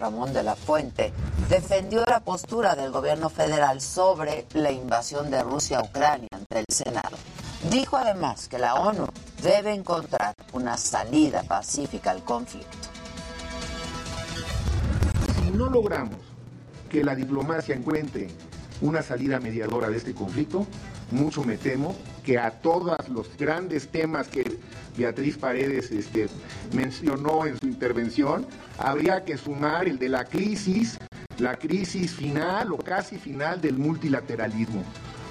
Ramón de la Fuente, defendió la postura del gobierno federal sobre la invasión de Rusia a Ucrania ante el Senado. Dijo además que la ONU debe encontrar una salida pacífica al conflicto. Si no logramos que la diplomacia encuentre una salida mediadora de este conflicto, mucho me temo que a todos los grandes temas que Beatriz Paredes este, mencionó en su intervención, habría que sumar el de la crisis, la crisis final o casi final del multilateralismo,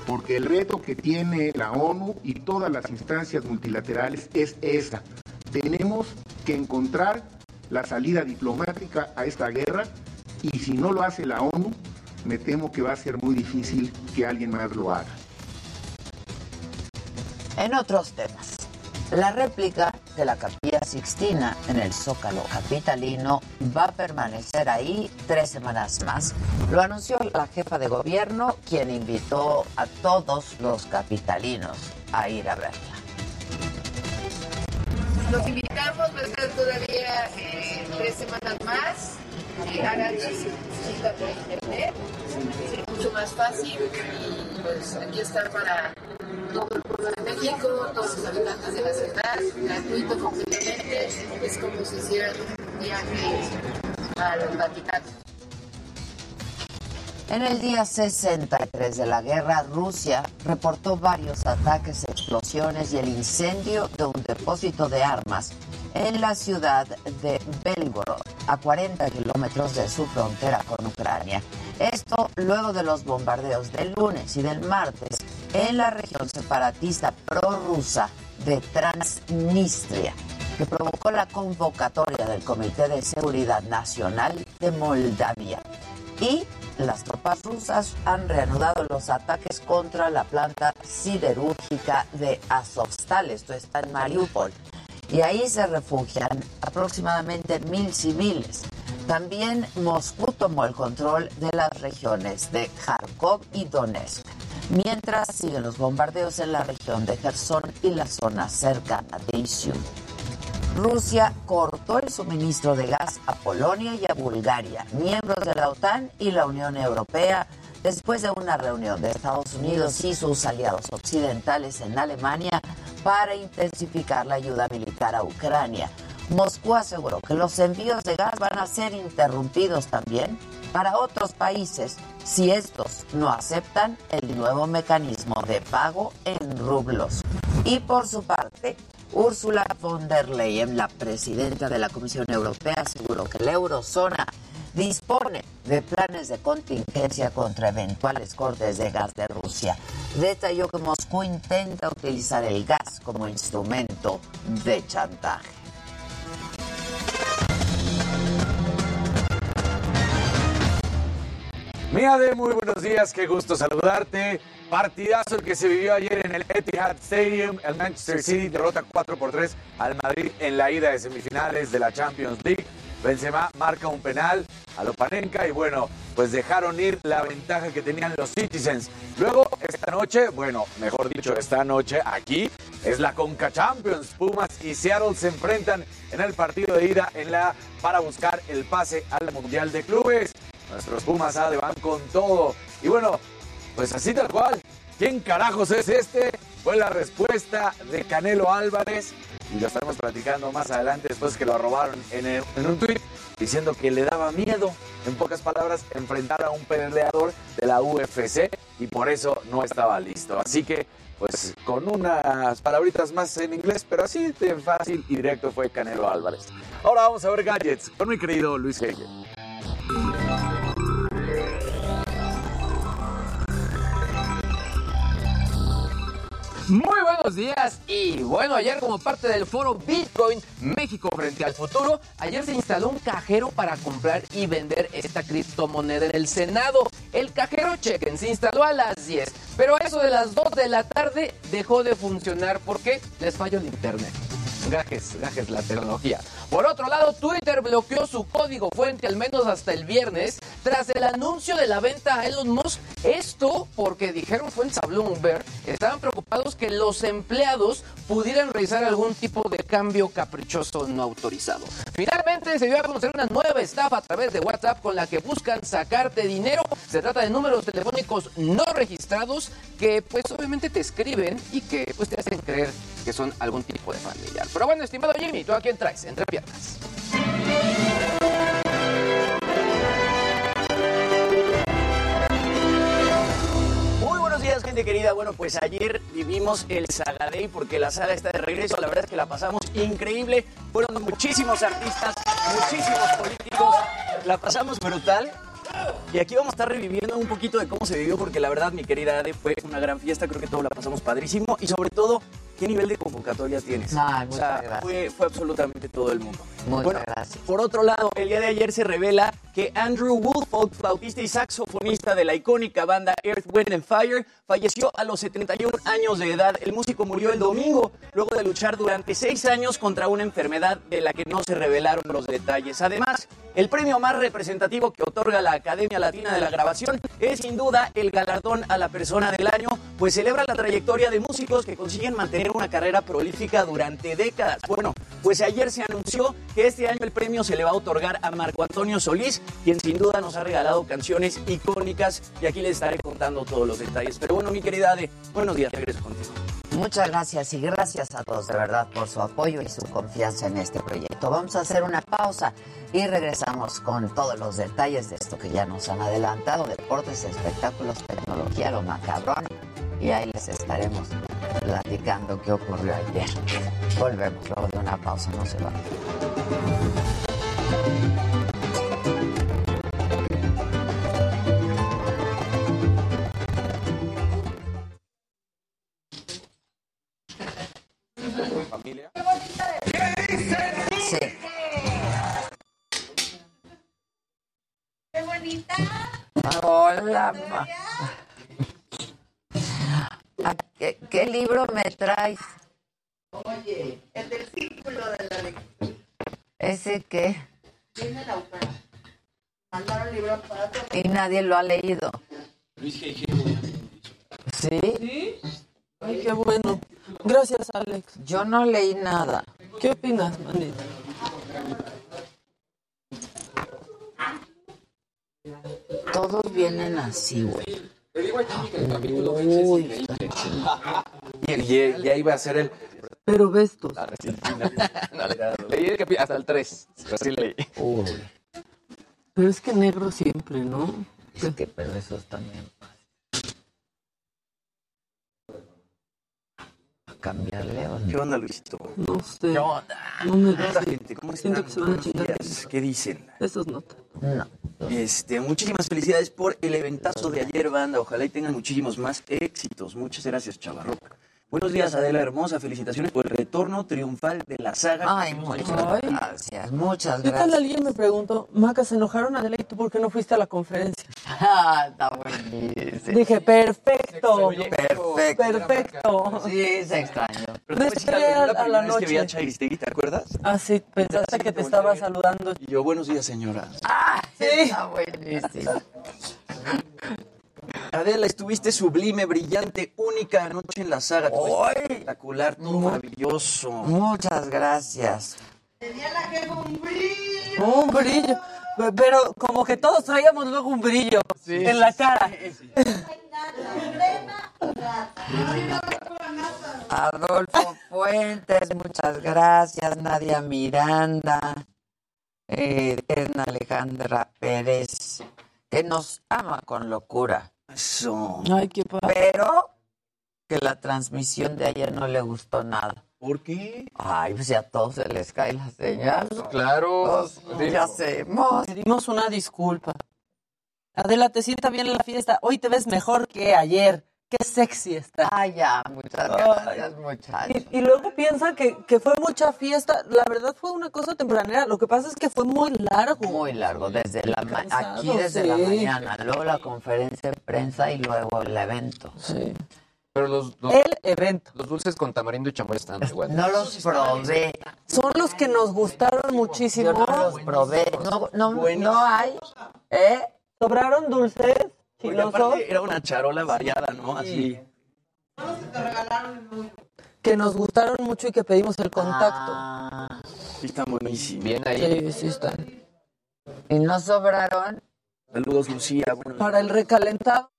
porque el reto que tiene la ONU y todas las instancias multilaterales es esa. Tenemos que encontrar la salida diplomática a esta guerra y si no lo hace la ONU, me temo que va a ser muy difícil que alguien más lo haga. En otros temas, la réplica de la Capilla Sixtina en el Zócalo capitalino va a permanecer ahí tres semanas más. Lo anunció la jefa de gobierno, quien invitó a todos los capitalinos a ir a verla. Los invitamos, va a estar todavía eh, tres semanas más. Eh, es mucho más fácil y pues aquí está para todo el pueblo de México, todos los habitantes de la ciudad, gratuito completamente, es como si hicieran un viaje al Vaticano. En el día 63 de la guerra, Rusia reportó varios ataques, explosiones y el incendio de un depósito de armas en la ciudad de Belgorod, a 40 kilómetros de su frontera con Ucrania. Esto luego de los bombardeos del lunes y del martes en la región separatista prorrusa de Transnistria, que provocó la convocatoria del Comité de Seguridad Nacional de Moldavia. Y las tropas rusas han reanudado los ataques contra la planta siderúrgica de Azovstal, esto está en Mariupol, y ahí se refugian aproximadamente mil civiles. También Moscú tomó el control de las regiones de Kharkov y Donetsk, mientras siguen los bombardeos en la región de Kherson y la zona cercana de Izium. Rusia cortó el suministro de gas a Polonia y a Bulgaria, miembros de la OTAN y la Unión Europea, después de una reunión de Estados Unidos y sus aliados occidentales en Alemania para intensificar la ayuda militar a Ucrania. Moscú aseguró que los envíos de gas van a ser interrumpidos también para otros países si estos no aceptan el nuevo mecanismo de pago en rublos. Y por su parte, Ursula von der Leyen, la presidenta de la Comisión Europea, aseguró que la eurozona dispone de planes de contingencia contra eventuales cortes de gas de Rusia. Detalló que Moscú intenta utilizar el gas como instrumento de chantaje. de muy buenos días, qué gusto saludarte. Partidazo el que se vivió ayer en el Etihad Stadium. El Manchester City derrota 4 por 3 al Madrid en la ida de semifinales de la Champions League. Benzema marca un penal a Lopanenka y bueno, pues dejaron ir la ventaja que tenían los Citizens. Luego, esta noche, bueno, mejor dicho, esta noche aquí es la Conca Champions. Pumas y Seattle se enfrentan en el partido de ida en la para buscar el pase al Mundial de Clubes. Nuestros Pumas van con todo. Y bueno, pues así tal cual. ¿Quién carajos es este? Fue la respuesta de Canelo Álvarez y lo estaremos platicando más adelante después que lo robaron en, en un tweet diciendo que le daba miedo, en pocas palabras, enfrentar a un peleador de la UFC y por eso no estaba listo. Así que, pues con unas palabritas más en inglés, pero así de fácil y directo fue Canelo Álvarez. Ahora vamos a ver gadgets con mi querido Luis Hegel. Muy buenos días y bueno, ayer como parte del foro Bitcoin México frente al futuro, ayer se instaló un cajero para comprar y vender esta criptomoneda en el Senado. El cajero, chequen, se instaló a las 10, pero a eso de las 2 de la tarde dejó de funcionar porque les falló el internet. Gajes, gajes la tecnología. Por otro lado, Twitter bloqueó su código fuente al menos hasta el viernes tras el anuncio de la venta a Elon Musk. Esto porque dijeron fuentes a Bloomberg, estaban preocupados que los empleados pudieran realizar algún tipo de cambio caprichoso no autorizado. Finalmente se dio a conocer una nueva estafa a través de WhatsApp con la que buscan sacarte dinero. Se trata de números telefónicos no registrados que pues obviamente te escriben y que pues te hacen creer que son algún tipo de familiar. Pero bueno, estimado Jimmy, ¿tú a quién traes? Entre piernas. Muy buenos días, gente querida. Bueno, pues ayer vivimos el Saga Day porque la saga está de regreso. La verdad es que la pasamos increíble. Fueron muchísimos artistas, muchísimos políticos. La pasamos brutal. Y aquí vamos a estar reviviendo un poquito de cómo se vivió, porque la verdad, mi querida Ade, fue una gran fiesta. Creo que todos la pasamos padrísimo. Y sobre todo, ¿qué nivel de convocatoria tienes? Ay, o muchas sea, gracias. fue, fue absolutamente todo el mundo. Muchas Bueno, gracias. Por otro lado, el día de ayer se revela que Andrew Woolfolk, flautista y saxofonista de la icónica banda Earth, Wind and Fire, falleció a los 71 años de edad. El músico murió el domingo luego de luchar durante seis años contra una enfermedad de la que no se revelaron los detalles. Además, el premio más representativo que otorga la Academia Latina de la Grabación es sin duda el galardón a la persona del año, pues celebra la trayectoria de músicos que consiguen mantener una carrera prolífica durante décadas. Bueno, pues ayer se anunció que este año el premio se le va a otorgar a Marco Antonio Solís, quien sin duda nos ha regalado canciones icónicas y aquí les estaré contando todos los detalles. Pero bueno, mi querida Ade, buenos días, regreso contigo. Muchas gracias y gracias a todos de verdad por su apoyo y su confianza en este proyecto. Vamos a hacer una pausa y regresamos con todos los detalles de esto que ya nos han adelantado, deportes, espectáculos, tecnología, lo macabrón. Y ahí les estaremos platicando qué ocurrió ayer. Volvemos luego de una pausa, no se van. Sí. ¡Qué bonita! Hola, ma. ¿A ¿Qué, qué libro me traes? Oye, el del círculo de la lectura. ¿Ese qué? Tiene la autora. Mandaron libros para todos. Y nadie lo ha leído. ¿Sí? ¿Sí? Ay, qué bueno. Gracias, Alex. Yo no leí nada. ¿Qué opinas, manita? Todos vienen así, güey. Uy, Y, y- ya iba a ser el. Pero ves tú. Leí el capi- hasta el 3. Pero sí leí. uy. Pero es que negro siempre, ¿no? Es que, pero eso es también ¿Cambiarle o no? ¿Qué onda, Luisito? No sé. ¿Qué onda? No me ¿Qué onda, gusta. gente? ¿Cómo Siento están? que se van a chingar. ¿Qué dicen? Esos no. No. Este, muchísimas felicidades por el eventazo de ayer, banda. Ojalá y tengan muchísimos más éxitos. Muchas gracias, Chavarroca. Buenos días, Adela Hermosa. Felicitaciones por el retorno triunfal de la saga. Ay, muchas Ay. gracias. Muchas ¿Qué tal gracias. alguien me preguntó, Maca, se enojaron Adela y tú por qué no fuiste a la conferencia? Ah, está buenísimo. Dije, perfecto. Perfecto. Perfecto. Sí, se extrañó. Pero te voy a decir la a- vez que vi a noche. Chairistegui, ¿te acuerdas? Ah, sí, pensaste que te estaba saludando. Y yo, buenos días, señora. Ah, Sí. está buenísimo. Adela, estuviste sublime, brillante, única anoche en la saga. Todo ¡Ay! espectacular, todo maravilloso. Muchas gracias. Tenía la jefa un brillo. Un brillo. Pe- Pero como que todos traíamos luego un brillo en la cara. Crema Adolfo Fuentes, muchas gracias. Nadia Miranda, eh, Edna Alejandra Pérez, que nos ama con locura. Eso. Ay, qué padre. Pero que la transmisión de ayer no le gustó nada. ¿Por qué? Ay, pues ya a todos se les cae la señal. Claro. Pues, ¿Qué hacemos? Pedimos una disculpa. Adela, te sienta bien en la fiesta. Hoy te ves mejor que ayer. Qué sexy está. Ay, ya, muchas gracias, muchachos. Y, y luego piensa que, que fue mucha fiesta. La verdad fue una cosa tempranera. Lo que pasa es que fue muy largo. Muy largo, desde la Cansado, aquí desde la mañana, luego la conferencia de prensa y luego el evento. Sí. Pero los, los, El evento. los dulces con tamarindo y chamoy están igual. No los probé, Son los que nos gustaron yo muchísimo. no los probé. No, no, no hay, ¿eh? Sobraron dulces, Porque aparte era una charola variada, ¿no? Así. que nos gustaron mucho y que pedimos el contacto. Ah, Sí, están buenísimos. Bien ahí. Sí, sí están. y no sobraron. Saludos, Lucía. Bueno, Para el recalentado.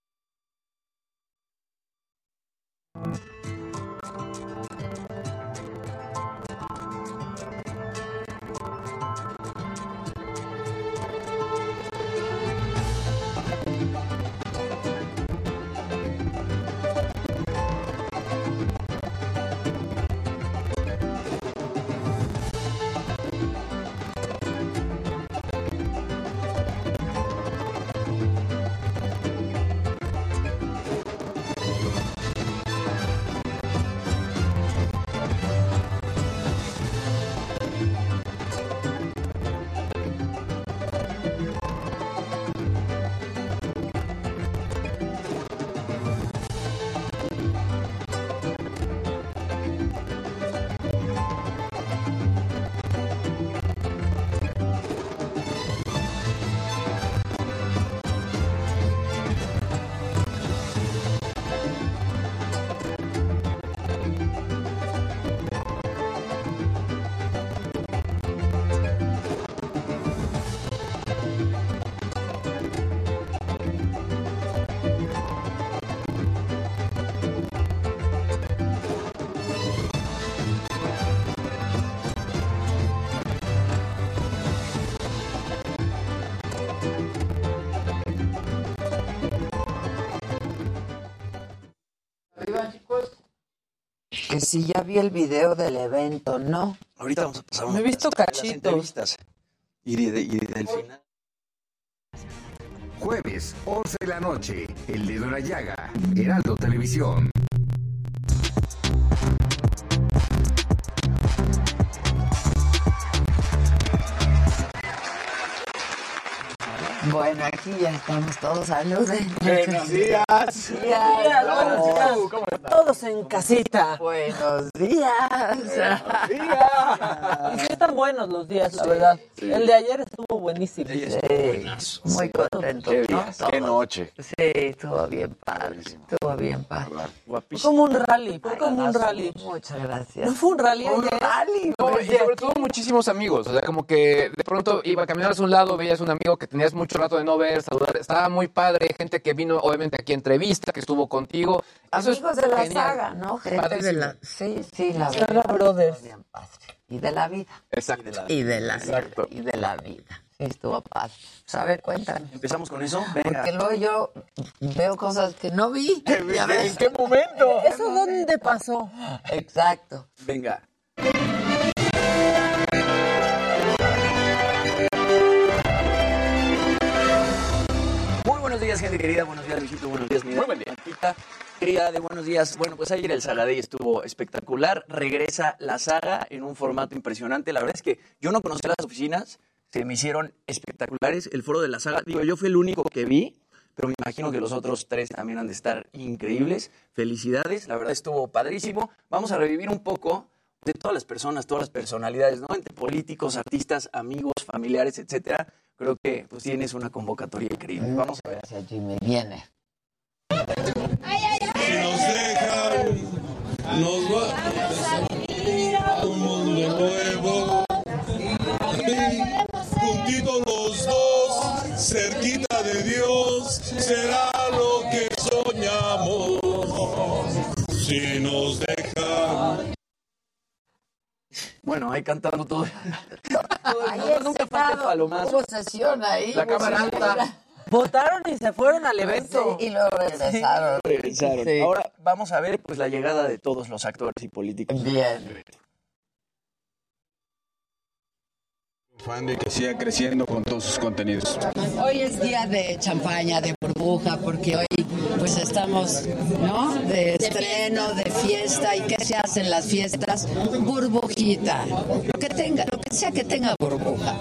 Si ya vi el video del evento, ¿no? ahorita vamos a pasar Me he visto las cachitos. entrevistas. Y, de- y del final. Jueves, 11 de la noche, El Dedo en la Llaga, Heraldo Televisión. Bueno, aquí ya estamos todos. Saluden. Buenos días. Buenos días. Buenos días. Todos en casita. Buenos días. Y sí están buenos los días, la verdad. El de ayer estuvo buenísimo. Sí, muy contento. Qué, ¿no? días, qué noche. Sí, estuvo bien padre. Estuvo bien padre. Guapísimo. como un rally, fue como un rally. Muchas gracias. ¿No fue un rally Un ayer? rally. No, y sobre todo muchísimos amigos. O sea, como que de pronto iba caminando a un lado, veías un amigo que tenías mucho rato de no ver, saludar. Estaba muy padre. Gente que vino, obviamente, aquí a entrevista, que estuvo contigo. Eso es Amigos de la genial. saga, ¿no? Gente de la... Sí, sí, la Saga verdad. Brothers. Y de la vida. Exacto. Y de la Exacto. vida. Y de la vida. Estuvo padre. Pues, a ver, cuéntame. Empezamos con eso. Venga. Porque luego yo veo cosas que no vi. ¿En qué momento? ¿Eso dónde pasó? Exacto. Venga. Buenos días, gente querida. Buenos días, Luisito. Buenos días, mi Muy buen día. Querida, de buenos días. Bueno, pues ayer el Saga Day estuvo espectacular. Regresa la saga en un formato impresionante. La verdad es que yo no conocía las oficinas. Se me hicieron espectaculares. El foro de la saga, digo, yo fui el único que vi, pero me imagino que los otros tres también han de estar increíbles. Felicidades, la verdad estuvo padrísimo. Vamos a revivir un poco de todas las personas, todas las personalidades, ¿no? Entre políticos, artistas, amigos, familiares, etcétera. Creo que pues tienes una convocatoria increíble. Vamos a ver. Gracias, Jimmy. Viene. Si nos dejan, nos va a un mundo nuevo. Juntitos los dos, cerquita de Dios, será lo que soñamos. si nos dejan. Bueno, ahí cantando todo. Ahí nunca falta el palomazo. Hubo sesión ahí. La cámara alta. Votaron y se fueron al evento. Sí, y luego regresaron. Regresaron. Sí. Ahora vamos a ver pues la llegada de todos los actores y políticos. Bien. Fan de que siga creciendo con todos sus contenidos. Hoy es día de champaña, de burbuja, porque hoy pues estamos, ¿no? De estreno, de fiesta. ¿Y qué se hace en las fiestas? Burbujita. Lo que tenga, lo que sea que tenga burbuja.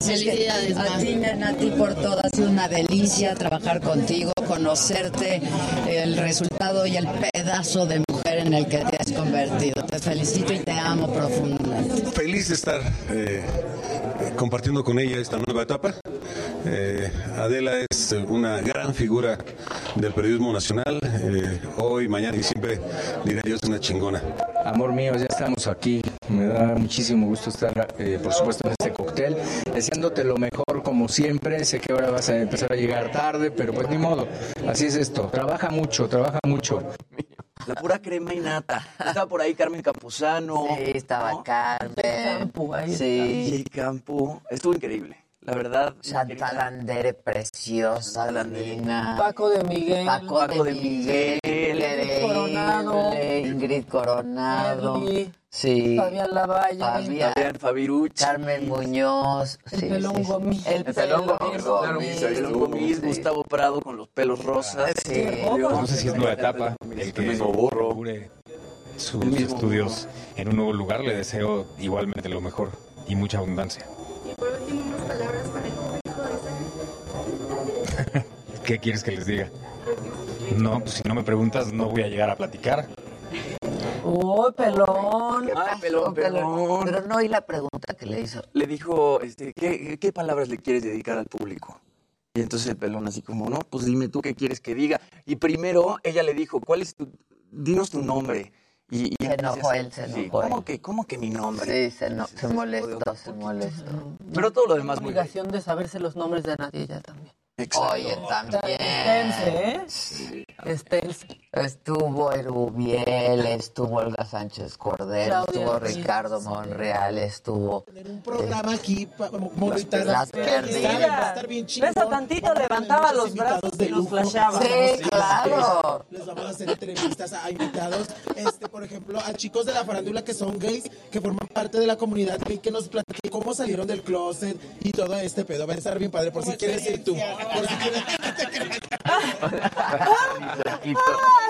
Así es que Felicidades, a ti, nena, a ti por todo. Ha sido una delicia trabajar contigo, conocerte, el resultado y el pedazo de en el que te has convertido. Te felicito y te amo profundamente. Feliz de estar eh, compartiendo con ella esta nueva etapa. Eh, Adela es una gran figura del periodismo nacional. Eh, hoy, mañana y siempre diré yo es una chingona. Amor mío, ya estamos aquí. Me da muchísimo gusto estar, eh, por supuesto, en este cóctel. Deseándote lo mejor como siempre. Sé que ahora vas a empezar a llegar tarde, pero pues ni modo. Así es esto. Trabaja mucho, trabaja mucho. La pura crema y nata. Estaba por ahí Carmen Campuzano. Sí, estaba Carmen. Sí. Y el campo. Estuvo increíble. La verdad. Chantal Andere, preciosa, Lina. Paco de Miguel. Paco, Paco de de Miguel. Miguel. Coronado. Ingrid Coronado. Sí. Fabián Lavalle. Fabián. Fabián Fabiruch. Carmen Muñoz. El sí, pelón sí, sí. Gomis. El El pelón Gomis, claro, el pelón Gomis, sí. Gustavo Prado con los pelos rosas. Sí. No sé si es nueva etapa. El que mismo burro. inaugure sus estudios en un nuevo lugar. Le deseo igualmente lo mejor y mucha abundancia. Y por último, unas palabras para el público de ¿Qué quieres que les diga? No, pues si no me preguntas, no voy a llegar a platicar. ¡Oh, pelón! ¿Qué Ay, pasó, pelón, pelón. Pero no oí la pregunta que le hizo. Le dijo, este, ¿qué, ¿qué palabras le quieres dedicar al público? Y entonces el pelón así como, no, pues dime tú qué quieres que diga. Y primero ella le dijo, ¿cuál es tu, dinos tu nombre? Y, y Se enojó él, se sí, enojó ¿cómo él. que, ¿Cómo que mi nombre? Sí, se, no, se molestó, se molestó. Pero todo lo demás muy bien. obligación de saberse los nombres de nadie ya también. Exacto. Oye, también. Esténse, ¿eh? Esténse. Estuvo Erubiel, estuvo Olga Sánchez Cordero, Claudia estuvo. Ricardo Monreal, estuvo un programa aquí para movilizar Las perdidas. Va a estar bien chingón. Ves a tantito, levantaba los brazos y los flashaba. Sí, claro. Les vamos a hacer entrevistas a invitados, este, por ejemplo, a chicos de la farándula que son gays, que forman parte de la comunidad gay, que nos platiquen cómo salieron del closet y todo este pedo. Va a estar bien padre, por si quieres ir tú. Por si quieres...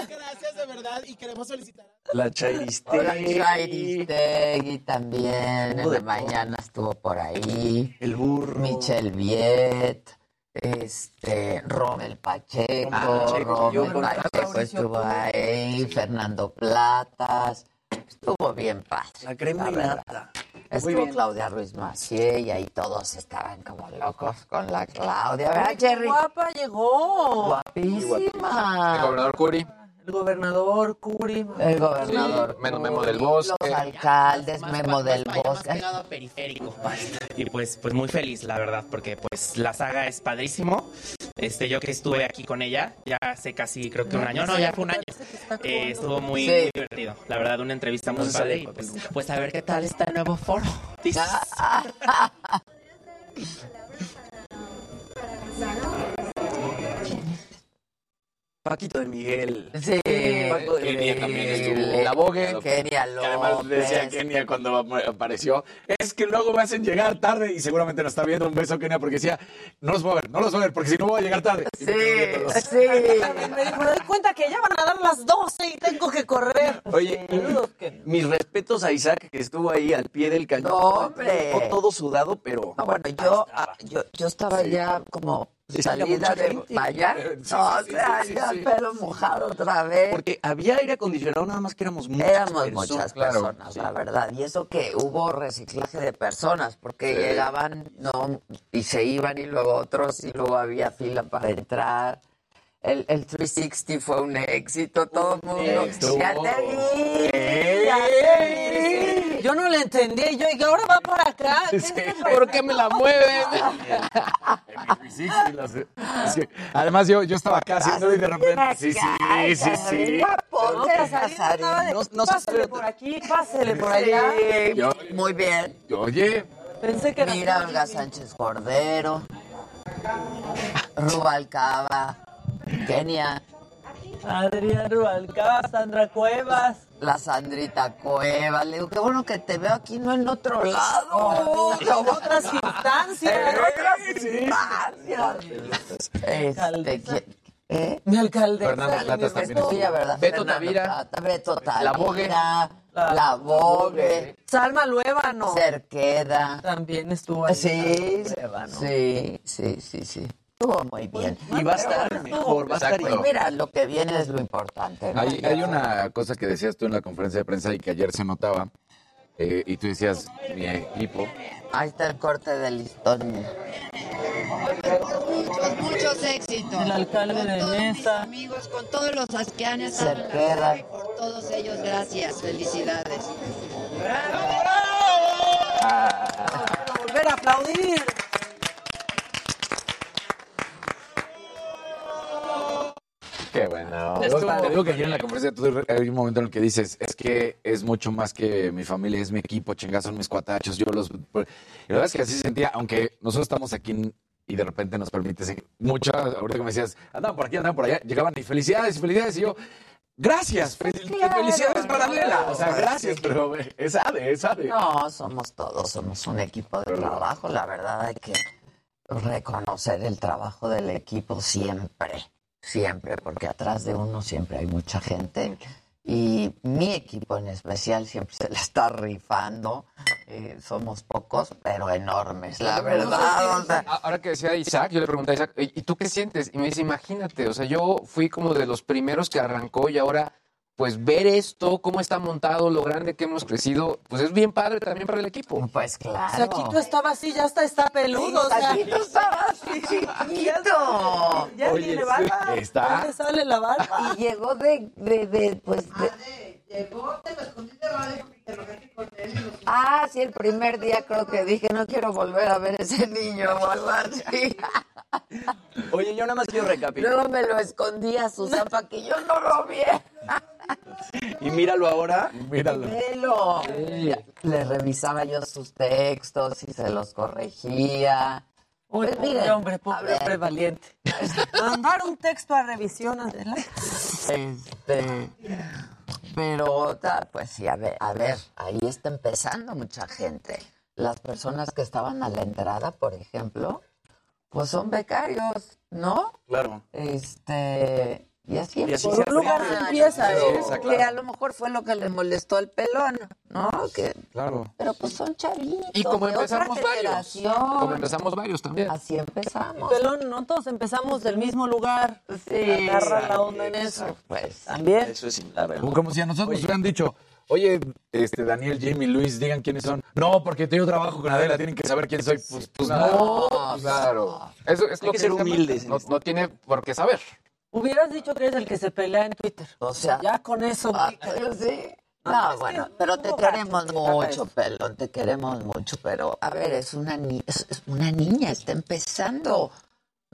Gracias, de verdad, y queremos solicitar... La Chairistegui. Chairistegui también, en la mañana estuvo por ahí. El burro. Michelle Viet, este, Rommel Pacheco, Ah, Pacheco, Rommel Pacheco estuvo ahí, Fernando Platas, estuvo bien padre. La crema y la verdad. nata. Estuvo Claudia Ruiz Macié y ahí todos estaban como locos con la Claudia. ¿Verdad, Jerry? guapa llegó! Guapísima. El gobernador Curi, El gobernador, Curi. El gobernador. Memo, Memo del Bosque. Los alcaldes, Memo del Bosque. pegado a periférico. Y pues, pues muy feliz, la verdad, porque pues la saga es padrísimo. Este, yo que estuve aquí con ella, ya hace casi creo que un año, no, ya fue un año. Eh, estuvo muy, Sí. muy divertido. La verdad, una entrevista muy se padre. y, pues, papel pues a ver qué tal está el nuevo foro. Paquito de Miguel. Sí. Paco de Kenia también estuvo. La Vogue. Kenia Que además decía López. Kenia cuando apareció, es que luego me hacen llegar tarde y seguramente nos está viendo un beso Kenia porque decía, no los voy a ver, no los voy a ver porque si no voy a llegar tarde. Sí, sí. Me dijo, me doy cuenta que ya van a dar las 12 y tengo que correr. Oye, y mis respetos a Isaac que estuvo ahí al pie del cañón. No, hombre. Todo sudado, pero. No, bueno, yo, ah, yo, yo estaba ya como Salida de. Vaya. No, sí, pelo mojado otra vez. Porque había aire acondicionado, nada más que éramos muchas Éramos personas. muchas claro, personas, la verdad. Y eso que hubo reciclaje de personas, porque llegaban no y se iban y luego otros y luego había fila para entrar. El, el 360 fue un éxito, todo el mundo. éxito. Ya te vi, ya te vi. Yo no le entendí. Y yo, ¿y ahora va por acá? ¿Qué Sí. es? ¿Por qué me la mueven? Sí, sí, además yo, yo estaba acá haciendo y de repente, sí, sí, sí, sí. Guapo. No. No, no se pásele por aquí, pásele por allá. Sí, Yo- muy bien. Oye, Pensé que era Mira, Olga Sánchez Cordero, Rubalcaba, Kenia, Adrián Rubalcaba, Sandra Cuevas. la Sandrita Cueva. Le digo, qué bueno que te veo aquí, no en otro lado. En otras instancias. En otras instancias. Este, ¿quién- ¿eh? Mi alcalde. Fernando Platas también ¿verdad? Beto Fernando Tavira. Plata, Beto Tavira. La Bogue. La Bogue. Salma Luébano. Cerqueda. También estuvo ahí. Sí, sí, sí, sí, sí. Estuvo muy bien. Y va a estar mejor, va a estar Pues mira, lo que viene es lo importante. ¿no? hay, hay una cosa que decías tú en la conferencia de prensa y que ayer se notaba, eh, y tú decías, mi equipo, Ahí está el corte del listón. Muchos, muchos éxitos. El alcalde Con de todos mis Nesa. amigos, con todos los que han estado en por todos ellos, gracias, felicidades. Volver a aplaudir. Qué bueno. Te digo que ayer en la conferencia tú hay un momento en el que dices, es que es mucho más que mi familia, es mi equipo, chingas, son mis cuatachos, yo los... Y la verdad es que así se sentía, aunque nosotros estamos aquí y de repente nos permite. Muchas, ahorita que me decías, andaban por aquí, andaban por allá, llegaban y felicidades, felicidades, y yo... Gracias, fel- felicidades para Lela. O sea, gracias, pero es ade, es ade. No, somos todos, somos un equipo de trabajo. La verdad hay que reconocer el trabajo del equipo siempre, siempre, porque atrás de uno siempre hay mucha gente. Y mi equipo en especial siempre se la está rifando. Eh, somos pocos, pero enormes, la verdad. o sea, Ahora que decía Isaac, yo le pregunté a Isaac, ¿y tú qué sientes? Y me dice, imagínate, o sea, yo fui como de los primeros que arrancó y ahora, pues ver esto, cómo está montado, lo grande que hemos crecido, pues es bien padre también para el equipo. pues claro. Saquito estaba así, ya está, está peludo. o sea, Saquito estaba así chiquito. ya Oye, tiene sí, barba. está. Ya le sale la barba. Y llegó de, de, de, pues, de- Llegó, te lo escondí de radio porque te rogaste con él. Ah, sí, el primer día creo que dije, no quiero volver a ver ese niño o algo así. Oye, yo nada más quiero recapitular. Luego me lo escondí a Susan para que yo no lo viera. Y míralo ahora. Míralo. Velo. Le revisaba yo sus textos y se los corregía. Uy, Pues pobre hombre, pobre hombre valiente. Mandar un texto a revisión, adelante. Este, pero, ta- pues sí, a ver, a ver, ahí está empezando mucha gente. Las personas que estaban a la entrada, por ejemplo, pues son becarios, ¿no? Claro. Este, y así, Y así por se un lugar se empieza, ¿eh? que a lo mejor fue lo que le molestó al pelón, ¿no? Que, Claro. pero pues son chavitos. Y como de otra empezamos varios. Como empezamos varios también. Así empezamos. Pelón, no todos empezamos del mismo lugar. Sí, Agarra la onda en eso. Pues, También. Eso es la verdad. Como, si a nosotros nos hubieran dicho, oye, este, Daniel, Jimmy, Luis, digan quiénes son. No, porque yo trabajo con Adela, tienen que saber quién soy. Pues, pues no. Claro. Eso es Hay lo que que ser humildes No, no tiene por qué saber. Hubieras dicho que eres el que se pelea en Twitter. O sea, Ya con eso. Ah, pero sí. No, bueno, pero te queremos mucho, pelón, te queremos mucho, pero a ver, es una, ni es, es una niña, está empezando,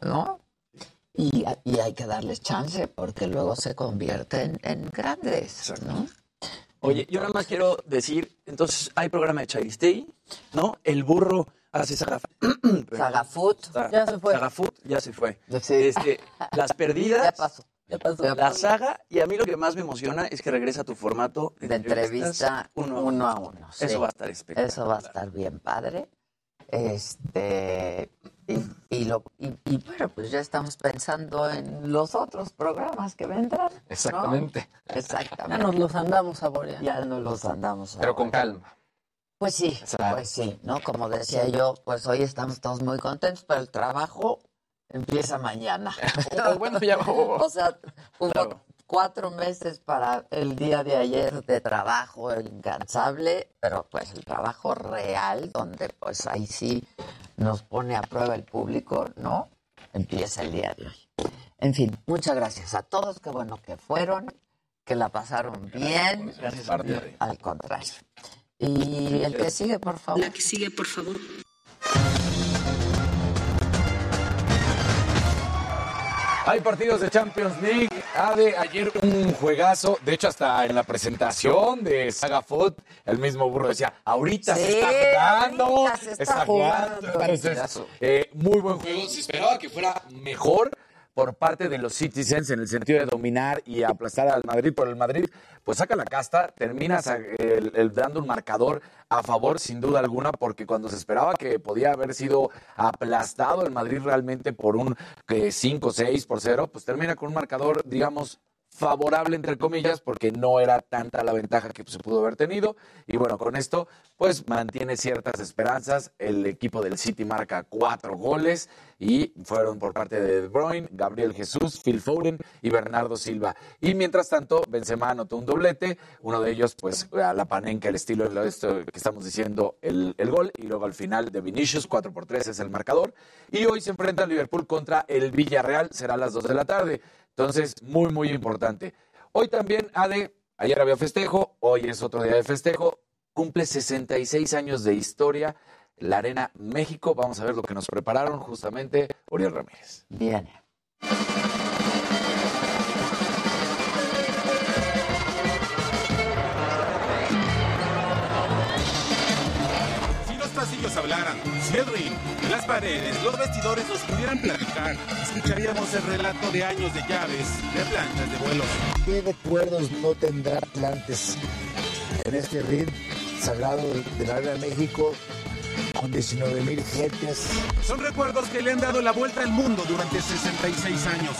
¿no? Y, y hay que darles chance porque luego se convierten en grandes, ¿no? Oye, yo nada más quiero decir, entonces hay programa de Charistei, ¿no? El burro hace Saga- Sagafood, Ya se fue. Sagafood, ya se fue. Sí. Este, las perdidas, ya pasó. Ya pasó. la saga, y a mí lo que más me emociona es que regresa tu formato De entrevista uno a uno uno. a uno. sí. Eso va a estar espectacular. Eso va a estar bien padre. Este y, y lo y, y bueno, pues ya estamos pensando en los otros programas que vendrán. ¿no? Exactamente. Ya Exactamente. nos los andamos saboreando. Ya no los andamos. Pero con calma. Pues sí, pues sí, ¿no? Como decía yo, pues hoy estamos todos muy contentos, pero el trabajo empieza mañana. O bueno, ya. O sea, hubo Claro. cuatro meses para el día de ayer de trabajo incansable, pero pues el trabajo real, donde pues ahí sí nos pone a prueba el público, ¿no? Empieza el día de hoy. En fin, muchas gracias a todos, qué bueno que fueron, que la pasaron bien, Gracias al contrario. Y el que sigue, por favor. La que sigue, por favor. Hay partidos de Champions League. Ade, ayer un juegazo. De hecho, hasta en la presentación de Saga Food, el mismo burro decía, ahorita se Sí, está jugando. ahorita se está jugando. Entonces, Partidazo. eh, muy buen juego. Se esperaba que fuera mejor por parte de los Citizens en el sentido de dominar y aplastar al Madrid, pero el Madrid pues saca la casta, termina el- el dando un marcador a favor sin duda alguna, porque cuando se esperaba que podía haber sido aplastado el Madrid realmente por un 5-6 por 0, pues termina con un marcador, digamos, favorable entre comillas porque no era tanta la ventaja que se pudo haber tenido. Y bueno con esto pues mantiene ciertas esperanzas el equipo del City marca cuatro goles y fueron por parte de De Bruyne, Gabriel Jesús, Phil Foden y Bernardo Silva. Y mientras tanto Benzema anotó un doblete uno de ellos pues a la panenca el estilo de esto que estamos diciendo el, el gol y luego al final de Vinicius 4 por 3 es el marcador. Y hoy se enfrenta Liverpool contra el Villarreal será a las 2 de la tarde entonces, muy, muy importante. Hoy también, Ade, ayer había festejo, hoy es otro día de festejo, cumple 66 años de historia la Arena México. Vamos a ver lo que nos prepararon justamente Uriel Ramírez. Bien. Si los pasillos hablaran, si el ring, las paredes, los vestidores nos pudieran platicar, escucharíamos el relato de años de llaves, de planchas, de vuelos. ¿Qué recuerdos no tendrá Atlantes en este ring sagrado de la Arena de México con 19 mil gentes? Son recuerdos que le han dado la vuelta al mundo durante 66 años.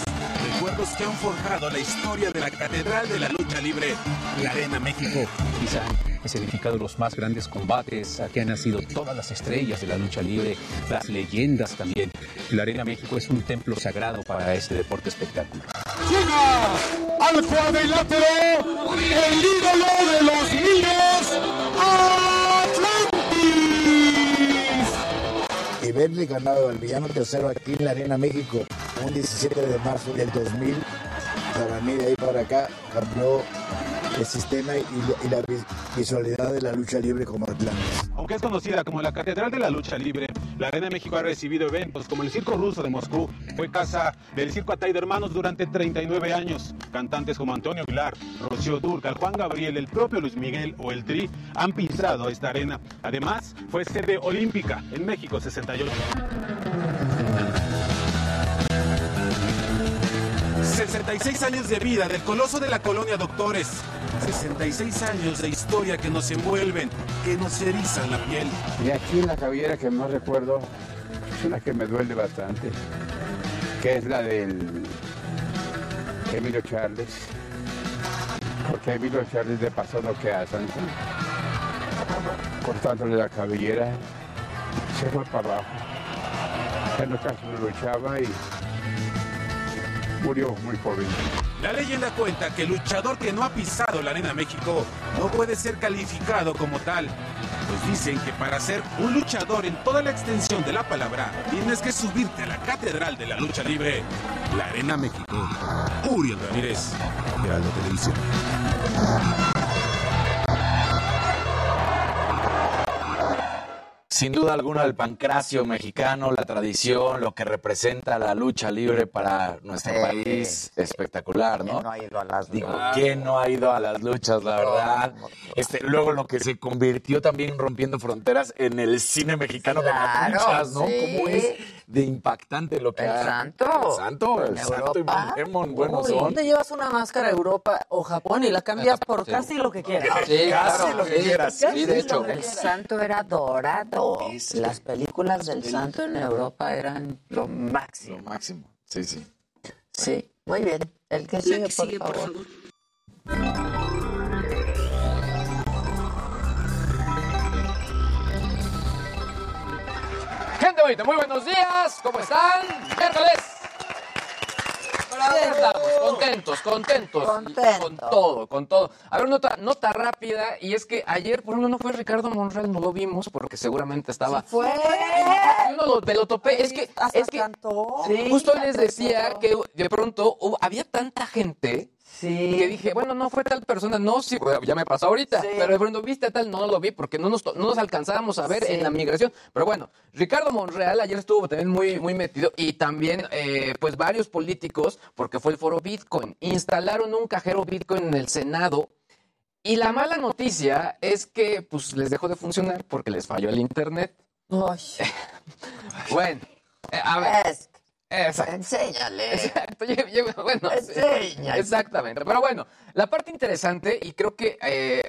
Recuerdos que han forjado la historia de la Catedral de la Lucha Libre, la Arena México. Quizá es edificado los más grandes combates, aquí han nacido todas las estrellas de la lucha libre, las leyendas también. La Arena México es un templo sagrado para este deporte espectáculo. Llega al cuadrilátero el ídolo de los niños, Atlantis. Y verle ganado al villano tercero aquí en la Arena México un 17 de marzo del 2000, para mí de ahí para acá cambió el sistema y, la vi- visualidad de la lucha libre como Atlantis. Aunque es conocida como la Catedral de la Lucha Libre, la Arena México ha recibido eventos como el Circo Ruso de Moscú. Fue casa del Circo Atay de Hermanos durante 39 años. Cantantes como Antonio Aguilar, Rocío Durcal, Juan Gabriel, el propio Luis Miguel o el Tri han pisado esta arena. Además, fue sede olímpica en México 68. 66 años de vida del coloso de la colonia Doctores. 66 años de historia que nos envuelven, que nos erizan la piel. Y aquí la cabellera que más recuerdo es una que me duele bastante, que es la del Emilio Charles. Porque Emilio Charles le pasó lo que a Santa, cortándole la cabellera, se fue para abajo. En los casos luchaba y murió muy joven. La leyenda cuenta que el luchador que no ha pisado la Arena México no puede ser calificado como tal. Pues dicen que para ser un luchador en toda la extensión de la palabra, tienes que subirte a la catedral de la lucha libre, la Arena México. Uriel Ramírez, Heraldo Televisión. Sin duda alguna el pancracio mexicano, la tradición, lo que representa la lucha libre para nuestro Sí. país, espectacular, ¿no? ¿Quién no ha ido a las Digo, luchas? ¿quién no ha ido a las luchas, la verdad? Este, luego lo que se convirtió también rompiendo fronteras en el cine mexicano de Claro, las luchas, ¿no? sí. Cómo es de impactante lo que El ha- santo. El santo, el En santo y Europa. Pokémon, bueno, son. te llevas una máscara a Europa o Japón y la cambias por Sí. casi lo que quieras. Sí, Casi claro, lo que sí. quieras. Sí, de hecho. El santo era dorado. Las películas del santo en Europa eran lo máximo. Lo máximo, sí, sí. Sí, muy bien. El que sigue, por, favor. Gente bonita, muy buenos días, ¿cómo están? Miércoles. Estamos, contentos, contentos. Con todo, con todo. A ver, nota, nota rápida, y es que ayer, por ejemplo, no fue Ricardo Monreal, no lo vimos porque seguramente estaba. Fue. Yo no lo, me lo topé, es que, es que cantó. justo les decía que de pronto hubo- había tanta gente Sí. Que dije, bueno, no fue tal persona, no, sí, ya me pasó ahorita. Sí. Pero de pronto, ¿viste a tal? No, lo vi porque no nos, no nos alcanzábamos a ver Sí. en la migración. Pero bueno, Ricardo Monreal ayer estuvo también muy, muy metido y también, eh, pues, varios políticos, porque fue el foro Bitcoin, instalaron un cajero Bitcoin en el Senado. Y la mala noticia es que, pues, les dejó de funcionar porque les falló el internet. Bueno, eh, a ver. Exacto. Enséñale. Exacto, bueno, Enseña. exactamente. Pero bueno, la parte interesante, y creo que eh,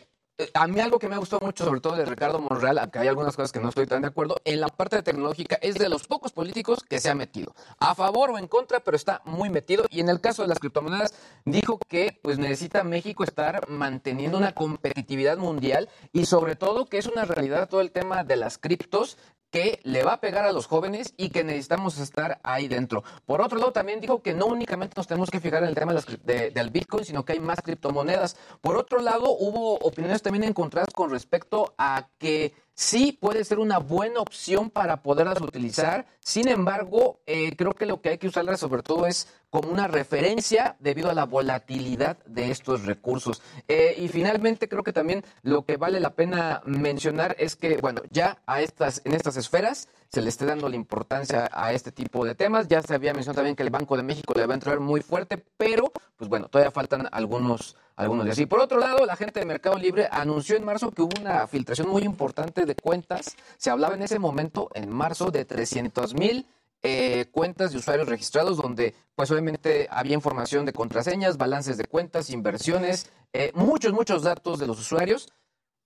a mí algo que me ha gustado mucho, sobre todo de Ricardo Monreal, aunque hay algunas cosas que no estoy tan de acuerdo, en la parte tecnológica es de los pocos políticos que se ha metido. A favor o en contra, pero está muy metido. Y en el caso de las criptomonedas, dijo que pues necesita México estar manteniendo una competitividad mundial y sobre todo que es una realidad todo el tema de las criptos que le va a pegar a los jóvenes y que necesitamos estar ahí dentro. Por otro lado, también dijo que no únicamente nos tenemos que fijar en el tema del Bitcoin, sino que hay más criptomonedas. Por otro lado, hubo opiniones también encontradas con respecto a que sí puede ser una buena opción para poderlas utilizar. Sin embargo, eh, creo que lo que hay que usarlas sobre todo es como una referencia debido a la volatilidad de estos recursos. Eh, y finalmente creo que también lo que vale la pena mencionar es que, bueno, ya a estas, en estas esferas se le esté dando la importancia a este tipo de temas. Ya se había mencionado también que el Banco de México le va a entrar muy fuerte, pero pues bueno, todavía faltan algunos, algunos días. Y por otro lado, la gente de Mercado Libre anunció en marzo que hubo una filtración muy importante de cuentas. Se hablaba en ese momento, en marzo, de 300 mil eh, cuentas de usuarios registrados donde pues obviamente había información de contraseñas, balances de cuentas, inversiones, eh, muchos, muchos datos de los usuarios.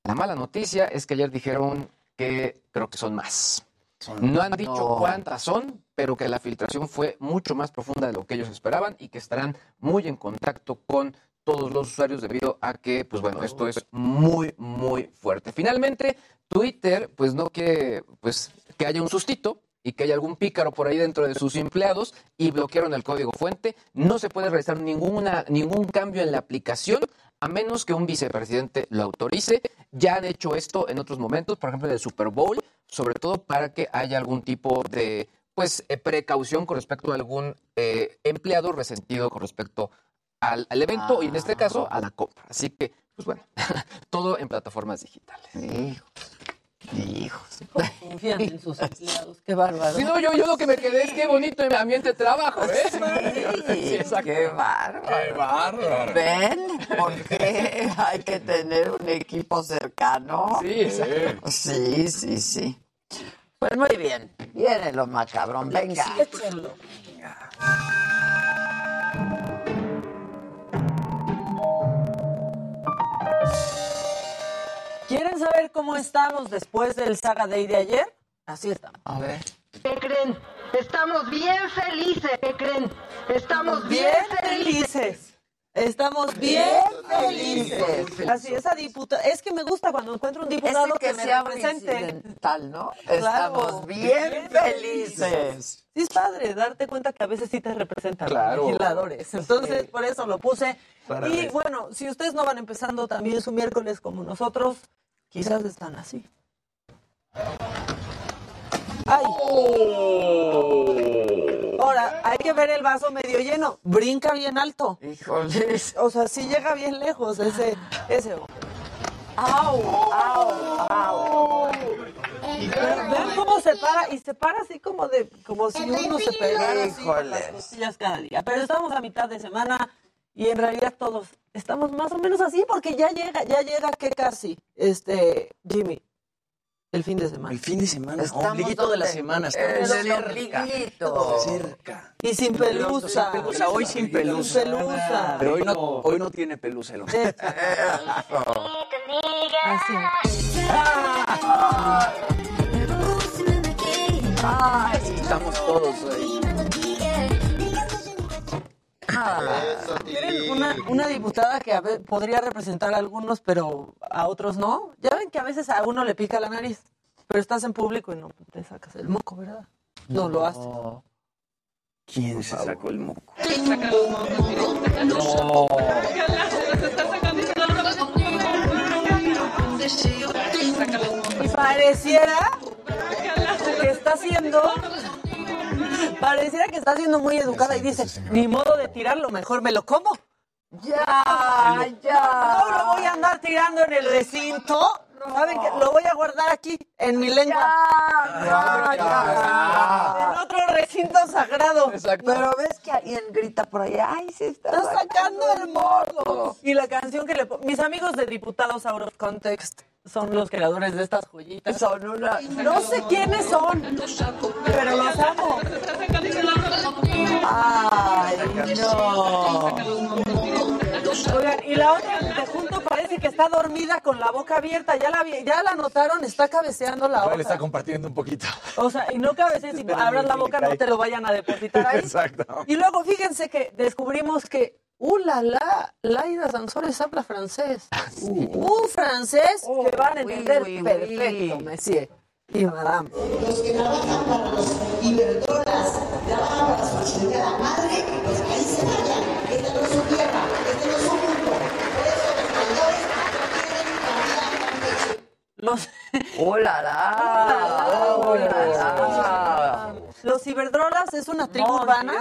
La mala noticia es que ayer dijeron que creo que son más. No han dicho No. cuántas son, pero que la filtración fue mucho más profunda de lo que ellos esperaban y que estarán muy en contacto con todos los usuarios debido a que, pues bueno, esto es muy, muy fuerte. Finalmente, Twitter, pues no quiere, pues que haya un sustito y que haya algún pícaro por ahí dentro de sus empleados y bloquearon el código fuente. No se puede realizar ninguna, ningún cambio en la aplicación a menos que un vicepresidente lo autorice. Ya han hecho esto en otros momentos, por ejemplo, en el Super Bowl, sobre todo para que haya algún tipo de pues eh, precaución con respecto a algún eh, empleado resentido con respecto al, al evento y en este caso a la compra. Así que, pues bueno, todo en plataformas digitales. Hijos, hijos. Confían en sus empleados, qué bárbaro. Sí, no, yo, yo lo que me quedé es qué bonito ambiente de trabajo, ¿eh? Sí, qué bárbaro. Qué bárbaro. ¿Ven? Porque hay que tener un equipo cercano. Sí, sí. Sí, sí, sí. Pues muy bien. Viene lo macabrón. Venga. Échenlo. ¿Quieren saber cómo estamos después del Saga Day de ayer? Así estamos. A ver. ¿Qué creen? Estamos bien felices. ¿Qué creen? Estamos bien, Bien felices. felices. Estamos bien felices. Así, esa diputada. Es que me gusta cuando encuentro un diputado que que, me sea represente. ¿no? Claro. Estamos bien felices. Sí, es padre darte cuenta que a veces sí te representan Claro. los legisladores. Entonces, por eso lo puse. Para y ver. bueno, si ustedes no van empezando también su miércoles como nosotros, quizás están así. ¡Ay! Ahora, hay que ver el vaso medio lleno. Brinca bien alto. Híjoles. O sea, sí llega bien lejos ese, ese. ¡Au! ¡Au! ¡Au! Ven cómo se para, y se para así como de, como si uno se pegara así con las Híjoles. costillas cada día. Pero estamos a mitad de semana y en realidad todos estamos más o menos así porque ya llega, ya llega que casi, este, Jimmy, el fin de semana. El fin de semana, Estamos ombliguito de la semana. Estamos el cerca. ombliguito. Cerca. Y sin pelusa. Sin pelusa, hoy sin pelusa. Sin pelusa. Pero hoy no, hoy no tiene pelusa el hombre. Ay, Estamos todos ahí. Miren, una, una diputada que a ve- podría representar a algunos, pero a otros no. Ya ven que a veces a uno le pica la nariz, pero estás en público y no te sacas el moco, ¿verdad? No, lo hace. ¿Quién se sacó el moco? Y pareciera que está siendo. Pareciera que está siendo muy educada y dice: Ni modo de tirarlo, mejor me lo como. Ya, ya. No lo voy a andar tirando en el recinto. ¿Saben qué? Lo voy a guardar aquí, en mi lengua. Ya, ya. En otro recinto sagrado. Pero ves que alguien grita por ahí, ay, se está, Está sacando el modo. Y la canción que le Mis amigos de Diputados Out of Context son los creadores de estas joyitas. Son una... No sé quiénes son, pero los amo. Ay, no. Oigan, y la otra de junto parece que está dormida con la boca abierta. Ya la, vi- ya la notaron, está cabeceando la Igual está otra. compartiendo un poquito. O sea, y no cabecees, si abras la boca no te lo vayan a depositar ahí. Exacto. Y luego fíjense que descubrimos que, ¡uh, la, la! Laida Sansores habla francés. Un francés que van a entender oui, oui. perfecto, monsieur y madame. Los que trabajan para los Iberdrolas, trabajan para su chingada madre, pues ahí se vayan. Esta no es su tierra, este no es su mundo. Por eso los traidores no quieren cambiar Los, ¡Oh, la, la! ¡Oh, la, la! Los Iberdrolas es una tribu urbana.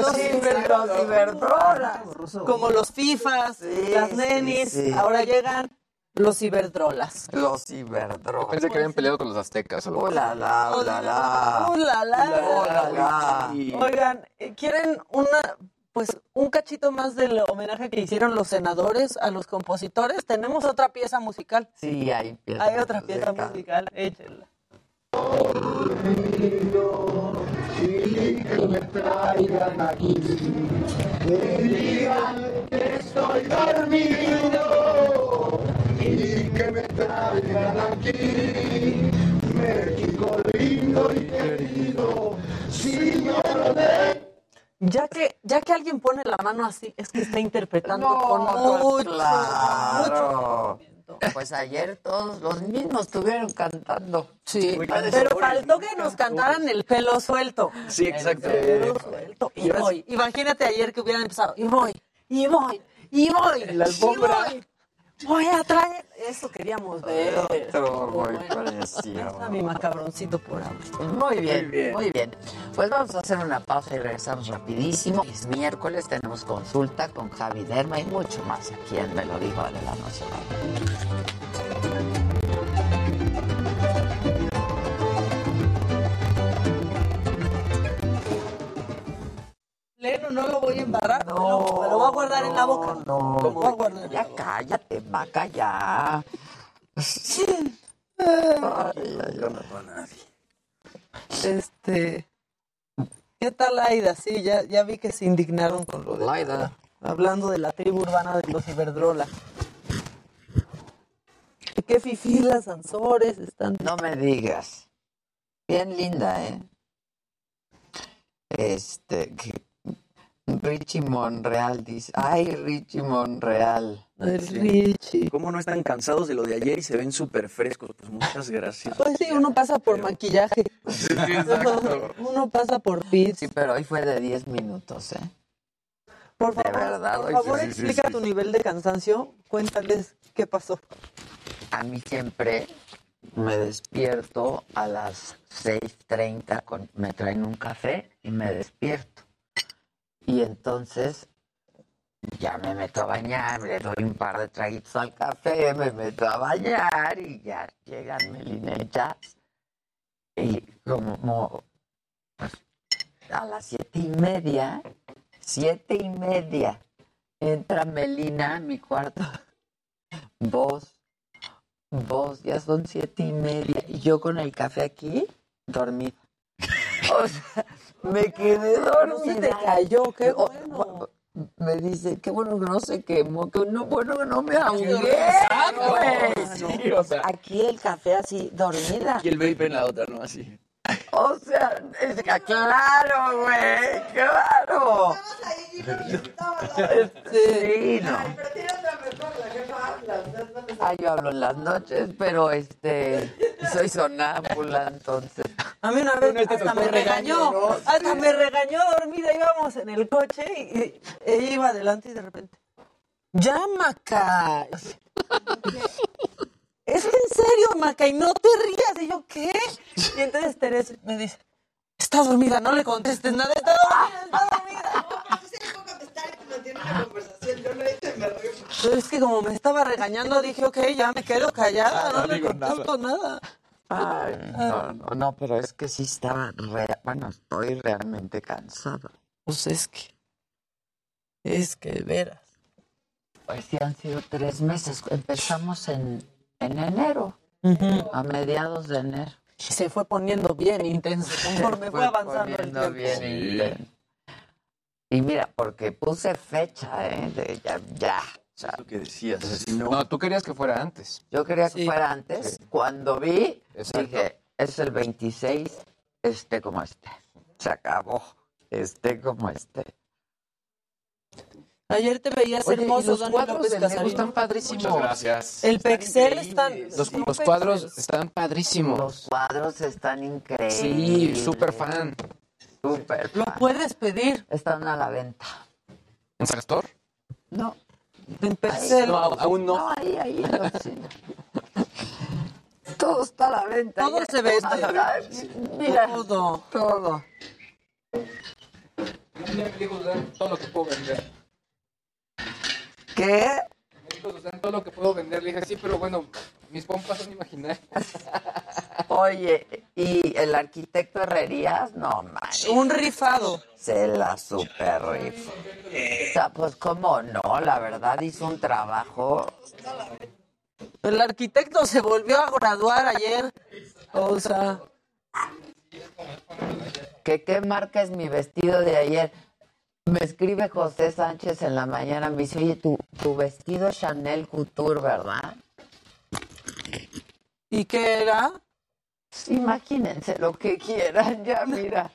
Los sí, Iberdrolas. los Iberdrolas. Como los FIFAs, las nenis. sí, sí. Ahora llegan los Iberdrolas. Los ciberdrogas. Pensé que habían peleado con los aztecas. ¡Oh, la, la! ¡Oh, la, la! ¡Uh, la, la! ¡Oh, la, la! Oigan, eh, ¿quieren una, pues, un cachito más del homenaje que hicieron los senadores a los compositores? Tenemos otra pieza musical. Sí, hay pieza Hay otra pieza musical. musical, échenla. Y que me traigan aquí. Que digan que estoy dormido. Y que me traigan aquí. México lindo y querido. Señor de Ya que, ya que alguien pone la mano así, es que está interpretando No, con pues, mucho, Pues ayer todos los mismos estuvieron cantando. Sí, pero faltó que nos cantaran el pelo suelto. Sí, exacto. Pelo suelto. Y voy. Imagínate ayer que hubieran empezado. Y voy, y voy, y voy. En la alfombra. y voy. Voy a traer. Eso queríamos ver. Otro muy está mi macabroncito por ahora. Muy bien, muy bien, Pues vamos a hacer una pausa y regresamos rapidísimo. Es miércoles, tenemos consulta con Javi Derma y mucho más aquí en Me lo dijo Adela Nacional. No lo voy a embarrar. me, lo, me lo voy a guardar en la boca. No, Lo voy a guardar. ya cállate, vaca, ya. Ay, yo no a nadie. Este. ¿Qué tal Laida? Sí, ya, ya vi que se indignaron con lo de Laida. Hablando de la tribu urbana de los Iberdrola. Qué fifí las Ansores están. No me digas. Bien linda, ¿eh? Este, que Richie Monreal dice, ay, Richie Monreal. Richie. ¿Cómo no están cansados de lo de ayer y se ven súper frescos? Pues muchas gracias. Pues sí, uno pasa por maquillaje. Uno pasa por pits. Sí, pero hoy fue de 10 minutos, ¿eh? Por De favor, verdad, por favor sí, sí, sí, explica sí. tu nivel de cansancio. Cuéntales qué pasó. A mí siempre me despierto a las 6.30, con, me traen un café y me despierto. Y entonces ya me meto a bañar, le doy un par de traguitos al café, me meto a bañar y ya llegan Jazz. Y como pues, a las siete y media, siete y media, entra Melina a mi cuarto. Vos, vos, ya son siete y media. Y yo con el café aquí, dormida. O sea, me quedé dormida. No se te cayó, qué bueno. Me dice, qué bueno que no se quemó, que no, bueno que no me ahogué, güey. Sí, o sea. Aquí el café así, dormida. Y el vape en la otra, ¿no? Así. O sea, es que, claro, güey, claro. Sí, no. Ah, yo hablo en las noches, pero este, soy sonámbula, entonces. A mí una vez este hasta me regañó, hasta me regañó dormida, íbamos en el coche y, ella iba adelante y de repente, ya Maca. Es en serio, Maca, y no te rías. Y yo, ¿qué? Y entonces Teresa me dice, está dormida, no le contestes nada, está dormida, está dormida. No, pero sí le puedo contestar y mantener una conversación. Yo Pero es que como me estaba regañando, dije, ok, ya me quedo callada, no no, le digo contesto nada. Ay, no, no, no, pero es que sí estaba, re- bueno, estoy realmente cansada. Pues es que, es que de veras. Pues sí han sido tres meses. Empezamos en, en enero, a mediados de enero. Se fue poniendo bien intenso conforme fue, avanzando el poniendo tiempo. bien intenso. Y mira, porque puse fecha, ¿eh? De ya, ya. o sea, que decías. No, tú querías que fuera antes. yo quería que fuera antes. Cuando vi, Exacto. dije, es el 26, esté como esté. Se acabó. Esté como esté. Ayer te veías Oye, y hermoso, los Dani cuadros López del están padrísimos. Muchas gracias. El Pexel están... Los, sí, los cuadros están padrísimos. Los cuadros están increíbles. Sí, súper fan. Súper Lo fan. puedes pedir Están a la venta. ¿En Sagastor? No. en Pexel. No, aún no. No, ahí, ahí. Todo está a la venta. Todo Ya se vende. Mira, Todo. todo. todo lo que puedo vender. ¿Qué? Me todo lo que puedo vender. Le dije, sí, pero bueno, mis pompas son imaginarias. Oye, ¿y el arquitecto Herrerías? No, man. Un rifado. Se la super rifa. O sea, pues cómo no, la verdad hizo un trabajo. El arquitecto se volvió a graduar ayer. O sea, ¿Que qué marca es mi vestido de ayer? Me escribe José Sánchez en la mañana, me dice, oye, tu, tu vestido es Chanel Couture, ¿verdad? ¿y qué era? Imagínense lo que quieran, ya mira.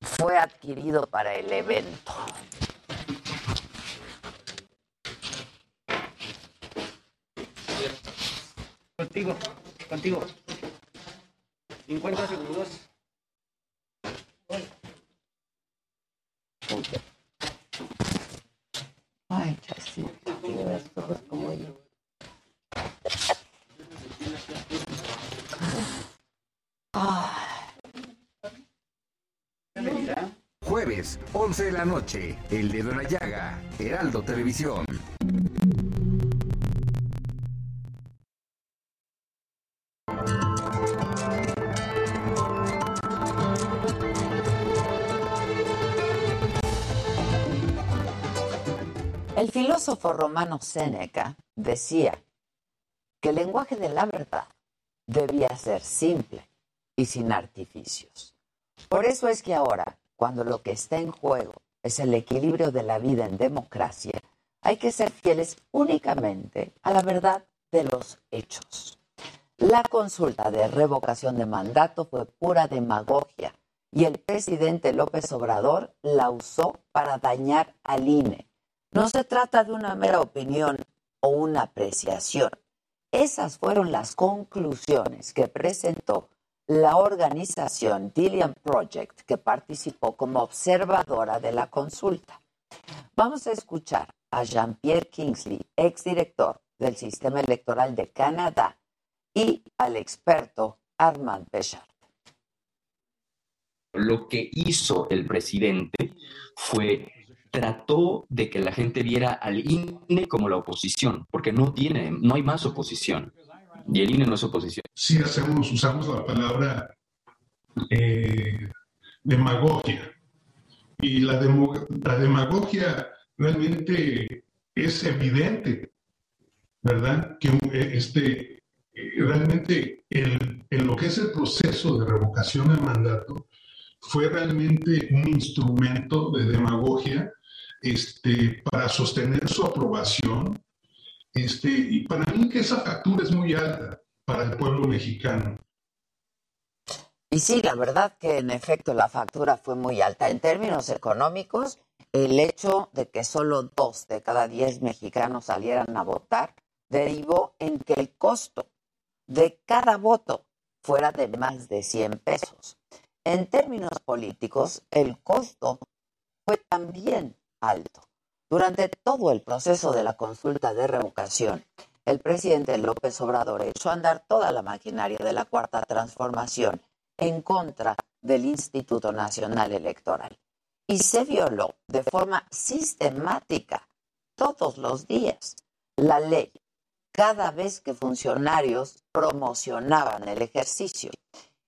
Fue adquirido para el evento. Contigo, contigo. 50 segundos. Ay, chasita, tienes ojos como yo. Jueves, 11 de la noche, El Dedo en la Llaga, Heraldo Televisión. Filósofo romano Séneca decía que el lenguaje de la verdad debía ser simple y sin artificios. Por eso es que ahora, cuando lo que está en juego es el equilibrio de la vida en democracia, hay que ser fieles únicamente a la verdad de los hechos. La consulta de revocación de mandato fue pura demagogia y el presidente López Obrador la usó para dañar al INE. No se trata de una mera opinión o una apreciación. Esas fueron las conclusiones que presentó la organización Dillian Project, que participó como observadora de la consulta. Vamos a escuchar a Jean-Pierre Kingsley, exdirector del Sistema Electoral de Canadá, y al experto Armand Béchard. Lo que hizo el presidente fue trató de que la gente viera al INE como la oposición, porque no tiene, no hay más oposición. Y el INE no es oposición. sí hacemos, usamos la palabra eh, demagogia. Y la, demo- la demagogia realmente es evidente, ¿verdad? Que eh, este, eh, realmente el, en lo que es el proceso de revocación del mandato fue realmente un instrumento de demagogia este, para sostener su aprobación. Este, y para mí que esa factura es muy alta para el pueblo mexicano. Y sí, la verdad que en efecto la factura fue muy alta. En términos económicos, el hecho de que solo dos de cada diez mexicanos salieran a votar derivó en que el costo de cada voto fuera de más de 100 pesos. En términos políticos, el costo fue también alto. Durante todo el proceso de la consulta de revocación, el presidente López Obrador echó a andar toda la maquinaria de la cuarta transformación en contra del Instituto Nacional Electoral. Y se violó de forma sistemática todos los días la ley cada vez que funcionarios promocionaban el ejercicio.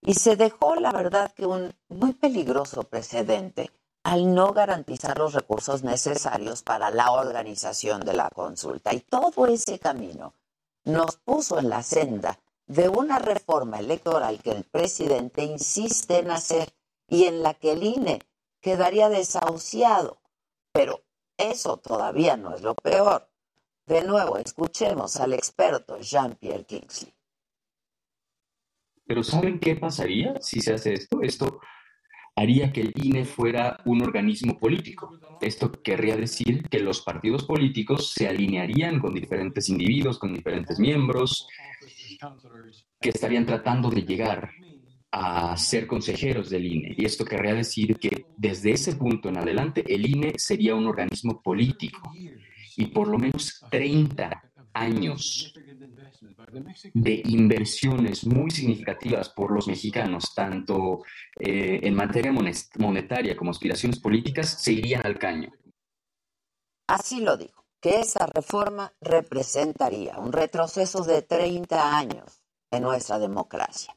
Y se dejó, la verdad, que un muy peligroso precedente al no garantizar los recursos necesarios para la organización de la consulta. Y todo ese camino nos puso en la senda de una reforma electoral que el presidente insiste en hacer y en la que el INE quedaría desahuciado. Pero eso todavía no es lo peor. De nuevo, escuchemos al experto Jean-Pierre Kingsley. Pero ¿saben qué pasaría si se hace esto? Esto haría que el INE fuera un organismo político. Esto querría decir que los partidos políticos se alinearían con diferentes individuos, con diferentes miembros, que estarían tratando de llegar a ser consejeros del INE. Y esto querría decir que desde ese punto en adelante el INE sería un organismo político y por lo menos 30 años de inversiones muy significativas por los mexicanos, tanto eh, en materia monetaria como aspiraciones políticas, se irían al caño. Así lo dijo, que esa reforma representaría un retroceso de 30 años en nuestra democracia.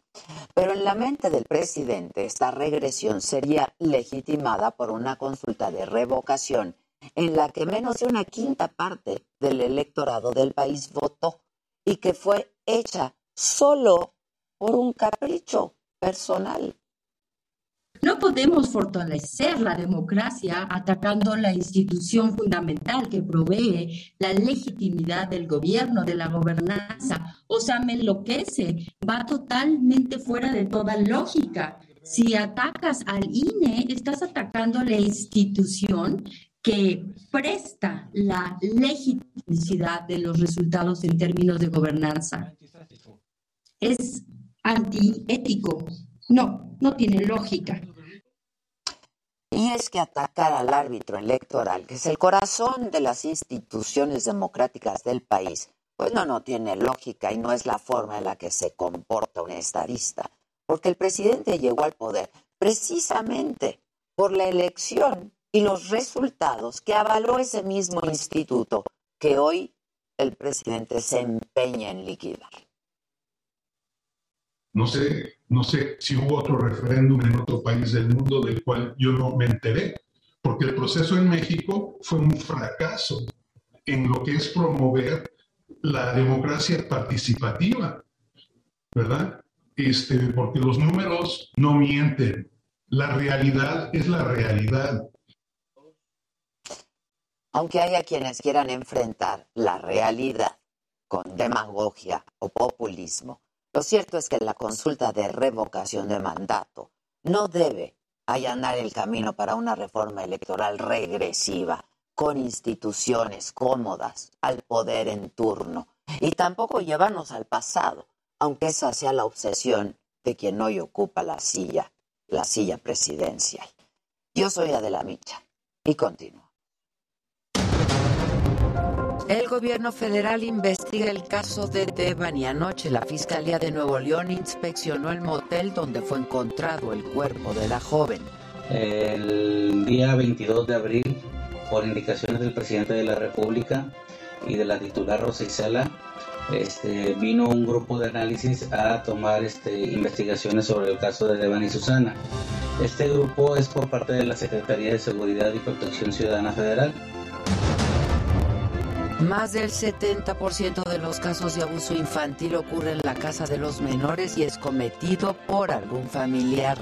Pero en la mente del presidente esta regresión sería legitimada por una consulta de revocación en la que menos de una quinta parte del electorado del país votó y que fue hecha solo por un capricho personal. No podemos fortalecer la democracia atacando la institución fundamental que provee la legitimidad del gobierno, de la gobernanza. O sea, me enloquece, va totalmente fuera de toda lógica. Si atacas al INE, estás atacando la institución que presta la legitimidad de los resultados en términos de gobernanza. Es antiético. No, no tiene lógica. Y es que atacar al árbitro electoral, que es el corazón de las instituciones democráticas del país, pues no, no tiene lógica y no es la forma en la que se comporta un estadista. Porque el presidente llegó al poder precisamente por la elección y los resultados que avaló ese mismo instituto que hoy el presidente se empeña en liquidar. No sé, no sé si hubo otro referéndum en otro país del mundo del cual yo no me enteré, porque el proceso en México fue un fracaso en lo que es promover la democracia participativa, ¿verdad? Este, porque los números no mienten, la realidad es la realidad. Aunque haya quienes quieran enfrentar la realidad con demagogia o populismo, lo cierto es que la consulta de revocación de mandato no debe allanar el camino para una reforma electoral regresiva con instituciones cómodas al poder en turno y tampoco llevarnos al pasado, aunque esa sea la obsesión de quien hoy ocupa la silla, la silla presidencial. Yo soy Adela Micha y continúo. El gobierno federal investiga el caso de Devani. Anoche la Fiscalía de Nuevo León inspeccionó el motel donde fue encontrado el cuerpo de la joven. El día 22 de abril, por indicaciones del presidente de la República y de la titular Rosa Isela, este, vino un grupo de análisis a tomar este, investigaciones sobre el caso de Devani Susana. Este grupo es por parte de la Secretaría de Seguridad y Protección Ciudadana Federal. Más del 70% de los casos de abuso infantil ocurre en la casa de los menores y es cometido por algún familiar.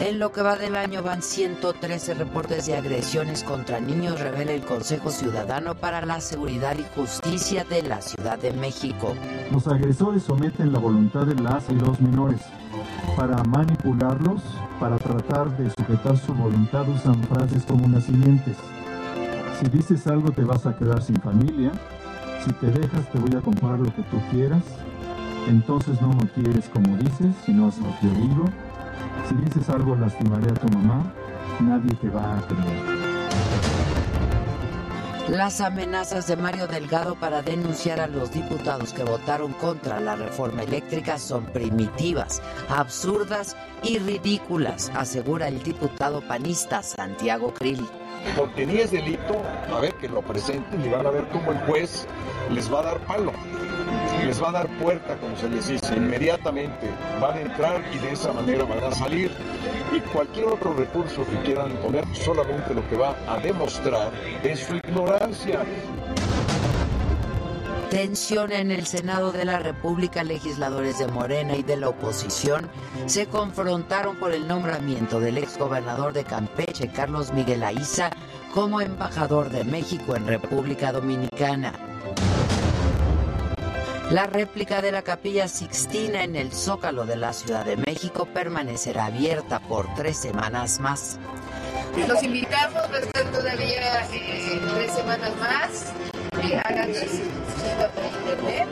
En lo que va del año van 113 reportes de agresiones contra niños, revela el Consejo Ciudadano para la Seguridad y Justicia de la Ciudad de México. Los agresores someten la voluntad de las y los menores. Para manipularlos, para tratar de sujetar su voluntad, usan frases como las siguientes. Si dices algo te vas a quedar sin familia. Si te dejas te voy a comprar lo que tú quieras. Entonces no me quieres como dices, sino es lo que digo. Si dices algo lastimaré a tu mamá. Nadie te va a creer. Las amenazas de Mario Delgado para denunciar a los diputados que votaron contra la reforma eléctrica son primitivas, absurdas y ridículas, asegura el diputado panista Santiago Krill. Porque ni es delito, a ver que lo presenten y van a ver cómo el juez les va a dar palo, les va a dar puerta, como se les dice, inmediatamente van a entrar y de esa manera van a salir. Y cualquier otro recurso que quieran poner, solamente lo que va a demostrar es su ignorancia. Tensión en el Senado de la República, legisladores de Morena y de la oposición se confrontaron por el nombramiento del exgobernador de Campeche, Carlos Miguel Aiza, como embajador de México en República Dominicana. La réplica de la Capilla Sixtina en el Zócalo de la Ciudad de México permanecerá abierta por tres semanas más. Los invitamos a estar todavía eh, tres semanas más. Eh, hagan su cita por internet.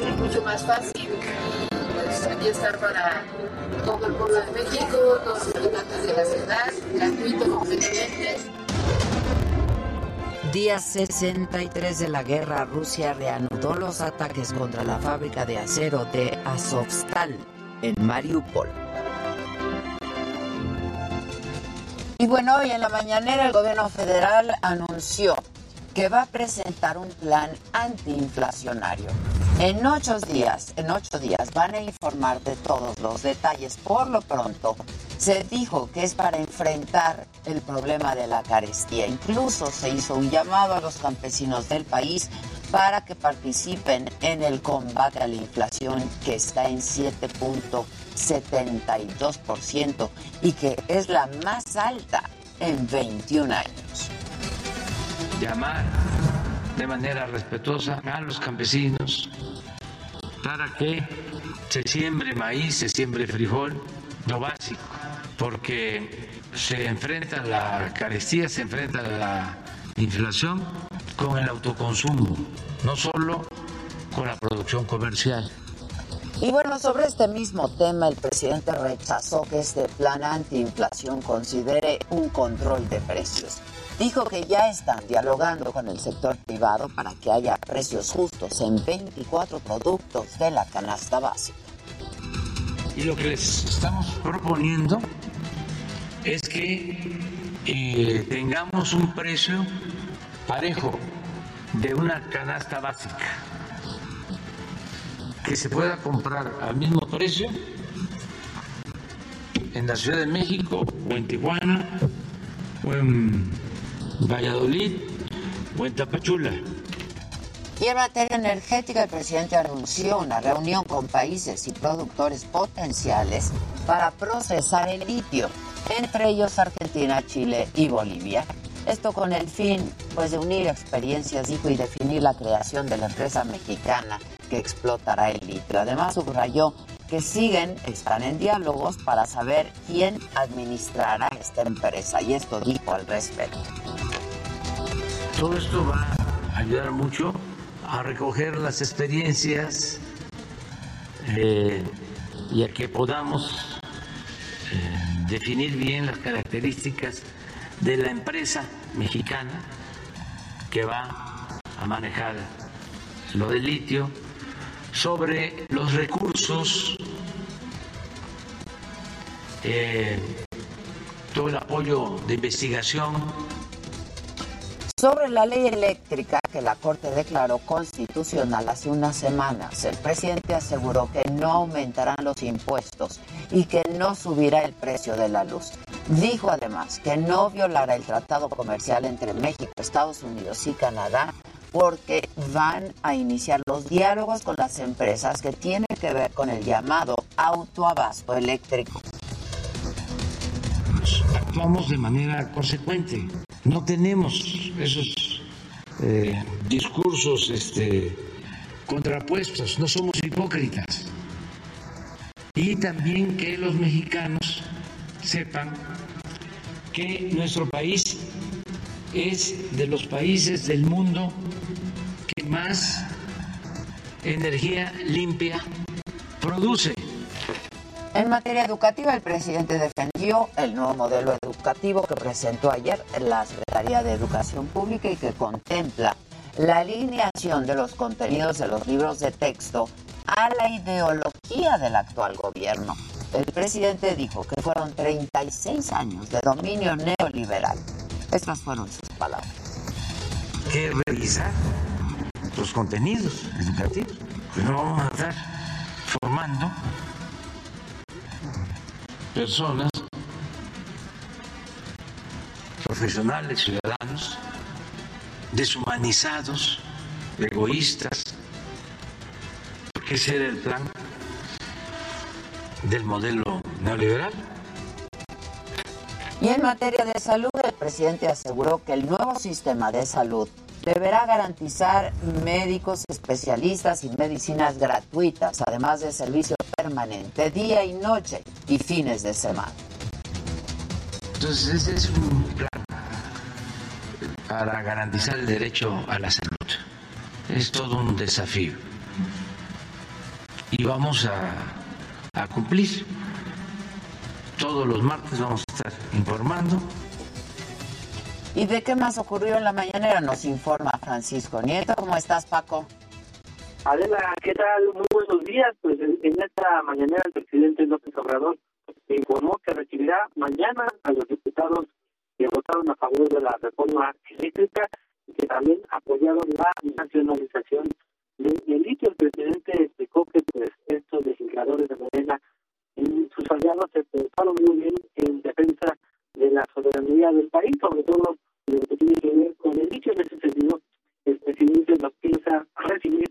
Es mucho más fácil. Pues, aquí está para todo el pueblo de México, todos los habitantes de la ciudad, gratuito completamente. Día 63 de la guerra, Rusia reanudó los ataques contra la fábrica de acero de Azovstal en Mariupol. Y bueno, hoy en la mañanera el gobierno federal anunció que va a presentar un plan antiinflacionario. En ocho días, en ocho días van a informar de todos los detalles. Por lo pronto, se dijo que es para enfrentar el problema de la carestía. Incluso se hizo un llamado a los campesinos del país para que participen en el combate a la inflación que está en 7.72% y que es la más alta en 21 años. Llamar de manera respetuosa a los campesinos para que se siembre maíz, se siembre frijol, lo básico, porque se enfrenta la carestía, se enfrenta la inflación con el autoconsumo, no solo con la producción comercial. Y bueno, sobre este mismo tema, el presidente rechazó que este plan antiinflación considere un control de precios. Dijo que ya están dialogando con el sector privado para que haya precios justos en 24 productos de la canasta básica. Y lo que les estamos proponiendo es que eh, tengamos un precio parejo de una canasta básica que se pueda comprar al mismo precio en la Ciudad de México o en Tijuana o en Valladolid o en Tapachula. Y en materia energética, el presidente anunció una reunión con países y productores potenciales para procesar el litio, entre ellos Argentina, Chile y Bolivia. Esto con el fin pues, de unir experiencias, y definir la creación de la empresa mexicana que explotará el litio. Además, subrayó que siguen, están en diálogos para saber quién administrará esta empresa. Y esto dijo al respecto. Todo esto va a ayudar mucho a recoger las experiencias eh, y a que podamos eh, definir bien las características de la empresa mexicana que va a manejar lo del litio, sobre los recursos, eh, todo el apoyo de investigación. Sobre la ley eléctrica que la Corte declaró constitucional hace unas semanas, el presidente aseguró que no aumentarán los impuestos y que no subirá el precio de la luz. Dijo además que no violará el tratado comercial entre México, Estados Unidos y Canadá porque van a iniciar los diálogos con las empresas que tienen que ver con el llamado autoabasto eléctrico. Actuamos de manera consecuente. No tenemos esos eh, discursos este, contrapuestos, no somos hipócritas. Y también que los mexicanos sepan que nuestro país es de los países del mundo que más energía limpia produce. En materia educativa, el presidente defendió el nuevo modelo educativo que presentó ayer la Secretaría de Educación Pública y que contempla la alineación de los contenidos de los libros de texto a la ideología del actual gobierno. El presidente dijo que fueron 36 años de dominio neoliberal. Estas fueron sus palabras. que revisar los contenidos educativos. No vamos a estar formando personas, profesionales, ciudadanos, deshumanizados, egoístas, porque ese era el plan del modelo neoliberal. Y en materia de salud, el presidente aseguró que el nuevo sistema de salud deberá garantizar médicos especialistas y medicinas gratuitas, además de servicio permanente, día y noche y fines de semana. Entonces ese es un plan para garantizar el derecho a la salud. Es todo un desafío. Y vamos a, cumplir. Todos los martes vamos a estar informando ¿Y de qué más ocurrió en la mañanera? Nos informa Francisco Nieto. ¿Cómo estás, Paco? Adela, ¿qué tal? Muy buenos días. Pues en, en esta mañanera el presidente López Obrador informó que recibirá mañana a los diputados que votaron a favor de la reforma eléctrica y que también apoyaron la nacionalización del litio. El presidente explicó que pues estos legisladores de Morena sus aliados se pensaron muy bien en defensa de la soberanía del país, sobre todo lo que tiene que ver con el litio. En ese sentido, el presidente los piensa recibir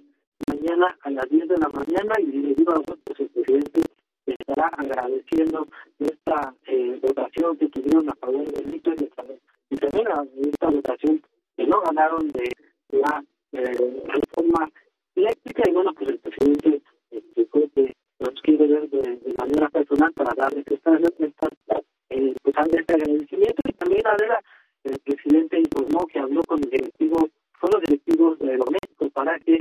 mañana a las 10 de la mañana y debido a eso, pues el presidente estará agradeciendo esta eh, votación que tuvieron a favor del litio y, también a esta votación que no ganaron de la eh, reforma eléctrica y bueno, pues el presidente explicó que nos quiere ver de, manera personal para darles estas, estas eh, pues este agradecimiento y también Adela, el presidente informó que habló con el directivo, con los directivos de Aeroméxico para que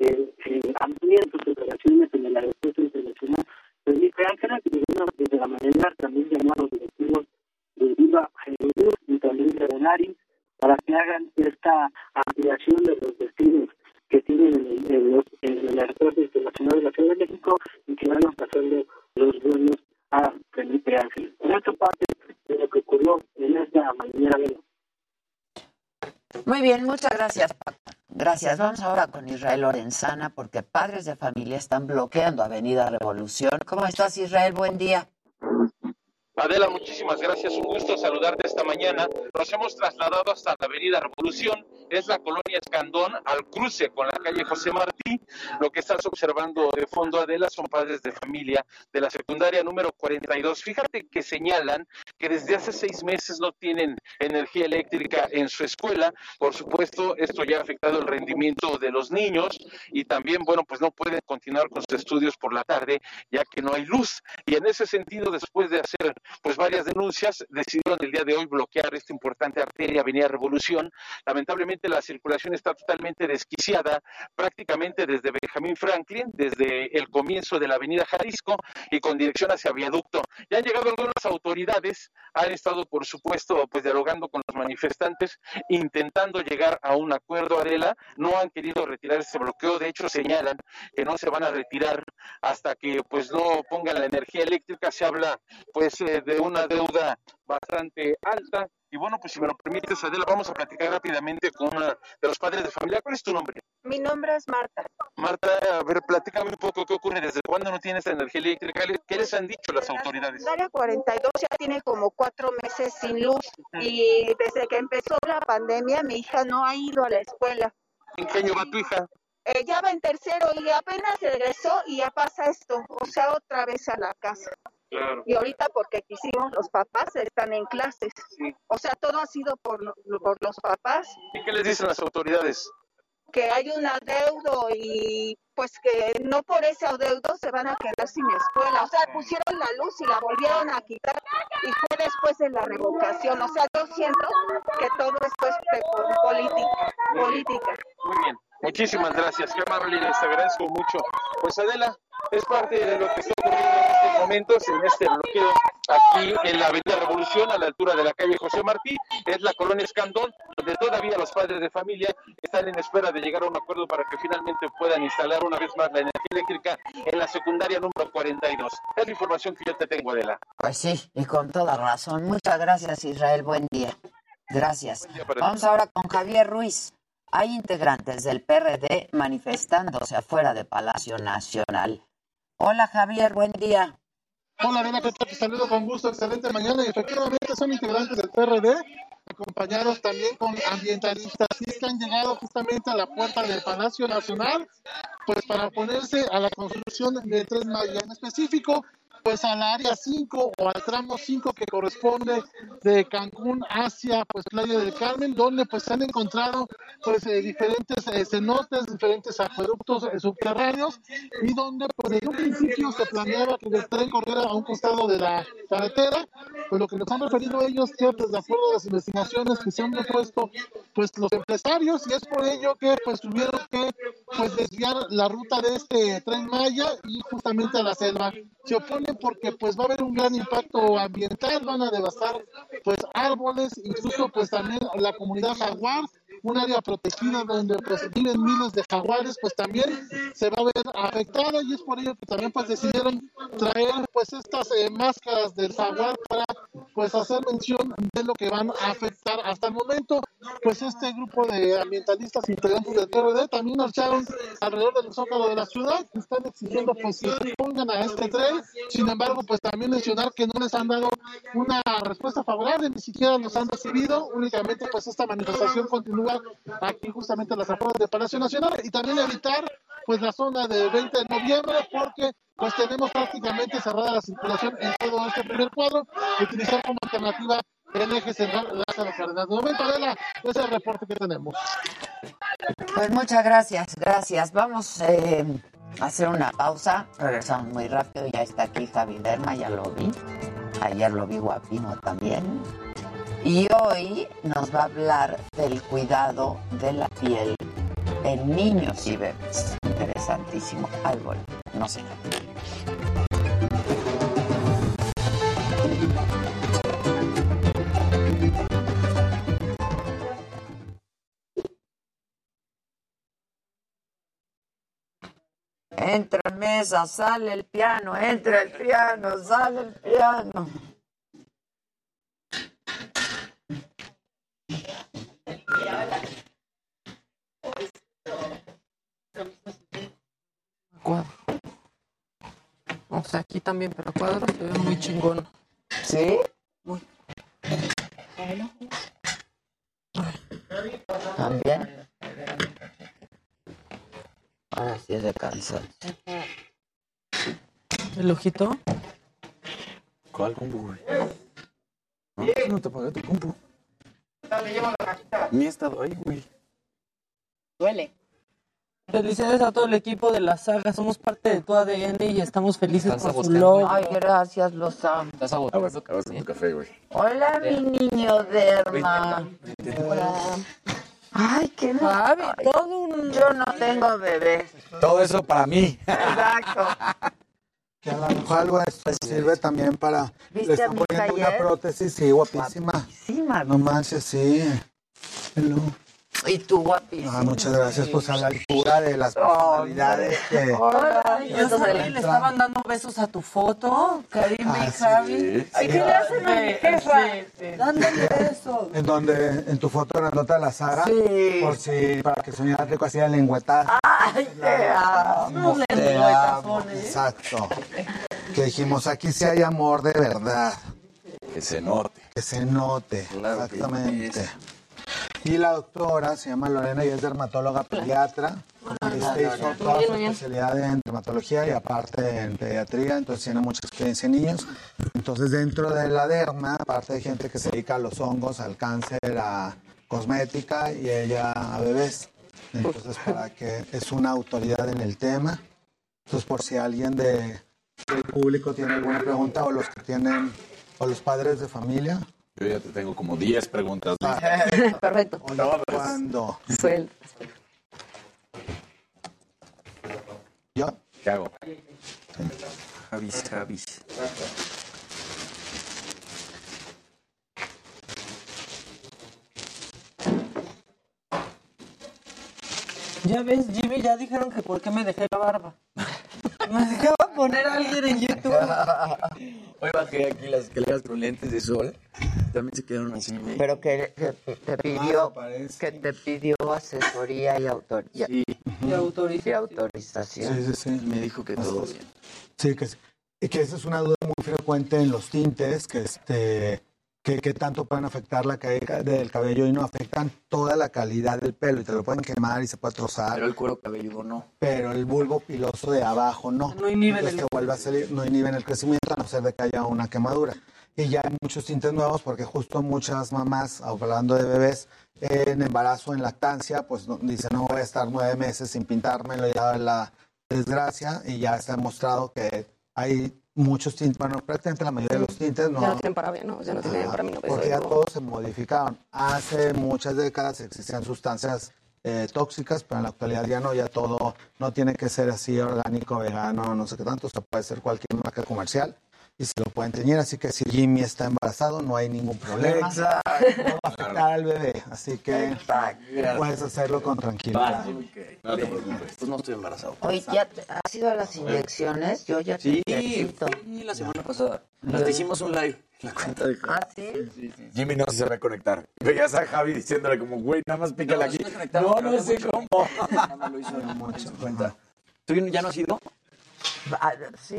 eh, eh, amplíen sus operaciones en el aeropuerto internacional Felipe Ángeles y bueno, desde la mañana también llamó a los directivos de Viva Aerobús y también de Bonaris para que hagan esta ampliación de los destinos que tienen en el, en los, en el aeropuerto internacional de la Ciudad de México y que van a pasando los vuelos a Felipe Ángeles. Por esta parte de lo que ocurrió en esta mañana de Muy bien, muchas gracias. Gracias. Vamos ahora con Israel Lorenzana porque padres de familia están bloqueando Avenida Revolución. ¿Cómo estás, Israel? Buen día. Adela, muchísimas gracias. Un gusto saludarte esta mañana. Nos hemos trasladado hasta la Avenida Revolución, es la colonia Escandón, al cruce con la calle José Martí. Lo que estás observando de fondo, Adela, son padres de familia de la secundaria número 42. Fíjate que señalan que desde hace seis meses no tienen energía eléctrica en su escuela. Por supuesto, esto ya ha afectado el rendimiento de los niños y también, bueno, pues no pueden continuar con sus estudios por la tarde ya que no hay luz. Y en ese sentido, después de hacer pues varias denuncias, decidieron el día de hoy bloquear esta importante arteria Avenida Revolución. Lamentablemente la circulación está totalmente desquiciada, prácticamente desde Benjamín Franklin, desde el comienzo de la Avenida Jalisco y con dirección hacia Viaducto. Ya han llegado algunas autoridades, han estado por supuesto pues dialogando con los manifestantes, intentando llegar a un acuerdo, Adela, no han querido retirar este bloqueo, de hecho señalan que no se van a retirar hasta que pues no pongan la energía eléctrica, se habla pues eh, de una deuda bastante alta. Y bueno, pues si me lo permites, Adela, vamos a platicar rápidamente con una de los padres de familia. ¿Cuál es tu nombre? Mi nombre es Marta. Marta, a ver, platícame un poco qué ocurre, desde cuándo no tienes energía eléctrica, ¿qué les han dicho las autoridades? El área 42 ya tiene como cuatro meses sin luz y desde que empezó la pandemia mi hija no ha ido a la escuela. ¿En qué año va tu hija? Eh, ya va en tercero y apenas regresó y ya pasa esto, o sea, otra vez a la casa. Claro. Y ahorita porque quisimos, los papás están en clases. O sea, todo ha sido por, lo- por los papás, ¿Y qué les dicen las autoridades? que hay un adeudo y pues que no por ese adeudo se van a quedar sin escuela. O sea, pusieron la luz y la volvieron a quitar y fue después de la revocación. O sea, yo siento que todo esto es política, política. Muy bien. Muchísimas gracias, qué amable, les agradezco mucho. Pues Adela, es parte de lo que está momentos en este bloqueo aquí en la Avenida Revolución, a la altura de la calle José Martí, es la colonia Escandón, donde todavía los padres de familia están en espera de llegar a un acuerdo para que finalmente puedan instalar una vez más la energía eléctrica en la secundaria número 42. Es la información que yo te tengo, Adela. Pues sí, y con toda razón. Muchas gracias, Israel. Buen día. Gracias. Vamos ahora con Javier Ruiz. Hay integrantes del PRD manifestándose afuera de Palacio Nacional. Hola, Javier. Buen día. Hola, Elena, ¿qué tal? Te saludo con gusto, excelente mañana. Y efectivamente son integrantes del PRD, acompañados también con ambientalistas, y que han llegado justamente a la puerta del Palacio Nacional, pues para oponerse a la construcción de Tres Maya, en específico, pues al área 5 o al tramo 5 que corresponde de Cancún hacia pues Playa del Carmen, donde pues se han encontrado pues eh, diferentes eh, cenotes, diferentes acueductos eh, subterráneos y donde pues desde un principio se planeaba que el tren corriera a un costado de la carretera, pues lo que nos han referido ellos que pues de acuerdo a las investigaciones que se han propuesto pues los empresarios y es por ello que pues tuvieron que pues desviar la ruta de este tren Maya y justamente a la selva. Se porque pues va a haber un gran impacto ambiental, van a devastar pues árboles, incluso pues también la comunidad jaguar, un área protegida donde pues viven miles de jaguares, pues también se va a ver afectada y es por ello que también pues decidieron traer pues estas eh, máscaras del jaguar para pues hacer mención de lo que van a afectar. Hasta el momento pues este grupo de ambientalistas integrantes del PRD también marcharon alrededor del zócalo de la ciudad están exigiendo pues que se pongan a este tren. Sin embargo pues también mencionar que no les han dado una respuesta favorable ni siquiera los han recibido únicamente pues esta manifestación continúa aquí justamente en las afueras del Palacio Nacional y también evitar pues la zona de 20 de noviembre porque pues tenemos prácticamente cerrada la circulación en todo este primer cuadro y utilizar como alternativa el eje central Lázaro Cárdenas. De momento, Adela, ese es el reporte que tenemos. Pues muchas gracias, gracias. Vamos eh, a hacer una pausa. Regresamos muy rápido. Ya está aquí Javi Lerma, ya lo vi. Ayer lo vi guapino también. Y hoy nos va a hablar del cuidado de la piel en niños y bebés. Interesantísimo. Árbol, no sé. Entra en mesa, sale el piano, entra el piano, sale el piano. Aquí también, pero cuadro se ve muy chingón. ¿Sí? Muy. También. Ahora sí es de cansar. ¿El ojito? ¿Cuál compu, güey? No, no te pagué tu compu. Ni he estado ahí, güey. Duele. Felicidades a todo el equipo de la saga. Somos parte de tu ADN y estamos felices por su logo. Ay, gracias, los amo. Estás café, güey. Hola, mi niño Derma. Hola. Ay, qué Javi, todo un... Yo no tengo bebé. Todo eso para mí. Exacto. Que a lo mejor algo de esto sirve también para... ¿Viste Le están poniendo una prótesis, sí, guapísima. Guapísima. No manches, sí. Hello. Y tú, guapísimo. Ah, muchas gracias, pues a la altura de las personalidades que... Hola, yo sabía, le estaban dando besos a tu foto, Karim Ah, y sí. Javi. Ay, ¿qué le hacen a mi jefa? Dándole besos. En donde, en tu foto la nota la Sara, Sí. por si, para que soñara rico así de lengüetar. Ay, te amo. Te amo, Exacto. Que dijimos, aquí sí hay amor de verdad. Que se note. Que se note, exactamente. Y la doctora se llama Lorena y es dermatóloga pediatra. Este, hizo toda su especialidad en dermatología y aparte en pediatría, entonces tiene mucha experiencia en niños. Entonces dentro de la derma, aparte de gente que se dedica a los hongos, al cáncer, a cosmética y ella a bebés. Entonces para que es una autoridad en el tema. Entonces por si alguien de, del público tiene alguna pregunta o los que tienen, o los padres de familia, Yo ya te tengo como 10 preguntas. Perfecto. ¿Cuándo? Suel. ¿Yo? ¿Qué hago? Javis, Javis. Ya ves, Jimmy, ya dijeron que por qué me dejé la barba. Me dejaba poner a alguien en YouTube. Hoy bajé aquí las escaleras con lentes de sol. También se quedaron así. Pero que, que te pidió, que te pidió asesoría y, autor, y, Y autorización. y autorización. Sí, sí, sí. Me dijo que todo bien. Sí, que, sí. y que esa es una duda muy frecuente en los tintes, que este que, que tanto pueden afectar la caída del cabello y no afectan toda la calidad del pelo y te lo pueden quemar y se puede trozar. Pero el cuero cabelludo no. pero el bulbo piloso de abajo no. No inhiben Entonces el- a salir, no inhiben el crecimiento a no ser de que haya una quemadura. Y ya hay muchos tintes nuevos porque justo muchas mamás, hablando de bebés, en embarazo, en lactancia, pues no- dicen no voy a estar nueve meses sin pintármelo ya la desgracia y ya está demostrado que hay muchos tintes, bueno, prácticamente la mayoría de los tintes no, Ya no tienen parabia, ¿no? Ya no tienen Ajá, para mí no porque ya todos se modificaron. Hace muchas décadas existían sustancias eh, tóxicas, pero en la actualidad ya no, ya todo no tiene que ser así orgánico, vegano, no sé qué tanto, o sea, puede ser cualquier marca comercial y se lo pueden teñir, así que si Jimmy está embarazado no hay ningún problema. No va a afectar al bebé, así que puedes hacerlo con tranquilidad. No te preocupes. Pues no estoy embarazado. Oye, ¿ya te- has ido a las inyecciones? Yo ya Sí, te fui la semana pasada. Hasta hicimos un live. La cuenta de ¿Ah, sí? Jimmy no se va a conectar. Veías a Javi diciéndole como, güey, nada más pícale No, aquí. sí No, no no sé cómo. Nada más lo hizo mucho. Cuenta. ¿Tú ya no has ido? Ah, sí.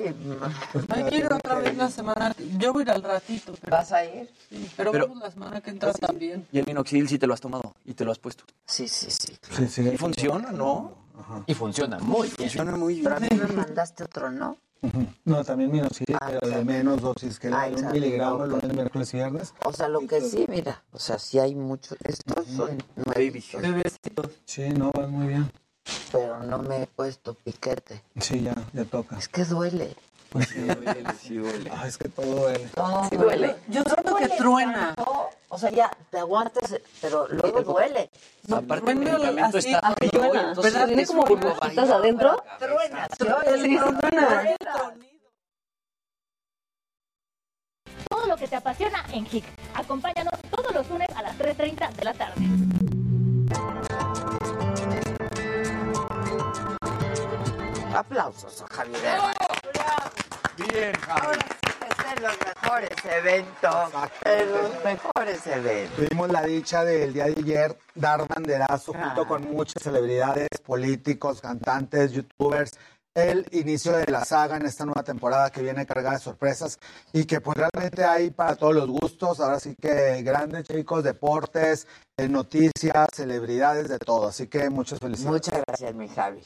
Hay que ir otra vez la semana. Yo voy a ir al ratito. Pero... ¿Vas a ir? Sí, pero, Pero- vamos la semana que entra también. Y el minoxidil sí te lo has tomado y te lo has puesto. Sí, sí, sí. Sí, sí. Y funciona, ¿no? Y funciona muy bien. Funciona muy Pero a bien. mí me mandaste otro, ¿no? No, también minoxidil, Ah, pero de menos dosis que Ah, la de un miligramo lunes, miércoles y viernes. O sea, lo que sí, mira, o sea, sí hay muchos, estos son nuevitos, Bebecitos. Sí, no, vas muy bien. Pero no me he puesto piquete. Sí, ya, ya toca. Es que duele. Pues sí duele, sí duele. Ah, es que todo duele. Todo Sí duele. Yo siento que truena. No, o sea, ya, te aguantas, pero luego duele. Aparte el Truena medicamento así, está así frío, truena. entonces ¿Verdad? Tiene como burbujitas adentro. Truena, sí, truena. Todo lo que te apasiona en HIC. Acompáñanos todos los lunes a las 3.30 de la tarde. Aplausos a Javier. Herrera. Bien, Javi. Es en los mejores eventos. En los mejores eventos. Tuvimos la dicha del día de ayer dar banderazo junto con muchas celebridades, políticos, cantantes, youtubers, el inicio de la saga en esta nueva temporada que viene cargada de sorpresas y que pues realmente hay para todos los gustos, ahora sí que grandes chicos, deportes, eh, noticias, celebridades, de todo, así que muchas felicidades. Muchas gracias, mi Javi.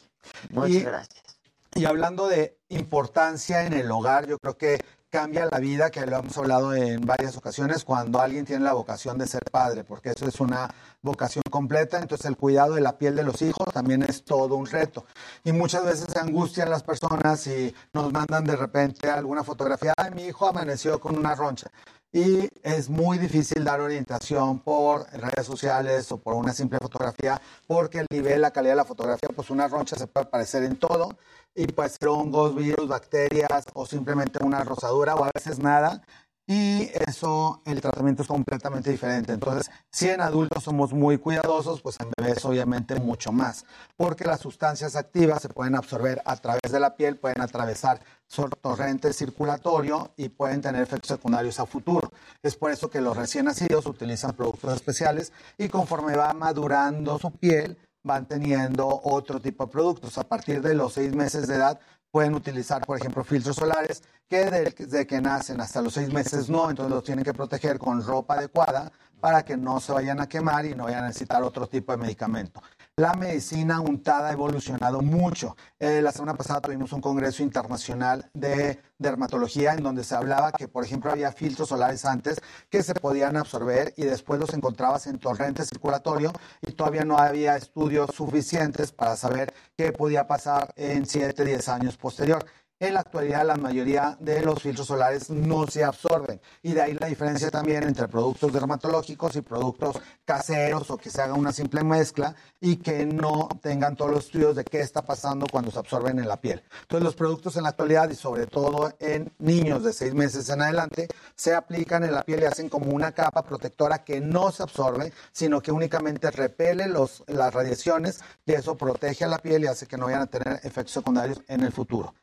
Muchas Y- gracias. Y hablando de importancia en el hogar, yo creo que cambia la vida, que lo hemos hablado en varias ocasiones, cuando alguien tiene la vocación de ser padre, porque eso es una vocación completa, entonces el cuidado de la piel de los hijos también es todo un reto. Y muchas veces se angustian las personas y nos mandan de repente alguna fotografía, ay, mi hijo amaneció con una roncha. Y es muy difícil dar orientación por redes sociales o por una simple fotografía, porque el nivel, la calidad de la fotografía, pues una roncha se puede aparecer en todo y puede ser hongos, virus, bacterias o simplemente una rosadura o a veces nada. Y eso, el tratamiento es completamente diferente. Entonces, si en adultos somos muy cuidadosos, pues en bebés obviamente mucho más, porque las sustancias activas se pueden absorber a través de la piel, pueden atravesar su torrente circulatorio y pueden tener efectos secundarios a futuro. Es por eso que los recién nacidos utilizan productos especiales y conforme va madurando su piel, van teniendo otro tipo de productos. A partir de los seis meses de edad pueden utilizar, por ejemplo, filtros solares que desde que nacen hasta los seis meses no, entonces los tienen que proteger con ropa adecuada para que no se vayan a quemar y no vayan a necesitar otro tipo de medicamento. La medicina untada ha evolucionado mucho. Eh, la semana pasada tuvimos un congreso internacional de dermatología en donde se hablaba que, por ejemplo, había filtros solares antes que se podían absorber y después los encontrabas en torrente circulatorio y todavía no había estudios suficientes para saber qué podía pasar en 7, 10 años posterior. En la actualidad la mayoría de los filtros solares no se absorben y de ahí la diferencia también entre productos dermatológicos y productos caseros o que se haga una simple mezcla y que no tengan todos los estudios de qué está pasando cuando se absorben en la piel. Entonces los productos en la actualidad y sobre todo en niños de seis meses en adelante se aplican en la piel y hacen como una capa protectora que no se absorbe, sino que únicamente repele los, las radiaciones y eso protege a la piel y hace que no vayan a tener efectos secundarios en el futuro.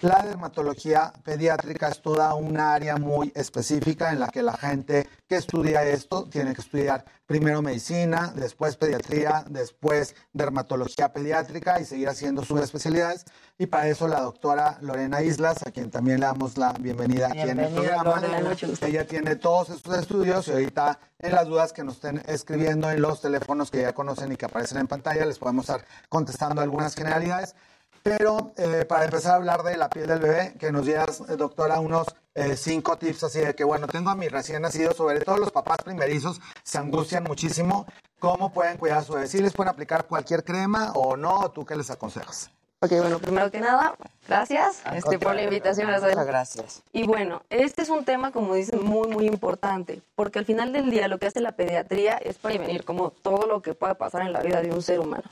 La dermatología pediátrica es toda un área muy específica en la que la gente que estudia esto tiene que estudiar primero medicina, después pediatría, después dermatología pediátrica y seguir haciendo sus especialidades. Y para eso la doctora Lorena Islas, a quien también le damos la bienvenida, aquí en el programa. Ella tiene todos estos estudios y ahorita en las dudas que nos estén escribiendo en los teléfonos que ya conocen y que aparecen en pantalla, les podemos estar contestando algunas generalidades. Pero eh, para empezar a hablar de la piel del bebé, que nos dieras, eh, doctora, unos eh, cinco tips así de que, bueno, tengo a mi recién nacido, sobre todo los papás primerizos se angustian muchísimo. ¿Cómo pueden cuidar a su bebé? ¿Sí les pueden aplicar cualquier crema o no? ¿Tú qué les aconsejas? Ok, bueno, primero que nada, gracias este, por la invitación. Muchas gracias. Y bueno, este es un tema, como dicen, muy, muy importante, porque al final del día lo que hace la pediatría es prevenir como todo lo que pueda pasar en la vida de un ser humano.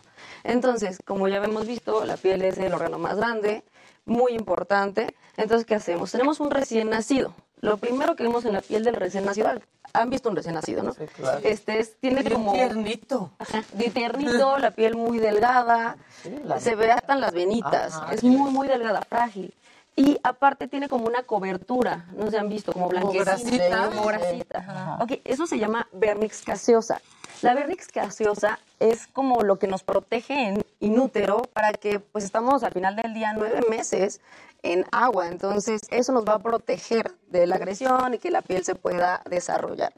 Entonces, como ya hemos visto, la piel es el órgano más grande, muy importante. Entonces, ¿qué hacemos? Tenemos un recién nacido. Lo primero que vemos en la piel del recién nacido, han visto un recién nacido, ¿no? Sí, claro. Este es, tiene Bien como tiernito. Ajá, de tiernito, la piel muy delgada, se ve hasta en las venitas, Ajá, es sí. muy muy delgada, frágil. Y aparte tiene como una cobertura, no se han visto, como blanquecita, grasita. como grasita. Ajá. Ok, eso se llama vernix gaseosa. La vernix gaseosa es como lo que nos protege en inútero para que pues estamos al final del día nueve meses en agua, entonces eso nos va a proteger de la agresión y que la piel se pueda desarrollar.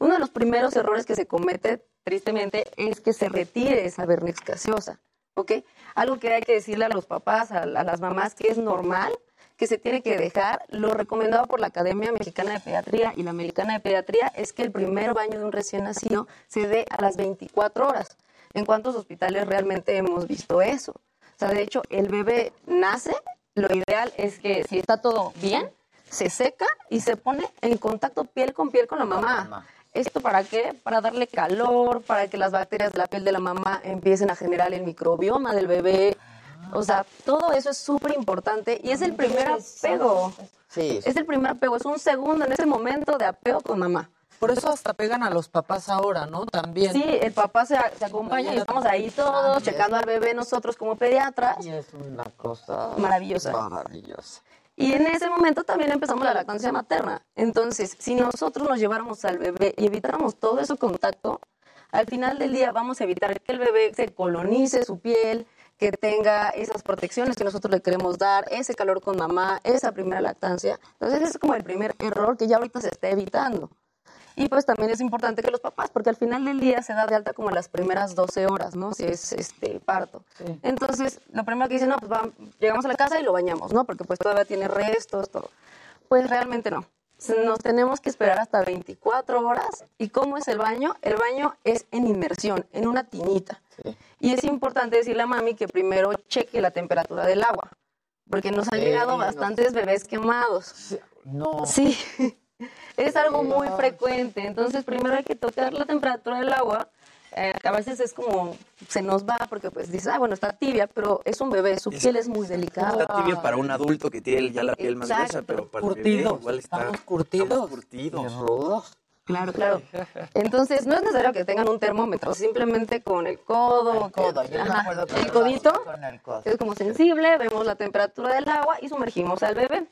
Uno de los primeros errores que se comete, tristemente, es que se retire esa vernix gaseosa, ¿ok? Algo que hay que decirle a los papás, a, a las mamás, que es normal, que se tiene que dejar. Lo recomendado por la Academia Mexicana de Pediatría y la Americana de Pediatría es que el primer baño de un recién nacido se dé a las 24 horas. ¿En cuántos hospitales realmente hemos visto eso? O sea, de hecho, el bebé nace, lo ideal es que si está todo bien, se seca y se pone en contacto piel con piel con la mamá. ¿Esto para qué? Para darle calor, para que las bacterias de la piel de la mamá empiecen a generar el microbioma del bebé. O sea, todo eso es súper importante y es el primer apego. Sí. Es el primer apego, es un segundo en ese momento de apego con mamá. Por eso hasta pegan a los papás ahora, ¿no? También. Sí, el papá se, se acompaña y estamos ahí todos checando al bebé nosotros como pediatras. Y es una cosa Maravillosa. Maravillosa. Y en ese momento también empezamos la lactancia materna. Entonces, si nosotros nos lleváramos al bebé y evitáramos todo ese contacto, al final del día vamos a evitar que el bebé se colonice su piel, que tenga esas protecciones que nosotros le queremos dar, ese calor con mamá, esa primera lactancia. Entonces, ese es como el primer error que ya ahorita se está evitando. Y pues también es importante que los papás, porque al final del día se da de alta como las primeras 12 horas, ¿no? Si es este parto. Entonces, lo primero que dicen, no, pues va- llegamos a la casa y lo bañamos, ¿no? Porque pues todavía tiene restos, todo. Pues realmente no. Nos tenemos que esperar hasta 24 horas. ¿Y cómo es el baño? El baño es en inmersión, en una tinita. Y es importante decirle a mami que primero cheque la temperatura del agua, porque nos han Eh, llegado bastantes bebés quemados. No. Sí, es algo muy frecuente. Entonces, primero hay que tocar la temperatura del agua. Eh, a veces es como, se nos va porque pues dices, ah, bueno, está tibia, pero es un bebé, su piel es muy delicada. Está tibio para un adulto que tiene ya la piel más gruesa, pero para el bebé igual está... Estamos curtidos. Estamos curtidos. Claro, claro. Entonces, no es necesario que tengan un termómetro, simplemente con el codo. El codo, yo Ajá, el codito. con el codo. Es como sensible, vemos la temperatura del agua y sumergimos al bebé.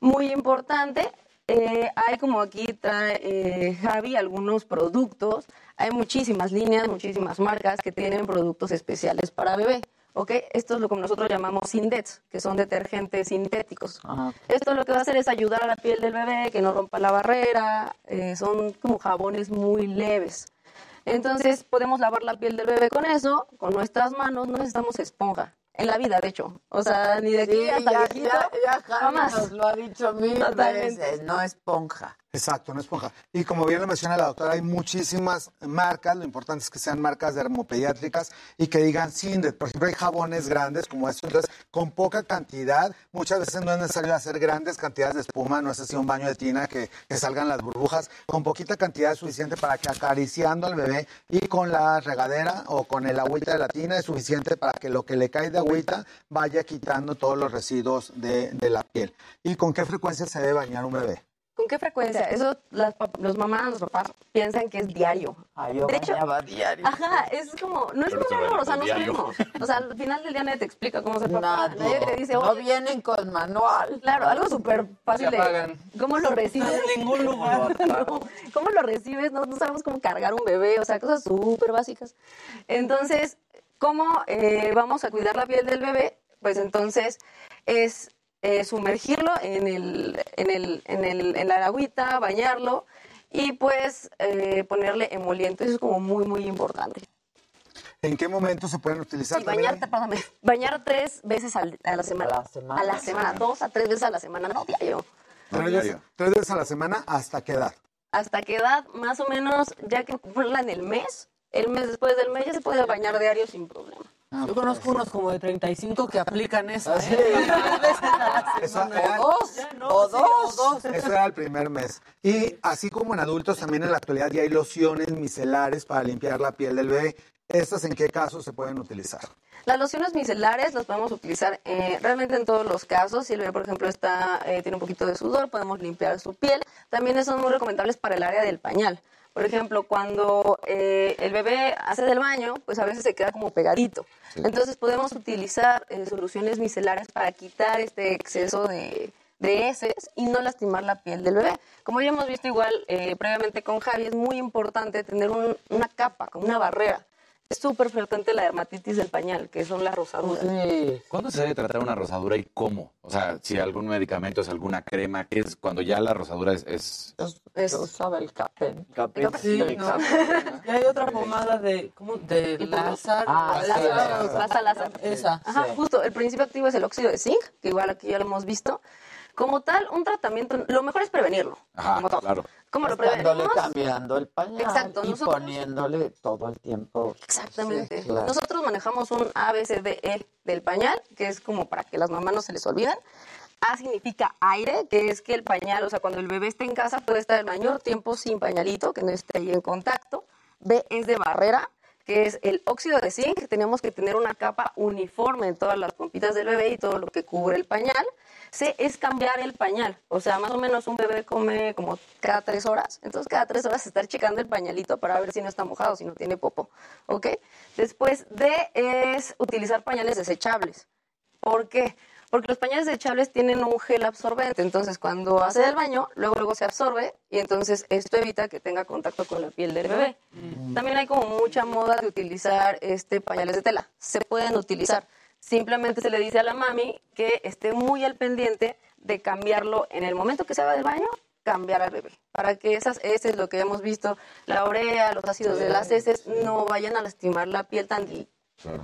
Muy importante, eh, hay como aquí trae eh, Javi algunos productos, hay muchísimas líneas, muchísimas marcas que tienen productos especiales para bebé. ¿ok? Esto es lo que nosotros llamamos Sindets, que son detergentes sintéticos. Esto lo que va a hacer es ayudar a la piel del bebé, que no rompa la barrera, eh, son como jabones muy leves. Entonces podemos lavar la piel del bebé con eso, con nuestras manos, no necesitamos esponja. En la vida, de hecho. O sea, ni de aquí Sí, hasta ya, viejito, ya, ya Javi jamás. nos lo ha dicho mil Totalmente. veces, no esponja. Exacto, una esponja. Y como bien lo menciona la doctora, hay muchísimas marcas. Lo importante es que sean marcas dermopediátricas y que digan Sindet. Por ejemplo, hay jabones grandes como estos. Entonces, con poca cantidad, muchas veces no es necesario hacer grandes cantidades de espuma. No es así un baño de tina que, salgan las burbujas. Con poquita cantidad es suficiente para que acariciando al bebé y con la regadera o con el agüita de la tina es suficiente para que lo que le cae de agüita vaya quitando todos los residuos de, de la piel. ¿Y con qué frecuencia se debe bañar un bebé? ¿Con qué frecuencia? Eso las, los mamás, los papás piensan que es diario. Ah, yo de hecho, diario. Ajá, es como, no es se un o sea, no sabemos. O sea, al final del día nadie te explica cómo ser papá. Nadie. Nadie te dice, No vienen con manual. Claro, algo súper fácil Se de... apagan. ¿Cómo lo recibes? En ningún lugar. No, ¿Cómo lo recibes? No, no sabemos cómo cargar un bebé, o sea, cosas súper básicas. Entonces, ¿cómo eh, vamos a cuidar la piel del bebé? Pues entonces es eh, sumergirlo en el, en el, en el, en la agüita, bañarlo y pues eh, ponerle emoliente. Eso es como muy, muy importante. ¿En qué momento se pueden utilizar Sí, bañarte, perdóname, bañar tres veces al- a la semana. A la semana. A la semana, dos a tres veces a la semana, no diario. Tres tres veces a la semana, ¿hasta qué edad? hasta qué edad, más o menos, ya que cumplan el mes, el mes después del mes ya se puede bañar diario sin problema. Yo conozco unos como de 35 que aplican eso. Ah, sí. Esa era- O dos. Eso era el primer mes. Y así como en adultos, también en la actualidad ya hay lociones micelares para limpiar la piel del bebé. ¿Estas en qué casos se pueden utilizar? Las lociones micelares las podemos utilizar eh, realmente en todos los casos. Si el bebé, por ejemplo, está, eh, tiene un poquito de sudor, podemos limpiar su piel. También son muy recomendables para el área del pañal. Por ejemplo, cuando eh, el bebé hace del baño, pues a veces se queda como pegadito. Entonces podemos utilizar eh, soluciones micelares para quitar este exceso de, de heces y no lastimar la piel del bebé. Como ya hemos visto igual eh, previamente con Javi, es muy importante tener un- una capa, como una barrera. Es súper frecuente la dermatitis del pañal, que son las rosaduras. ¿Cuándo se debe tratar una rosadura y cómo? O sea, si algún medicamento es alguna crema, ¿qué es cuando ya la rosadura es... es... Es, usaba el capen. Sí, no. Y hay otra pomada de, ¿cómo? De Lázaro. Ah, sí, Lázaro, Lázaro, Lázaro. Esa. Ajá, justo, el principio activo es el óxido de zinc, que igual aquí ya lo hemos visto. Como tal, un tratamiento, lo mejor es prevenirlo. Ajá, claro. ¿Cómo lo prevenimos? cambiando el pañal Exacto, y nosotros- poniéndole todo el tiempo. Exactamente. Sí, claro. Nosotros manejamos un A, B, C, D, E del pañal, que es como para que las mamás no se les olviden. A significa aire, que es que el pañal, o sea, cuando el bebé esté en casa puede estar el mayor tiempo sin pañalito, que no esté ahí en contacto. B es de barrera, que es el óxido de zinc. Tenemos que tener una capa uniforme en todas las pompitas del bebé y todo lo que cubre el pañal. C es cambiar el pañal. O sea, más o menos un bebé come como cada tres horas. Entonces, cada tres horas estar checando el pañalito para ver si no está mojado, si no tiene popo. ¿Ok? Después, D es utilizar pañales desechables. ¿Por qué? Porque los pañales desechables tienen un gel absorbente. Entonces, cuando hace el baño, luego, luego se absorbe y entonces esto evita que tenga contacto con la piel del bebé. También hay como mucha moda de utilizar este pañales de tela. Se pueden utilizar. Simplemente se le dice a la mami que esté muy al pendiente de cambiarlo en el momento que se haga del baño, cambiar al bebé. Para que esas heces, lo que hemos visto, la urea, los ácidos de las heces, no vayan a lastimar la piel tan,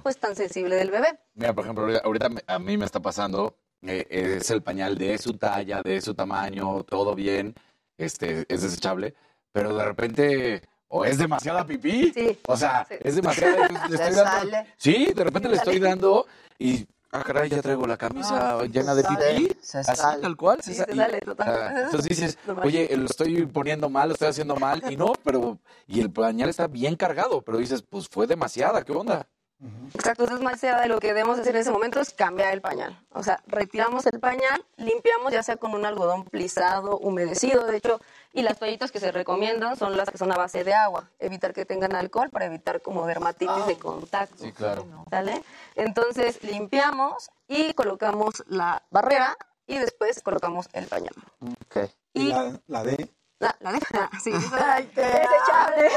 pues, tan sensible del bebé. Mira, por ejemplo, ahorita- a mí me está pasando, eh, es el pañal de su talla, de su tamaño, todo bien, este, es desechable, pero de repente, o es demasiada pipí, o sea, es demasiada, le estoy dando, sí, de repente le estoy dando y, ah, caray, ya traigo la camisa llena de pipí, se así sale. tal cual, Sí, se ah, entonces dices, oye, lo estoy poniendo mal, lo estoy haciendo mal, y no, pero, y el pañal está bien cargado, pero dices, pues fue demasiada, ¿qué onda? Exacto, entonces más allá de lo que debemos hacer en ese momento es cambiar el pañal. O sea, retiramos el pañal, limpiamos ya sea con un algodón plisado, humedecido, de hecho, y las toallitas que se recomiendan son las que son a base de agua, evitar que tengan alcohol para evitar como dermatitis de contacto. Sí, claro. ¿Sale? Entonces limpiamos y colocamos la barrera y después colocamos el pañal. Y la, la D. La, la de, sí, desechables.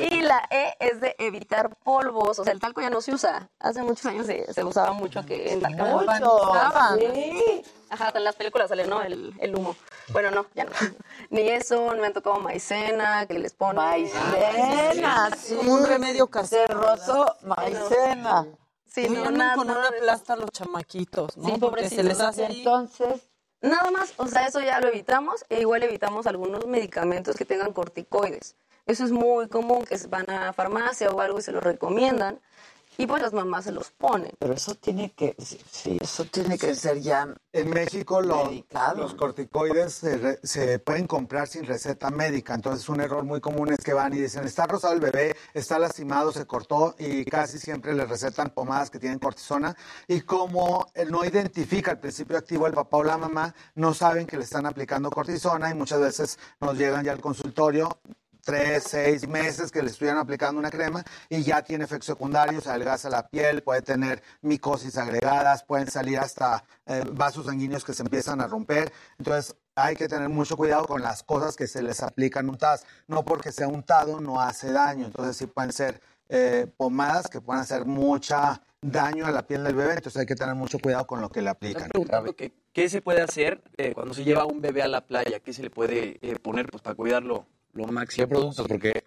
y la E es de evitar polvos. O sea, el talco ya no se usa. Hace muchos años se, se usaba mucho que en talco. Mucho. Sí. Ajá, en las películas sale, ¿no? El, el humo. Bueno, no, ya no. Ni eso, no me han tocado maicena, que les ponen. Maicena, sí. Un remedio casero. Maicena. Sí, no, nada, con una plasta los chamaquitos, ¿no? Sí, Porque se les hace. Entonces, Nada más, o sea, eso ya lo evitamos e igual evitamos algunos medicamentos que tengan corticoides. Eso es muy común que van a farmacia o algo y se lo recomiendan y pues las mamás se los ponen. Pero eso tiene que, sí, eso tiene que ser ya En México lo- los corticoides se, re- se pueden comprar sin receta médica, entonces un error muy común es que van y dicen, está rosado el bebé, está lastimado, se cortó y casi siempre le recetan pomadas que tienen cortisona. Y como él no identifica el principio activo el papá o la mamá, no saben que le están aplicando cortisona y muchas veces nos llegan ya al consultorio tres, seis meses que le estuvieran aplicando una crema y ya tiene efectos secundarios, adelgaza la piel, puede tener micosis agregadas, pueden salir hasta eh, vasos sanguíneos que se empiezan a romper. Entonces hay que tener mucho cuidado con las cosas que se les aplican untadas. No porque sea untado no hace daño. Entonces sí pueden ser eh, pomadas que pueden hacer mucha daño a la piel del bebé. Entonces hay que tener mucho cuidado con lo que le aplican. ¿Qué, se puede hacer eh, cuando se lleva un bebé a la playa? ¿Qué se le puede eh, poner pues, para cuidarlo lo máximo? ¿Qué productos? Porque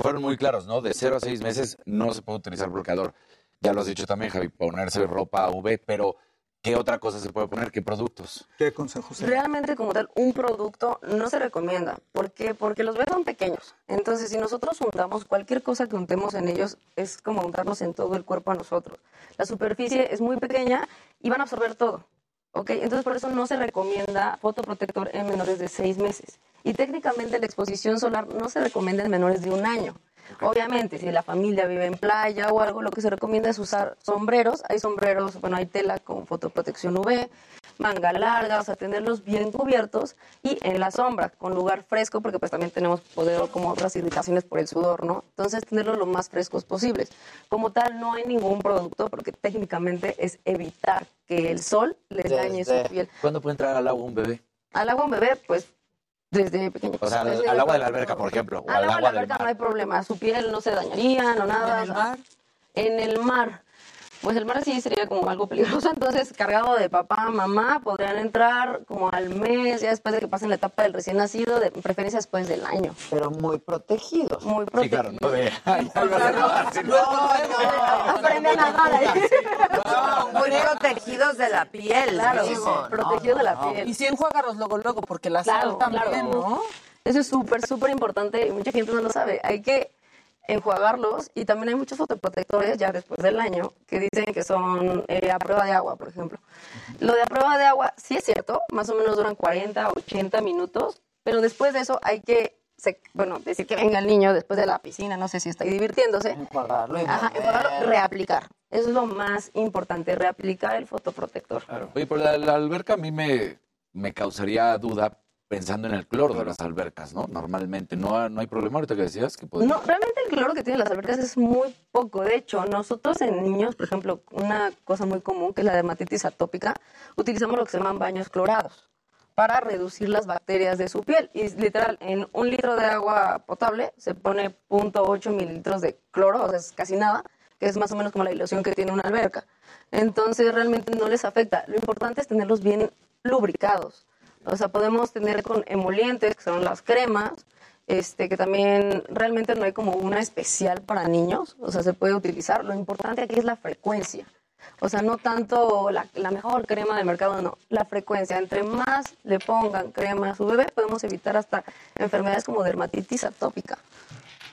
fueron muy claros, ¿no? De 0 a 6 meses no se puede utilizar bloqueador. Ya lo has dicho también, Javi, ponerse ropa UV, pero ¿qué otra cosa se puede poner? ¿Qué productos? ¿Qué consejos? Realmente como tal, un producto no se recomienda. ¿Por qué? Porque los bebés son pequeños. Entonces, si nosotros untamos cualquier cosa que untemos en ellos, es como untarnos en todo el cuerpo a nosotros. La superficie es muy pequeña y van a absorber todo. ¿Ok? Entonces, por eso no se recomienda fotoprotector en menores de seis meses. Y técnicamente la exposición solar no se recomienda en menores de un año. Obviamente, si la familia vive en playa o algo, lo que se recomienda es usar sombreros. Hay sombreros, bueno, hay tela con fotoprotección UV, manga larga, o sea, tenerlos bien cubiertos y en la sombra, con lugar fresco, porque pues también tenemos poder como otras irritaciones por el sudor, ¿no? Entonces, tenerlos lo más frescos posibles. Como tal, no hay ningún producto, porque técnicamente es evitar que el sol les dañe su piel. ¿Cuándo puede entrar al agua un bebé? Al agua un bebé, pues, desde pequeño. O sea, al, Desde- al agua de la alberca, por ejemplo, o al al agua de la del alberca no mar. hay problema, su piel no se dañaría, no nada. ¿En el mar? En el mar. Pues el mar sí sería como algo peligroso, entonces cargado de papá, mamá, podrían entrar como al mes, ya después de que pasen la etapa del recién nacido, de preferencia después del año. Pero muy protegidos. Muy Sí, protegidos. claro, no de... Aprende a nadar ahí. No, muy protegidos de la piel. Claro, digo, protegidos de la no. piel. Y sí enjuágalos luego, luego, porque la Claro, sal también, claro. ¿no? Eso es súper, súper importante y mucha gente no lo sabe. Hay que enjuagarlos y también hay muchos fotoprotectores ya después del año que dicen que son eh, a prueba de agua, por ejemplo. Lo de a prueba de agua sí es cierto, más o menos duran 40, 80 minutos, pero después de eso hay que, se- bueno, decir que venga el niño después de la piscina, no sé si está ahí divirtiéndose. Enjuagarlo Ajá, enjuagarlo, reaplicar. Eso es lo más importante, reaplicar el fotoprotector. Oye, pero la, la alberca a mí me, me causaría duda pensando en el cloro de las albercas, ¿no? Normalmente, ¿no, no hay problema ahorita que decías que podría... No, realmente el cloro que tienen las albercas es muy poco. De hecho, nosotros en niños, por ejemplo, una cosa muy común que es la dermatitis atópica, utilizamos lo que se llaman baños clorados para reducir las bacterias de su piel. Y literal, en un litro de agua potable se pone 0.8 mililitros de cloro, o sea, es casi nada, que es más o menos como la ilusión que tiene una alberca. Entonces, realmente no les afecta. Lo importante es tenerlos bien lubricados. O sea, podemos tener con emolientes, que son las cremas, este, que también realmente no hay como una especial para niños, o sea, se puede utilizar. Lo importante aquí es la frecuencia. O sea, no tanto la, la mejor crema del mercado, no, la frecuencia. Entre más le pongan crema a su bebé, podemos evitar hasta enfermedades como dermatitis atópica.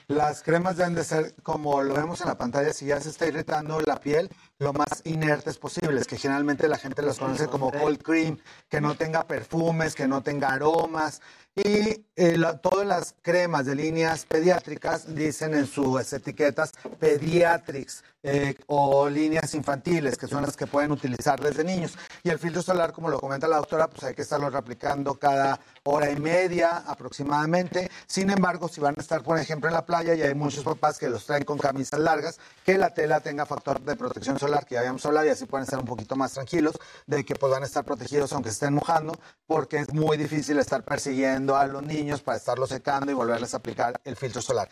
Las cremas deben de ser, como lo vemos en la pantalla, si ya se está irritando la piel, lo más inertes posibles, que generalmente la gente las conoce como cold cream, que no tenga perfumes, que no tenga aromas. Y eh, la- todas las cremas de líneas pediátricas dicen en sus etiquetas pediatrics eh, o líneas infantiles, que son las que pueden utilizar desde niños. Y el filtro solar, como lo comenta la doctora, pues hay que estarlo reaplicando cada hora y media aproximadamente. Sin embargo, si van a estar, por ejemplo, en la playa, y hay muchos papás que los traen con camisas largas, que la tela tenga factor de protección solar, que ya habíamos hablado, y así pueden estar un poquito más tranquilos de que van a estar protegidos aunque estén mojando, porque es muy difícil estar persiguiendo a los niños para estarlos secando y volverles a aplicar el filtro solar.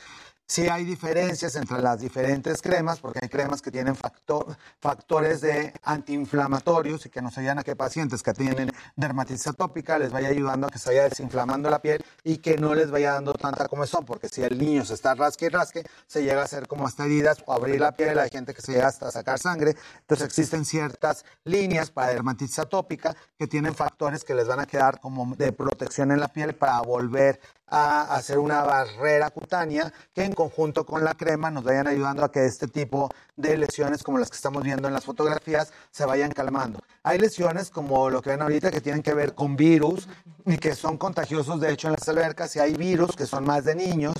Sí hay diferencias entre las diferentes cremas, porque hay cremas que tienen factor- factores de antiinflamatorios y que nos ayudan a que pacientes que tienen dermatitis atópica les vaya ayudando a que se vaya desinflamando la piel y que no les vaya dando tanta comezón, porque si el niño se está rasque y rasque, se llega a hacer como hasta heridas o abrir la piel, hay gente que se llega hasta sacar sangre. Entonces existen ciertas líneas para dermatitis atópica que tienen factores que les van a quedar como de protección en la piel para volver a hacer una barrera cutánea que en conjunto con la crema nos vayan ayudando a que este tipo de lesiones como las que estamos viendo en las fotografías se vayan calmando. Hay lesiones como lo que ven ahorita que tienen que ver con virus y que son contagiosos de hecho en las albercas y hay virus que son más de niños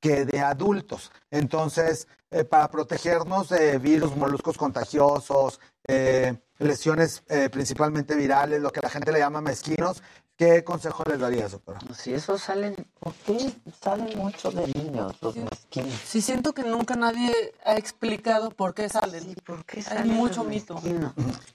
que de adultos. Entonces, eh, para protegernos de virus, moluscos contagiosos, eh, lesiones eh, principalmente virales, lo que la gente le llama mezquinos, ¿qué consejo les darías, doctora? Si eso salen, ¿por qué salen mucho de niños los mezquinos? Sí, siento que nunca nadie ha explicado por qué salen. ¿por qué Hay salen mucho mito.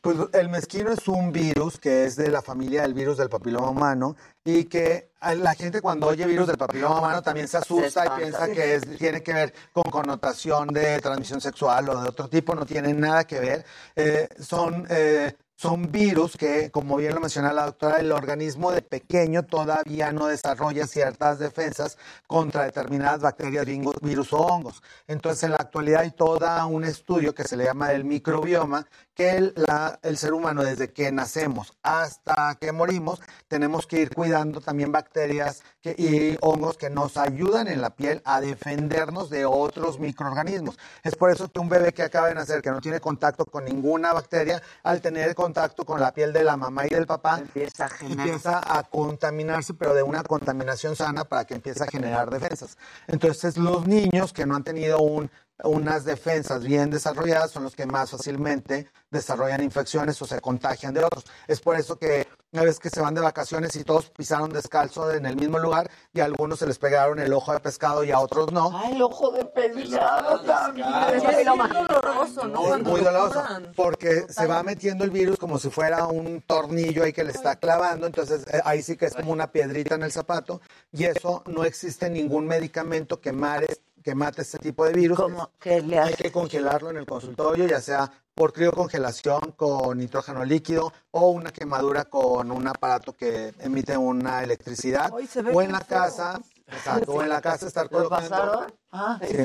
Pues el mezquino es un virus que es de la familia del virus del papiloma humano y que la gente cuando oye virus del papiloma humano también se asusta y piensa que es- tiene que ver con connotación de transmisión sexual o de otro tipo, no tiene nada que ver. Eh, son, eh, son virus que, como bien lo menciona la doctora, el organismo de pequeño todavía no desarrolla ciertas defensas contra determinadas bacterias, virus o hongos. Entonces, en la actualidad hay todo un estudio que se le llama el microbioma, que el, la- el ser humano desde que nacemos hasta que morimos, tenemos que ir cuidando también bacterias que- y hongos que nos ayudan en la piel a defendernos de otros microorganismos. Es por eso que un bebé que acaba de nacer, que no tiene contacto con ninguna bacteria, al tener contacto con la piel de la mamá y del papá, empieza a, empieza a contaminarse, pero de una contaminación sana para que empiece a generar defensas. Entonces, los niños que no han tenido un- unas defensas bien desarrolladas son los que más fácilmente desarrollan infecciones o se contagian de otros. Es por eso que una vez que se van de vacaciones y todos pisaron descalzo en el mismo lugar y a algunos se les pegaron el ojo de pescado y a otros no. Ah, el ojo de pescado también. Es muy doloroso, ¿no? Cuando muy lo doloroso porque se va metiendo el virus como si fuera un tornillo ahí que le está clavando, entonces eh, ahí sí que es como una piedrita en el zapato y eso no existe ningún medicamento que mare- que mate este tipo de virus. que le Hay que congelarlo en el consultorio, ya sea por criocongelación con nitrógeno líquido o una quemadura con un aparato que emite una electricidad o en la feo. casa, exacto, o en la casa estar ¿Lo colocando pasaron? Ah. Sí.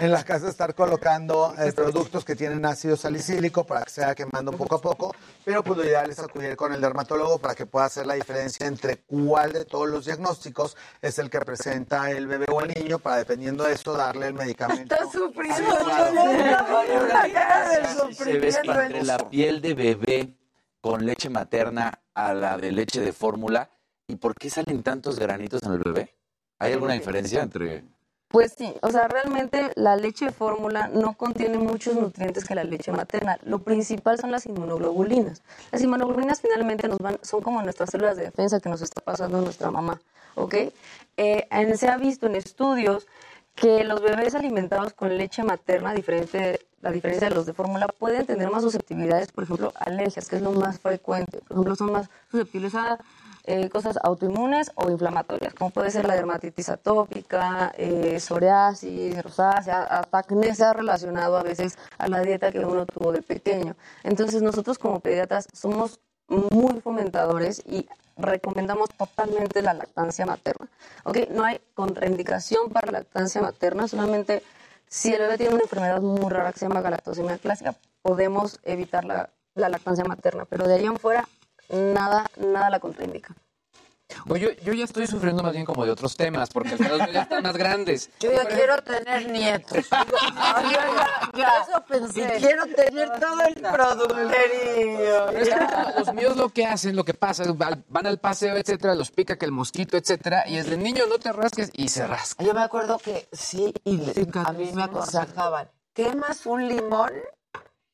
En la casa estar colocando eh, productos que tienen ácido salicílico para que se vaya quemando poco a poco, pero pues lo ideal es acudir con el dermatólogo para que pueda hacer la diferencia entre cuál de todos los diagnósticos es el que presenta el bebé o el niño para dependiendo de eso darle el medicamento. Está sufriendo. Se ves entre la piel de bebé con leche materna a la de leche de fórmula, ¿y por qué salen tantos granitos en el bebé? ¿Hay alguna diferencia entre...? Pues sí, o sea, realmente la leche de fórmula no contiene muchos nutrientes que la leche materna. Lo principal son las inmunoglobulinas. Las inmunoglobulinas finalmente nos van, son como nuestras células de defensa que nos está pasando nuestra mamá, ¿ok? Eh, se ha visto en estudios que los bebés alimentados con leche materna, diferente, la diferencia de los de fórmula, pueden tener más susceptibilidades, por ejemplo, alergias, que es lo más frecuente. Por ejemplo, son más susceptibles a eh, cosas autoinmunes o inflamatorias, como puede ser la dermatitis atópica, eh, psoriasis, rosácea, hasta acné se ha relacionado a veces a la dieta que uno tuvo de pequeño. Entonces nosotros como pediatras somos muy fomentadores y recomendamos totalmente la lactancia materna. ¿ok? No hay contraindicación para la lactancia materna, solamente si el bebé tiene una enfermedad muy rara que se llama galactosemia clásica, podemos evitar la, la lactancia materna, pero de ahí en fuera nada, nada la contraindica. Oye, yo, yo ya estoy sufriendo más bien como de otros temas, porque los ya están más grandes. Yo ya quiero tener nietos. Eso pensé. Y quiero tener todo el producterío. Pero es que los míos lo que hacen, lo que pasa, van al paseo, etcétera, los pica que el mosquito, etcétera, y es de niño no te rasques y se rasca. Yo me acuerdo que sí, y a mí me aconsejaban, quemas un limón,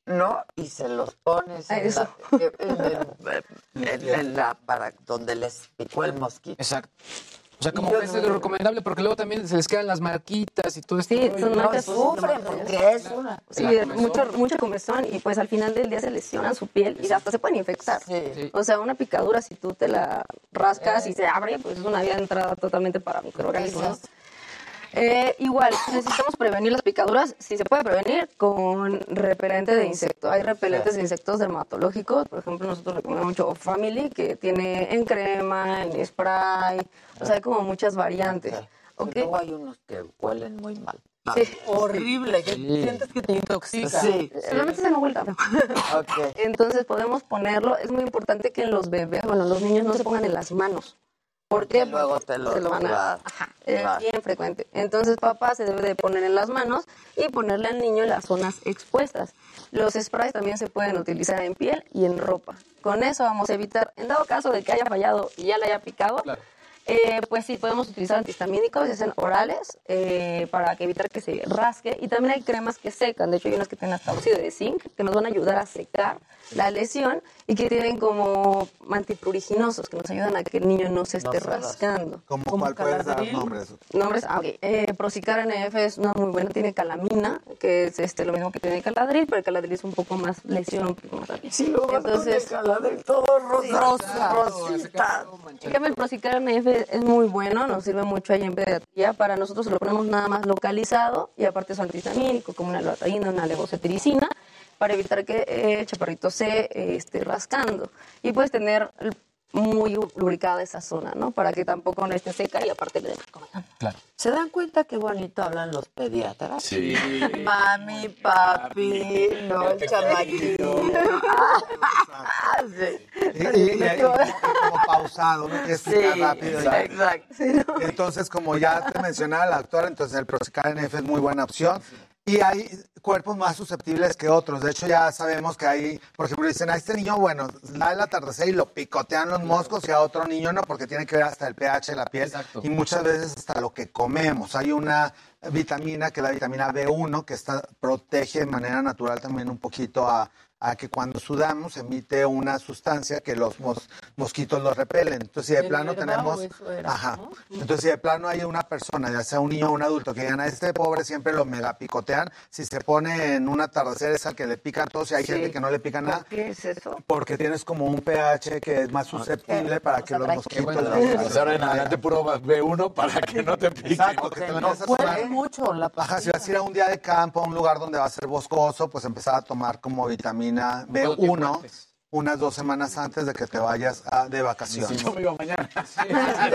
¿no? Y se los pones en, Eso. la, en- en- en la- para donde les picó el mosquito. Exacto. O sea, como que es lo recomendable, porque luego también se les quedan las marquitas y todo esto. Sí, son marcas sufren porque es una... Sí, mucho, mucha comezón y pues al final del día se lesionan su piel y hasta se pueden infectar. O sea, una picadura si tú te la rascas y se abre, pues es una vía de entrada totalmente para microorganismos. Eh, igual, necesitamos prevenir las picaduras, si se puede prevenir, con repelente de insecto. Hay repelentes de insectos dermatológicos, por ejemplo, nosotros recomendamos mucho Family, que tiene en crema, en spray, o sea, hay como muchas variantes. Luego hay unos que huelen muy mal. Sí, horrible, que Sí. sientes que te intoxica. Sí, Realmente se no vuelta. Entonces podemos ponerlo. Es muy importante que los bebés, bueno, los niños no se pongan en las manos. ¿Por qué? luego Porque te lo- se lo van a... Ajá, es bien frecuente. Entonces papá se debe de poner en las manos y ponerle al niño en las zonas expuestas. Los sprays también se pueden utilizar en piel y en ropa. Con eso vamos a evitar, en dado caso de que haya fallado y ya le haya picado, eh, pues sí, podemos utilizar antihistamínicos, ya sean orales, eh, para evitar que se rasque. Y también hay cremas que secan. De hecho, hay unas que tienen hasta óxido de zinc, que nos van a ayudar a secar la lesión y que tienen como antipruriginosos, que nos ayudan a que el niño no se esté se rasque. rascando. ¿Cómo cuál puedes dar nombres? Nombres, ah, ok. Eh, Procicar NF es una muy buena, tiene calamina, que es este, lo mismo que tiene caladril, pero el caladril es un poco más lesión, un poco más rápido. Sí, luego Entonces, caladril todo rosa, rosa, rosita. cambio, el Procicar NF es muy bueno, nos sirve mucho ahí en pediatría. Para nosotros lo ponemos nada más localizado y aparte es antihistamínico, como una loratadina, una levocetiricina, para evitar que eh, el chaparrito se eh, esté rascando. Y puedes tener muy lubricada esa zona, ¿no? Para que tampoco no esté seca y aparte le den Claro. ¿Se dan cuenta qué bonito hablan los pediatras? Sí. Mami, papi, no, el chamaquito. Sí. Y, y- y- y como pausado, ¿no? Que Sí, rápido. exacto. Entonces, como ya te mencionaba la doctora, entonces el Procicar NF es muy buena opción. Y hay cuerpos más susceptibles que otros. De hecho, ya sabemos que hay, por ejemplo, dicen a este niño, bueno, da el atardecer y lo picotean los moscos y a otro niño no, porque tiene que ver hasta el pH de la piel y muchas veces hasta lo que comemos. Hay una vitamina que es la vitamina B1 que está, protege de manera natural también un poquito a, a que cuando sudamos emite una sustancia que los mos- mosquitos los repelen. Entonces, si de plano tenemos... era, Ajá. ¿no? Entonces, si de plano hay una persona, ya sea un niño o un adulto, que digan a este pobre siempre lo mega picotean, si se pone en un atardecer es al que le pican todos y hay Sí. gente que no le pica nada. ¿Qué es eso? Porque tienes como un pH que es más susceptible para que los mosquitos... Pues ahora en adelante puro B1 para que no te pique. Exacto, que te a tomar. mucho la Ajá, si vas a ir a un día de campo, a un lugar donde va a ser boscoso, pues empezar a tomar como vitamina B1 unas dos semanas antes de que te vayas a- de vacaciones. Yo me iba mañana.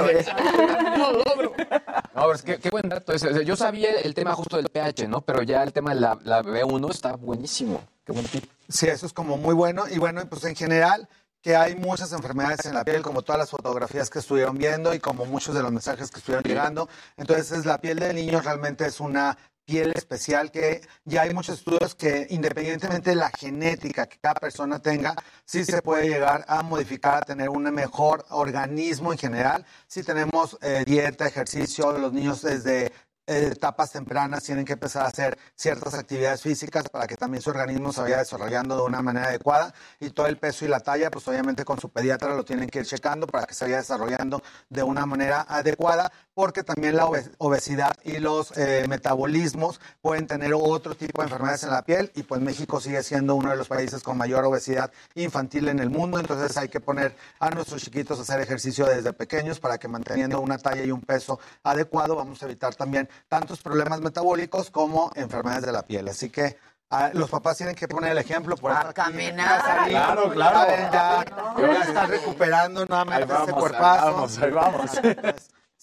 No, pero es que qué buen dato sea, yo sabía el tema justo del pH, ¿no? Pero ya el tema de la, la B1 está buenísimo. Qué buen tip. Sí, eso es como muy bueno. Y bueno, pues en general que hay muchas enfermedades en la piel, como todas las fotografías que estuvieron viendo y como muchos de los mensajes que estuvieron llegando. Entonces, la piel de niños realmente es una piel especial que ya hay muchos estudios que independientemente de la genética que cada persona tenga, sí se puede llegar a modificar, a tener un mejor organismo en general. Si tenemos eh, dieta, ejercicio, los niños desde eh, etapas tempranas tienen que empezar a hacer ciertas actividades físicas para que también su organismo se vaya desarrollando de una manera adecuada y todo el peso y la talla, pues obviamente con su pediatra lo tienen que ir checando para que se vaya desarrollando de una manera adecuada, porque también la obe- obesidad y los eh, metabolismos pueden tener otro tipo de enfermedades en la piel y pues México sigue siendo uno de los países con mayor obesidad infantil en el mundo, entonces hay que poner a nuestros chiquitos a hacer ejercicio desde pequeños para que manteniendo una talla y un peso adecuado vamos a evitar también tantos problemas metabólicos como enfermedades de la piel. Así que ah, los papás tienen que poner el ejemplo por a caminar. Claro, claro. Saben, ya, ya están recuperando nuevamente Ahí vamos, ese ahí cuerpazo. vamos, ahí vamos.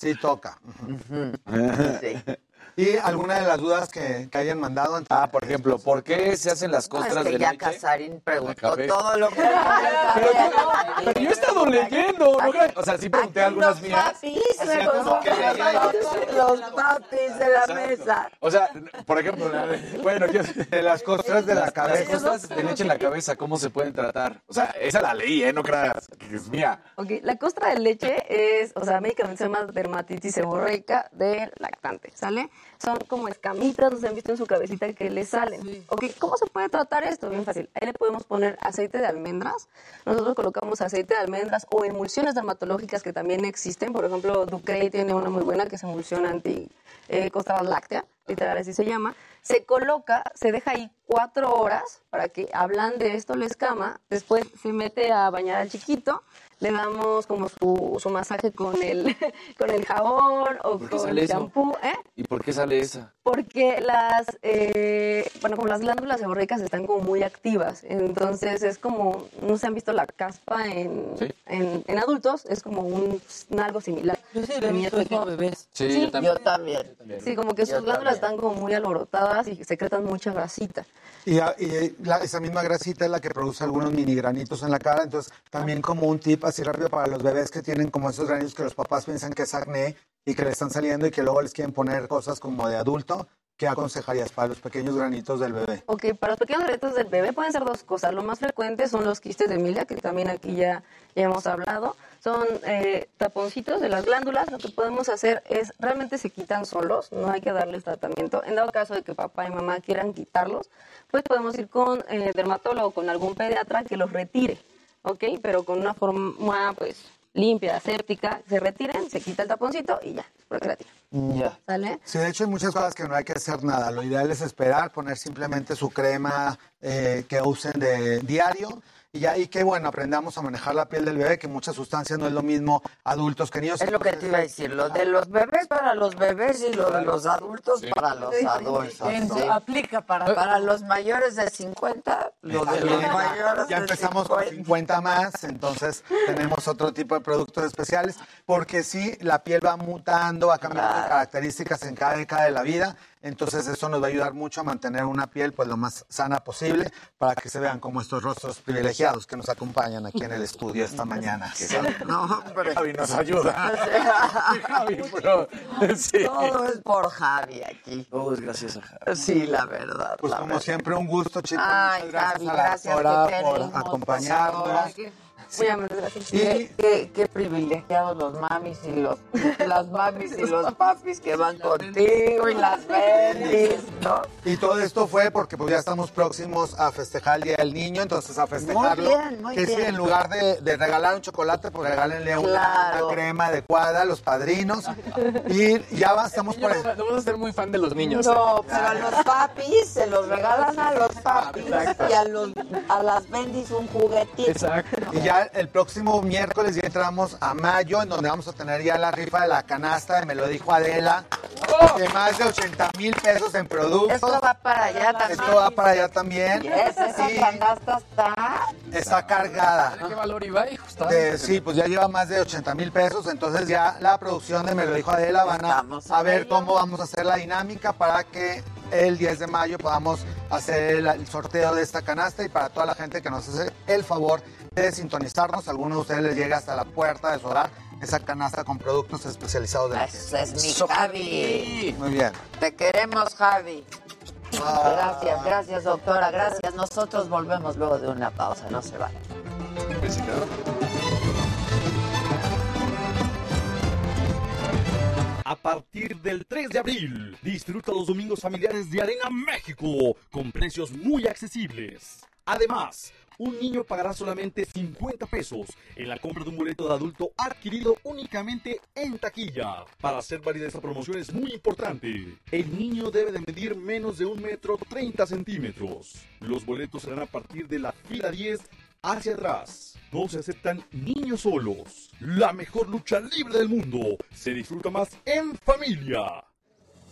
Entonces, Sí, toca. ¿Y alguna de las dudas que, que hayan mandado? Ah, por ejemplo, ¿por qué se hacen las No, es costras que de ya leche? Casarín preguntó cabeza. todo lo que... Pero yo he estado leyendo, ¿no? O sea, sí pregunté algunas mías. Papis, me conozco los papis de la mesa. O sea, por ejemplo, la de- bueno, yo, de las costras de la Las cabeza. costras de leche en la cabeza, ¿cómo se pueden tratar? O sea, esa la leí, ¿eh? No creas que es mía. Ok, la costra de leche es, o sea, médicamente se llama dermatitis seborreica del lactante, ¿sale? Son como escamitas, no se han visto en su cabecita que le salen. Ok, ¿cómo se puede tratar esto? Bien fácil. Ahí le podemos poner aceite de almendras. Nosotros colocamos aceite de almendras o emulsiones dermatológicas que también existen. Por ejemplo, Ducrey tiene una muy buena que es emulsión anti eh, láctea, literal así se llama. Se coloca, se deja ahí cuatro horas para que ablande esto la escama, después se mete a bañar al chiquito, le damos como su, su masaje con el, con el jabón o ¿Por qué con el champú, ¿eh? ¿Y por qué sale esa? Porque las, eh, bueno, como las glándulas seborreicas están como muy activas, entonces es como, no se han visto la caspa en, en, en adultos, es como un, algo similar. Yo sí he visto pequeños. bebés. Sí, Sí, yo también. Yo también. Sí, como que Yo sus glándulas también. están como muy alborotadas y secretan mucha grasita. Y, y la- esa misma grasita es la que produce algunos mini granitos en la cara. Entonces, también como un tip así rápido para los bebés que tienen como esos granitos que los papás piensan que es acné y que le están saliendo y que luego les quieren poner cosas como de adulto. ¿Qué aconsejarías para los pequeños granitos del bebé? Ok, para los pequeños retos del bebé pueden ser dos cosas. Lo más frecuente son los quistes de Emilia, que también aquí ya, hemos hablado. Son eh, taponcitos de las glándulas. Lo que podemos hacer es, realmente se quitan solos, no hay que darles tratamiento. En dado caso de que papá y mamá quieran quitarlos, pues podemos ir con eh, dermatólogo, con algún pediatra que los retire, ¿ok? Pero con una forma, pues, limpia, séptica, se retiren, se quita el taponcito y ya, tiran. Ya. ¿Sale? Sí, de hecho hay muchas cosas que no hay que hacer nada. Lo ideal es esperar, poner simplemente su crema eh, que usen de diario y ya y que bueno, aprendamos a manejar la piel del bebé, que muchas sustancias no es lo mismo adultos que niños. Es lo que te iba a decir, lo de los bebés para los bebés y lo de los adultos para los adultos. Sí. aplica para... Para los mayores de 50, lo de los mayores Ya de empezamos con 50 más, entonces tenemos otro tipo de productos especiales, porque sí, la piel va mutando, va cambiando de características en cada década de la vida, entonces eso nos va a ayudar mucho a mantener una piel pues lo más sana posible para que se vean como estos rostros privilegiados que nos acompañan aquí en el estudio esta mañana. No, hombre. Javi nos ayuda. Javi. Sí. Todo es por Javi aquí. Todo es gracias a Javi. Sí, la verdad. Pues la como verdad. siempre, un gusto, chicos. Ay, Muchas gracias Javi, a la gracias doctora por acompañarnos. Muy amables, gracias. Qué, qué- qué privilegiados los mamis y los las mamis y los papis que van contigo y las bendis, ¿no? Y todo esto fue porque pues ya estamos próximos a festejar el Día del Niño, entonces a festejarlo. bien, muy que bien. en lugar de, de regalar un chocolate, pues regálenle una, Claro. una crema adecuada a los padrinos. Y ya va, estamos por el... No vamos a ser muy fan de los niños. No, ¿eh? pero a los papis se los regalan a los papis y a, los, a las bendis un juguetito. Exacto. Y ya el próximo miércoles ya entramos a mayo, en donde vamos a tener ya la rifa de la canasta, de me lo dijo Adela, de más de 80 mil pesos en productos. Esto va para allá también. Esto va para allá también. Esa, esa Sí, canasta está... está cargada. ¿Qué valor iba, hijo? De- sí, pues ya lleva más de 80 mil pesos, entonces ya la producción de Me lo dijo Adela van a, ver cómo vamos a hacer la dinámica para que el 10 de mayo podamos hacer el, el sorteo de esta canasta y para toda la gente que nos hace el favor de sintonizarnos, alguno de ustedes les llega hasta la puerta de su hogar esa canasta con productos especializados de la Ese es mi Javi. Muy bien. Te queremos, Javi. Gracias, gracias, doctora. Gracias. Nosotros volvemos luego de una pausa. No se vayan. A partir del 3 de abril, disfruta los domingos familiares de Arena México con precios muy accesibles. Además, un niño pagará solamente 50 pesos en la compra de un boleto de adulto adquirido únicamente en taquilla. Para hacer válida esta promoción es muy importante. El niño debe de medir menos de un metro 30 centímetros. Los boletos serán a partir de la fila 10 hacia atrás. No se aceptan niños solos. La mejor lucha libre del mundo se disfruta más en familia.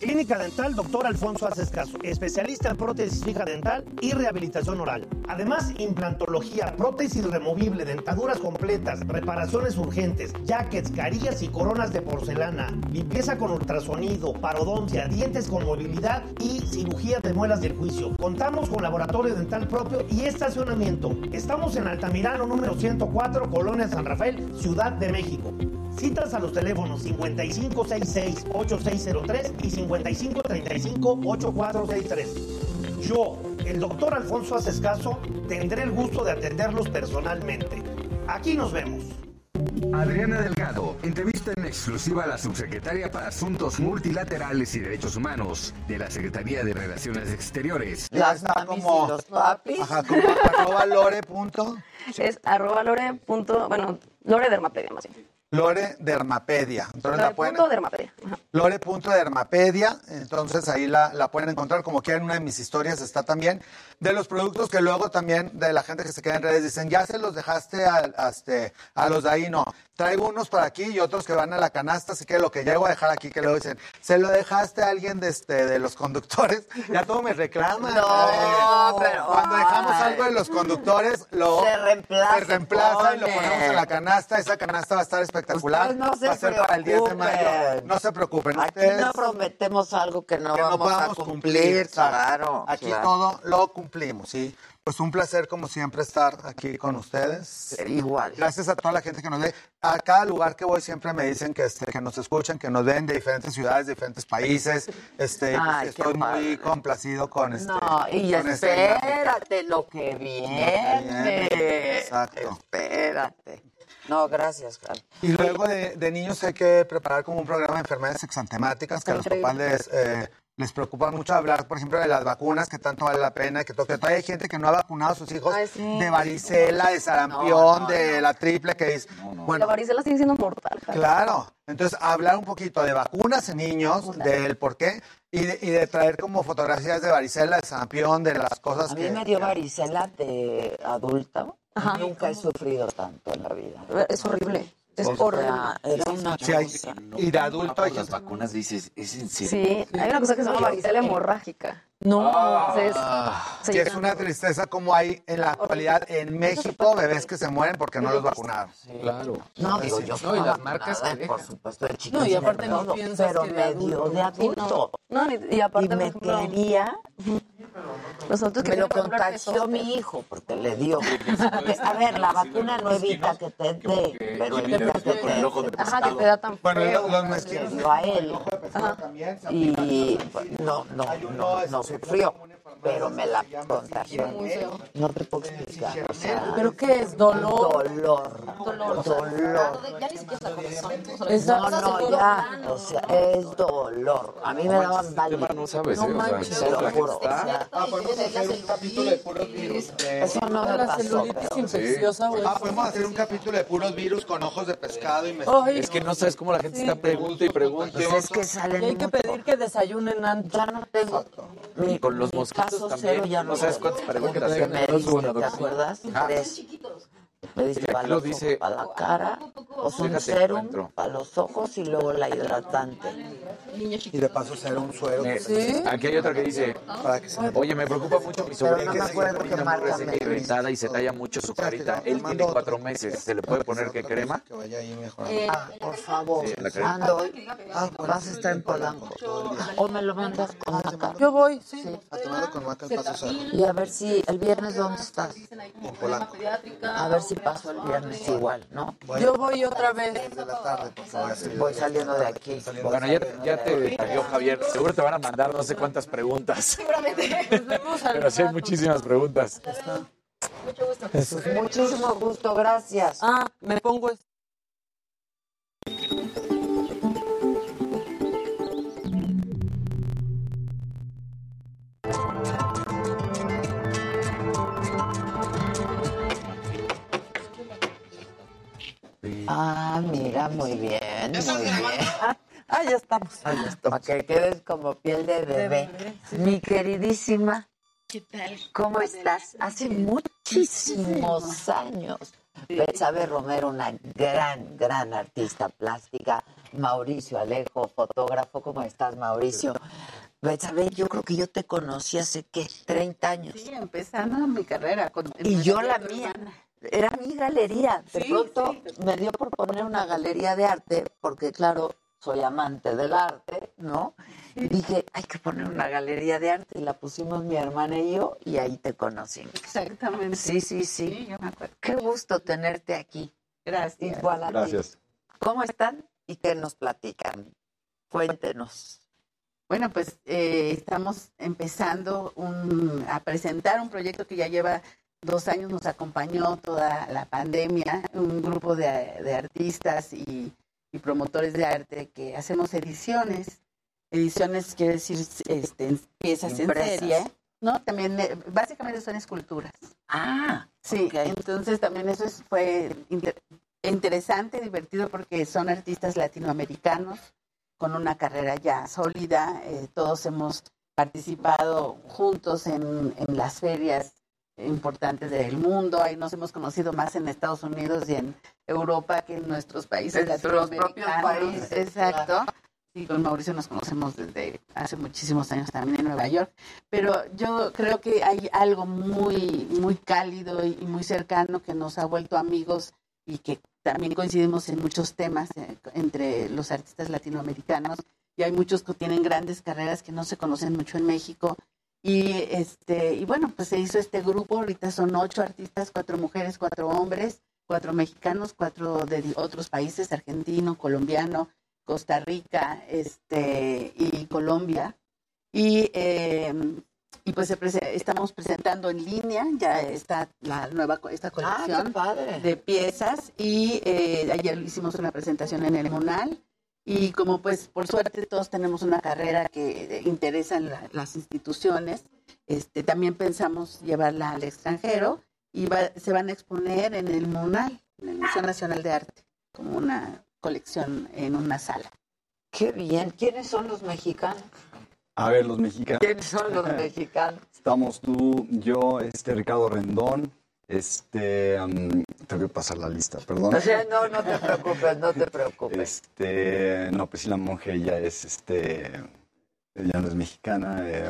Clínica Dental Dr. Alfonso Acescaso, especialista en prótesis fija dental y rehabilitación oral. Además, implantología, prótesis removible, dentaduras completas, reparaciones urgentes, jackets, carillas y coronas de porcelana, limpieza con ultrasonido, parodoncia, dientes con movilidad y cirugía de muelas del juicio. Contamos con laboratorio dental propio y estacionamiento. Estamos en Altamirano número 104, Colonia San Rafael, Ciudad de México. Citas a los teléfonos 5566-8603 y 5535-8463. Yo, el doctor Alfonso Acescaso, tendré el gusto de atenderlos personalmente. Aquí nos vemos. Adriana Delgado, entrevista en exclusiva a la subsecretaria para Asuntos Multilaterales y Derechos Humanos de la Secretaría de Relaciones Exteriores. Las mamis y los papis. Ajá, como arroba lore punto. Es arroba lore punto, bueno, lore dermapedia más bien. Lore Dermapedia. Entonces la pueden, Punto dermapedia. Ajá. Lore.dermapedia, entonces ahí la, la pueden encontrar como quieran, una de mis historias está también. De los productos que luego también de la gente que se queda en redes dicen, ya se los dejaste a, a este, a los de ahí, no. Traigo unos para aquí y otros que van a la canasta, así que lo que llego a dejar aquí, que luego dicen, se lo dejaste a alguien de, este, de los conductores, ya todo me reclaman. No, pero, Cuando dejamos algo de los conductores, lo Se reemplaza, se reemplaza y lo pone. ponemos en la canasta, esa canasta va a estar espectacular. No se va a ser para el 10 de mayo. preocupen. No se preocupen. Aquí ustedes- no prometemos algo que no que no vamos a podamos cumplir, exacto. claro. Aquí claro. todo lo cumplimos, ¿sí? Pues un placer, como siempre, estar aquí con ustedes. Igual. Gracias a toda la gente que nos ve. A cada lugar que voy siempre me dicen que, este, que nos escuchan, que nos ven de diferentes ciudades, de diferentes países. Este, pues, Ay, estoy muy complacido con este. No, y este- espérate lo que viene. Exacto. Espérate. No, gracias, Javi. Y luego de, de niños hay que preparar como un programa de enfermedades exantemáticas que a los papás les, eh, les preocupa mucho hablar, por ejemplo, de las vacunas, que tanto vale la pena, que, que todavía hay gente que no ha vacunado a sus hijos de varicela, de sarampión, de la triple, que es... la Bueno, varicela sigue siendo mortal. Javi. Claro, entonces hablar un poquito de vacunas en niños, del por qué, y de, y de traer como fotografías de varicela, de sarampión, de las cosas A que... mí me dio varicela de adulta. Nunca he sufrido tanto en la vida. Es horrible. Es. Era una Sí, hay- cosa. y de adulto hay las vacunas dices, ¿es en serio? Sí, hay una cosa que se llama varicela hemorrágica. No. Entonces, se Y es una tristeza como hay en la actualidad en México bebés que se mueren porque no los vacunaron. Claro. No, digo yo. No, y las marcas nada, que Por supuesto, el chico No, y aparte no piensas pero que de me dio de adulto. No, y, y aparte, Y me por ejemplo, quería, que me lo contagió mi hijo porque le dio. A ver, la vacuna no evita que te dé, pero evita que te dé. Ajá, que te da tan Bueno, Le dio a él. y no, no, no, no sufrió, pero me la contagió. No te puedo explicar. O sea, ¿Pero qué es? ¿Dolor? dolor, dolor. Ya ni siquiera No, no, ya, o sea, es dolor. A mí me daban válido. No sabes, No ¿eh? Manches, te lo juro. Ah, podemos hacer un capítulo de puros virus. de- Eso no me La pasó. infecciosa. Ah, podemos hacer un capítulo de puros virus con ojos de pescado y Es que no sabes cómo la gente está pregunta y pregunta. Pues es que y salen hay que pedir que desayunen antes. Ya no tengo. Mi, Con los mosquitos caso cero ya no no sabes cuántas preguntas ¿te acuerdas? Tres. Me diste Aquí para lo los dice- ojos, para la cara, o un Déjate serum para los ojos y luego la hidratante. Y de paso hacer un suero. Eh, Aquí hay otra que dice, Para que se oye, me preocupa mucho mi sobrina que está qué muy reseca y irritada y se talla mucho su carita. Él tiene cuatro meses. ¿Se le puede poner qué crema? Que vaya ahí mejor. Ah, por favor. Sí, la crema. Ando hoy. Vas a estar en Polanco. O me lo mandas con Maca. Yo voy, sí. A tomarlo con maca el paso cero. Y a ver si el viernes, ¿dónde estás? En Polanco. A ver si paso el viernes igual, ¿no? Yo voy otra vez. De la tarde, porque voy saliendo de aquí. Bueno, ya, ya te tagueó Javier. Seguro te van a mandar no sé cuántas preguntas. Nos vemos al Pero sí hay muchísimas preguntas. Muchísimo gusto, gracias. Ah, me pongo Ah, mira, muy bien, muy bien. Ah, ya estamos. Para que quedes como piel de bebé. Mi queridísima, ¿Qué tal? ¿cómo estás? Hace muchísimos años. Betsabe Romero, una gran, gran artista plástica. Mauricio Alejo, fotógrafo. ¿Cómo estás, Mauricio? Betsabe, yo creo que yo te conocí hace, ¿qué? 30 años. Sí, empezando mi carrera. Con, Y yo la mía. Era mi galería. De pronto me dio por poner una galería de arte, porque claro, soy amante del arte, ¿no? Y dije, hay que poner una galería de arte. Y la pusimos mi hermana y yo, y ahí te conocimos. Exactamente. Sí, sí, sí. Sí, yo me acuerdo. Qué gusto tenerte aquí. Gracias. Igual a ti. Gracias. ¿Cómo están? ¿Y qué nos platican? Cuéntenos. Bueno, pues eh, estamos empezando un- a presentar un proyecto que ya lleva dos años, nos acompañó toda la pandemia, un grupo de, de artistas y, y promotores de arte que hacemos ediciones. Ediciones quiere decir este, piezas Impresas. en serie, ¿no? También, eh, básicamente son esculturas. Ah, Sí, entonces también eso es- fue inter- interesante, divertido, porque son artistas latinoamericanos con una carrera ya sólida. Eh, todos hemos participado juntos en, en las ferias importantes del mundo. Ahí nos hemos conocido más en Estados Unidos y en Europa que en nuestros países En nuestros propios latinoamericanos. países, Exacto. Sí, con Mauricio nos conocemos desde hace muchísimos años también en Nueva York, pero yo creo que hay algo muy, muy cálido y y muy cercano que nos ha vuelto amigos y que también coincidimos en muchos temas eh, entre los artistas latinoamericanos y hay muchos que tienen grandes carreras que no se conocen mucho en México y este y bueno pues se hizo este grupo ahorita son ocho artistas cuatro mujeres cuatro hombres cuatro mexicanos cuatro de otros países argentino colombiano Costa Rica este y Colombia y eh, y pues se estamos presentando en línea ya está la nueva co- esta colección qué padre. de piezas y eh, ayer hicimos una presentación en el Monal y como pues por suerte todos tenemos una carrera que eh, interesa en la- las instituciones, este también pensamos llevarla al extranjero y va- se van a exponer en el Monal, en el Museo Nacional de Arte, como una colección en una sala. Qué bien. ¿Quiénes son los mexicanos? A ver, los mexicanos. ¿Quiénes son los mexicanos? Estamos tú, yo, este Ricardo Rendón, este, am, tengo que pasar la lista, perdón. O sea, no, no te preocupes, no te preocupes. Este, no, pues sí, la monje ya es, este, ella no es mexicana. eh,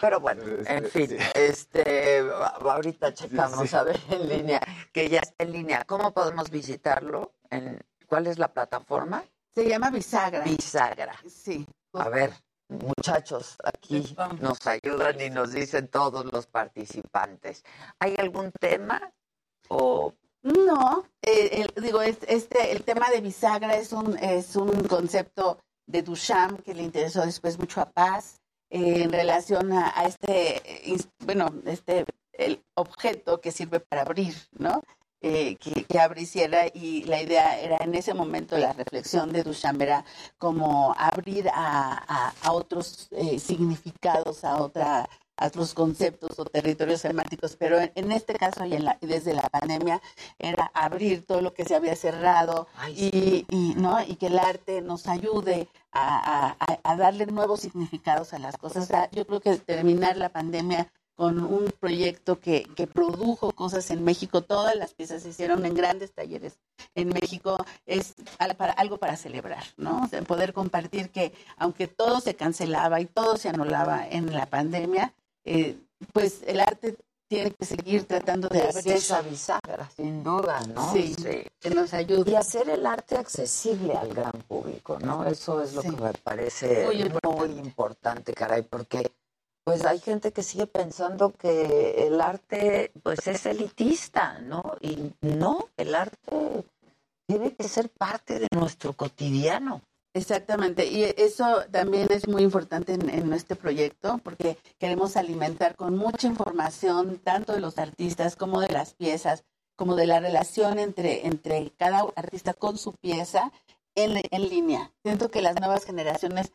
Pero bueno, en fin, este, a- ahorita checamos sí. a ver en línea, que ya está en línea. ¿Cómo podemos visitarlo? En, ¿Cuál es la plataforma? Se llama Bisagra. Bisagra. Sí. A ver, muchachos, aquí nos ayudan y nos dicen todos los participantes. ¿Hay algún tema? O No, eh, el- digo, es- este, el tema de bisagra es un, es un concepto de Duchamp que le interesó después mucho a Paz eh, en relación a, a este, eh, bueno, este, el objeto que sirve para abrir, ¿no? Eh, que, que abriciera y la idea era en ese momento la reflexión de Duchamp era como abrir a, a- a otros eh, significados, a otra a otros conceptos o territorios semánticos, pero en, en este caso y en la- y desde la pandemia era abrir todo lo que se había cerrado y, y, no y que el arte nos ayude a, a- a- a darle nuevos significados a las cosas. O sea, yo creo que terminar la pandemia con un proyecto que, que produjo cosas en México, todas las piezas se hicieron en grandes talleres en México, es algo para celebrar, ¿no? O sea, poder compartir que aunque todo se cancelaba y todo se anulaba en la pandemia, eh, pues el arte tiene que seguir tratando de es abrir. esa bisagra, sin duda, ¿no? Sí, que nos ayude. Y hacer el arte accesible al gran público, ¿no? Eso es lo que me parece Muy muy importante, caray, porque pues hay gente que sigue pensando que el arte pues es elitista, ¿no? Y no, el arte tiene que ser parte de nuestro cotidiano. Exactamente, y eso también es muy importante en, en este proyecto porque queremos alimentar con mucha información tanto de los artistas como de las piezas, como de la relación entre, entre cada artista con su pieza en, en línea. Siento que las nuevas generaciones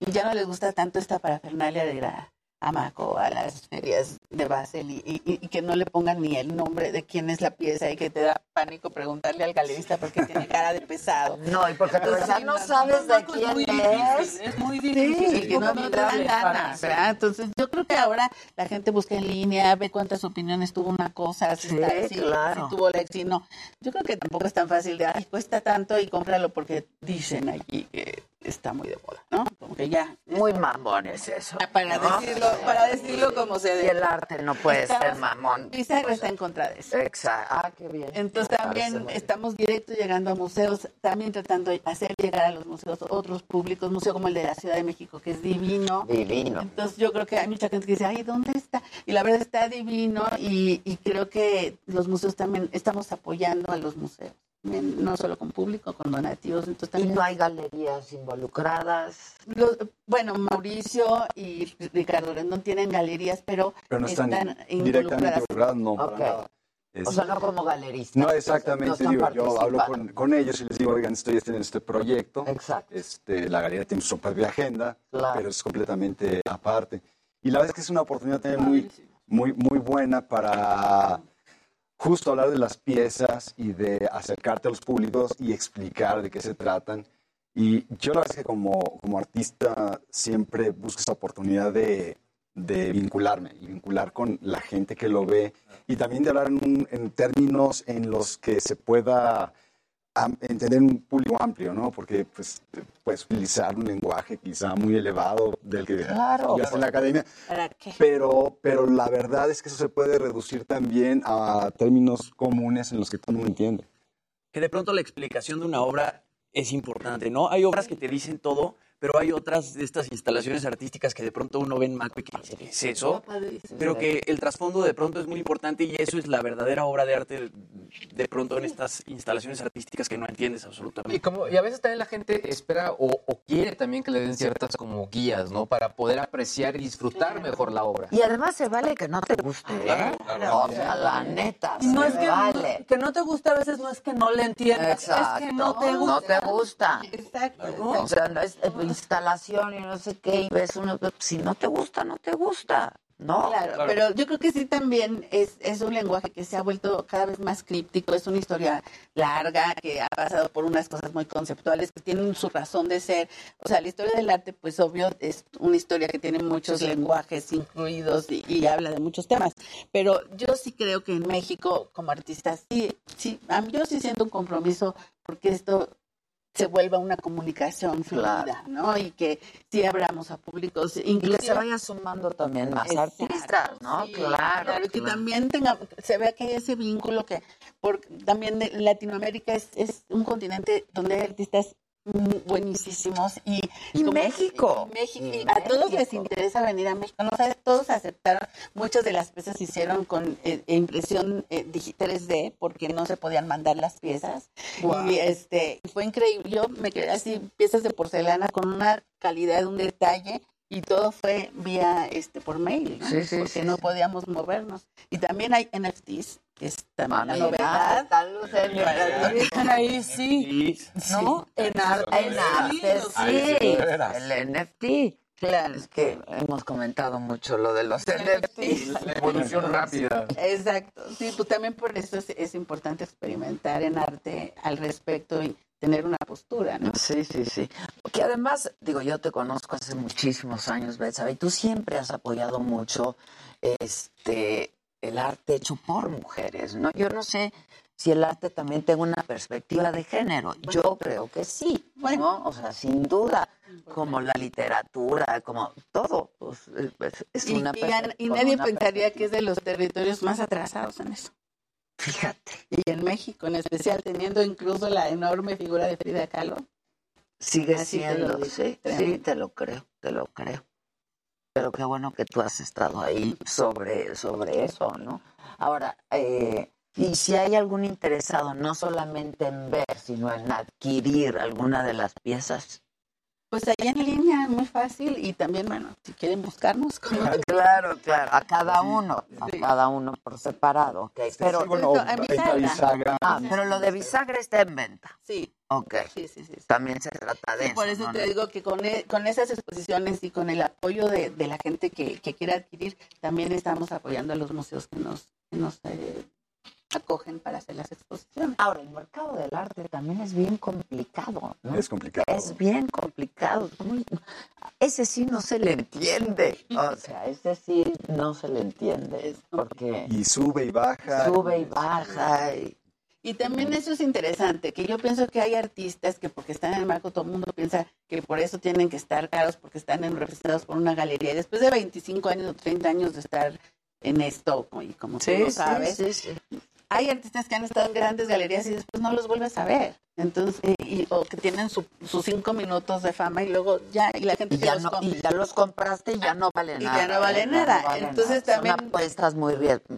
ya no les gusta tanto esta parafernalia de la Amaco a las ferias de Basel y, y- y que no le pongan ni el nombre de quién es la pieza y que te da pánico preguntarle al galerista porque tiene cara de pesado. No, y porque de verdad no sabes de quién es. Es muy difícil. Sí, que no te dan ganas, ¿verdad? Entonces, yo creo que ahora la gente busca en línea, ve cuántas opiniones tuvo una cosa, si, Sí, está- si- claro. si tuvo like, si no. Yo creo que tampoco es tan fácil de, ay, cuesta tanto y cómpralo porque dicen aquí que está muy de moda, ¿no? Como que ya. Muy mamón es eso. Para ¿no? decirlo, para decirlo como se Y debe. el arte no puede ser mamón. Bisagra está en contra de eso. Exacto. Ah, qué bien. Entonces también estamos directo llegando a museos, también tratando de hacer llegar a los museos otros públicos, museo como el de la Ciudad de México, que es divino. Divino. Entonces yo creo que hay mucha gente que dice, ay, ¿dónde está? Y la verdad está divino y, y creo que los museos también estamos apoyando a los museos, no solo con público, con donativos. Entonces Y también no hay galerías involucradas. los- bueno, Mauricio y Ricardo Rendón tienen galerías, pero, Pero no están, directamente involucradas. involucradas, no, para Ok. nada. Es- O sea, no como galeristas. No, exactamente, No están digo, yo hablo con, con ellos y les digo, oigan, estoy en este proyecto. Exacto. Este, la galería tiene su propia agenda, Claro. pero es completamente aparte. Y la verdad es que es una oportunidad también muy, muy, muy buena para, justo hablar de las piezas y de acercarte a los públicos y explicar de qué se tratan. Y yo la verdad es que como, como artista siempre busco esa oportunidad de, de vincularme y vincular con la gente que lo ve y también de hablar en, términos en los que se pueda entender un público amplio, ¿no? Porque pues puedes utilizar un lenguaje quizá muy elevado del que Claro. estudias en la academia, ¿Para qué? pero, pero la verdad es que eso se puede reducir también a términos comunes en los que todo el mundo entiende. que de pronto la explicación de una obra es importante, ¿no? Hay obras que te dicen todo, pero hay otras de estas instalaciones artísticas que de pronto uno ve en Maco y que dice, ¿qué es eso? Pero que el trasfondo de pronto es muy importante y eso es la verdadera obra de arte de pronto en estas instalaciones artísticas que no entiendes absolutamente. Y, como, y a veces también la gente espera o, o quiere también que le den ciertas como guías, ¿no? Para poder apreciar y disfrutar mejor la obra. Y además se vale que no te guste, ¿eh? O sea, la neta, Y no se es que, vale. que no te guste a veces, no es que no le entiendas, Exacto. es que no te gusta. No te gusta. Exacto. O sea, no es eh, instalación y no sé qué, y ves uno, si no te gusta, no te gusta, ¿no? Claro, pero yo creo que sí también es, es un lenguaje que se ha vuelto cada vez más críptico, es una historia larga que ha pasado por unas cosas muy conceptuales que tienen su razón de ser. O sea, la historia del arte, pues obvio, es una historia que tiene muchos lenguajes incluidos y, y habla de muchos temas. Pero yo sí creo que en México, como artista, sí, sí, yo sí siento un compromiso porque esto se vuelva una comunicación fluida, ¿no? Y que sí abramos a públicos, Y que inclusive se vaya sumando también más Exacto, artistas, ¿no? sí, claro. y que claro. también tenga, se vea que hay ese vínculo que por, también Latinoamérica es, es un continente donde hay artistas buenísimos y, Y México. México Y a todos les interesa venir a México no sabes todos aceptaron muchas de las piezas se hicieron con eh, impresión eh, digi- 3D porque no se podían mandar las piezas. Y este fue increíble yo me quedé así piezas de porcelana con una calidad un detalle y todo fue vía este por mail ¿no? Sí, sí, porque sí, no sí. podíamos movernos y también hay NFTs que es también la Mira, novedad está luz en Para ti. Ahí sí, ¿no? En arte. En arte, Ahí sí. El NFT. Claro, es que hemos comentado mucho lo de los NFTs. La evolución rápida. Exacto, sí, pues también por eso es, es importante experimentar en arte al respecto y tener una postura, ¿no? Sí, sí, sí. Porque además, digo, yo te conozco hace muchísimos años, Betsabe, y tú siempre has apoyado mucho este el arte hecho por mujeres, ¿no? Yo no sé si el arte también tenga una perspectiva de género. Yo creo que sí, ¿no? O sea, sin duda, como la literatura, como todo, pues, es- Y, una y y nadie pensaría que es de los territorios más atrasados en eso. Fíjate. Y en México en especial, teniendo incluso la enorme figura de Frida Kahlo. Sigue Así siendo, sí, sí, te lo creo, te lo creo. Pero qué bueno que tú has estado ahí sobre, sobre eso, ¿no? Ahora, eh, y si hay algún interesado, no solamente en ver, sino en adquirir alguna de las piezas. Pues allá en línea, muy fácil. Y también, bueno, si quieren buscarnos. como- Claro, claro, a cada uno, a cada uno por separado, ok. Pero, sí, bueno, a bisagra. bisagra. Ah, pero lo de bisagra está en venta. Sí. Ok. Sí, sí, sí. También se trata de eso. por eso ¿no? te digo que con, e- con esas exposiciones y con el apoyo de, de la gente que, que quiera adquirir, también estamos apoyando a los museos que nos, que nos eh, acogen para hacer las exposiciones. Ahora, el mercado del arte también es bien complicado, ¿no? Es complicado. Es bien complicado. Muy- Ese sí no se le entiende. O sea, ese sí no se le entiende. Porque Y sube y baja. sube y baja. Y... Y también eso es interesante, que yo pienso que hay artistas que porque están en el marco todo el mundo piensa que por eso tienen que estar caros porque están en- representados por una galería. Y después de 25 años o 30 años de estar en esto, y como tú lo sabes, sí, sí. Hay artistas que han estado en grandes galerías y después no los vuelves a ver. Entonces, y- o que tienen su- sus cinco minutos de fama y luego ya, y la gente Y ya, los no, y ya los compraste y ya no vale Y nada. ya no vale ¿eh? nada. vale Entonces nada. también- Son apuestas muy,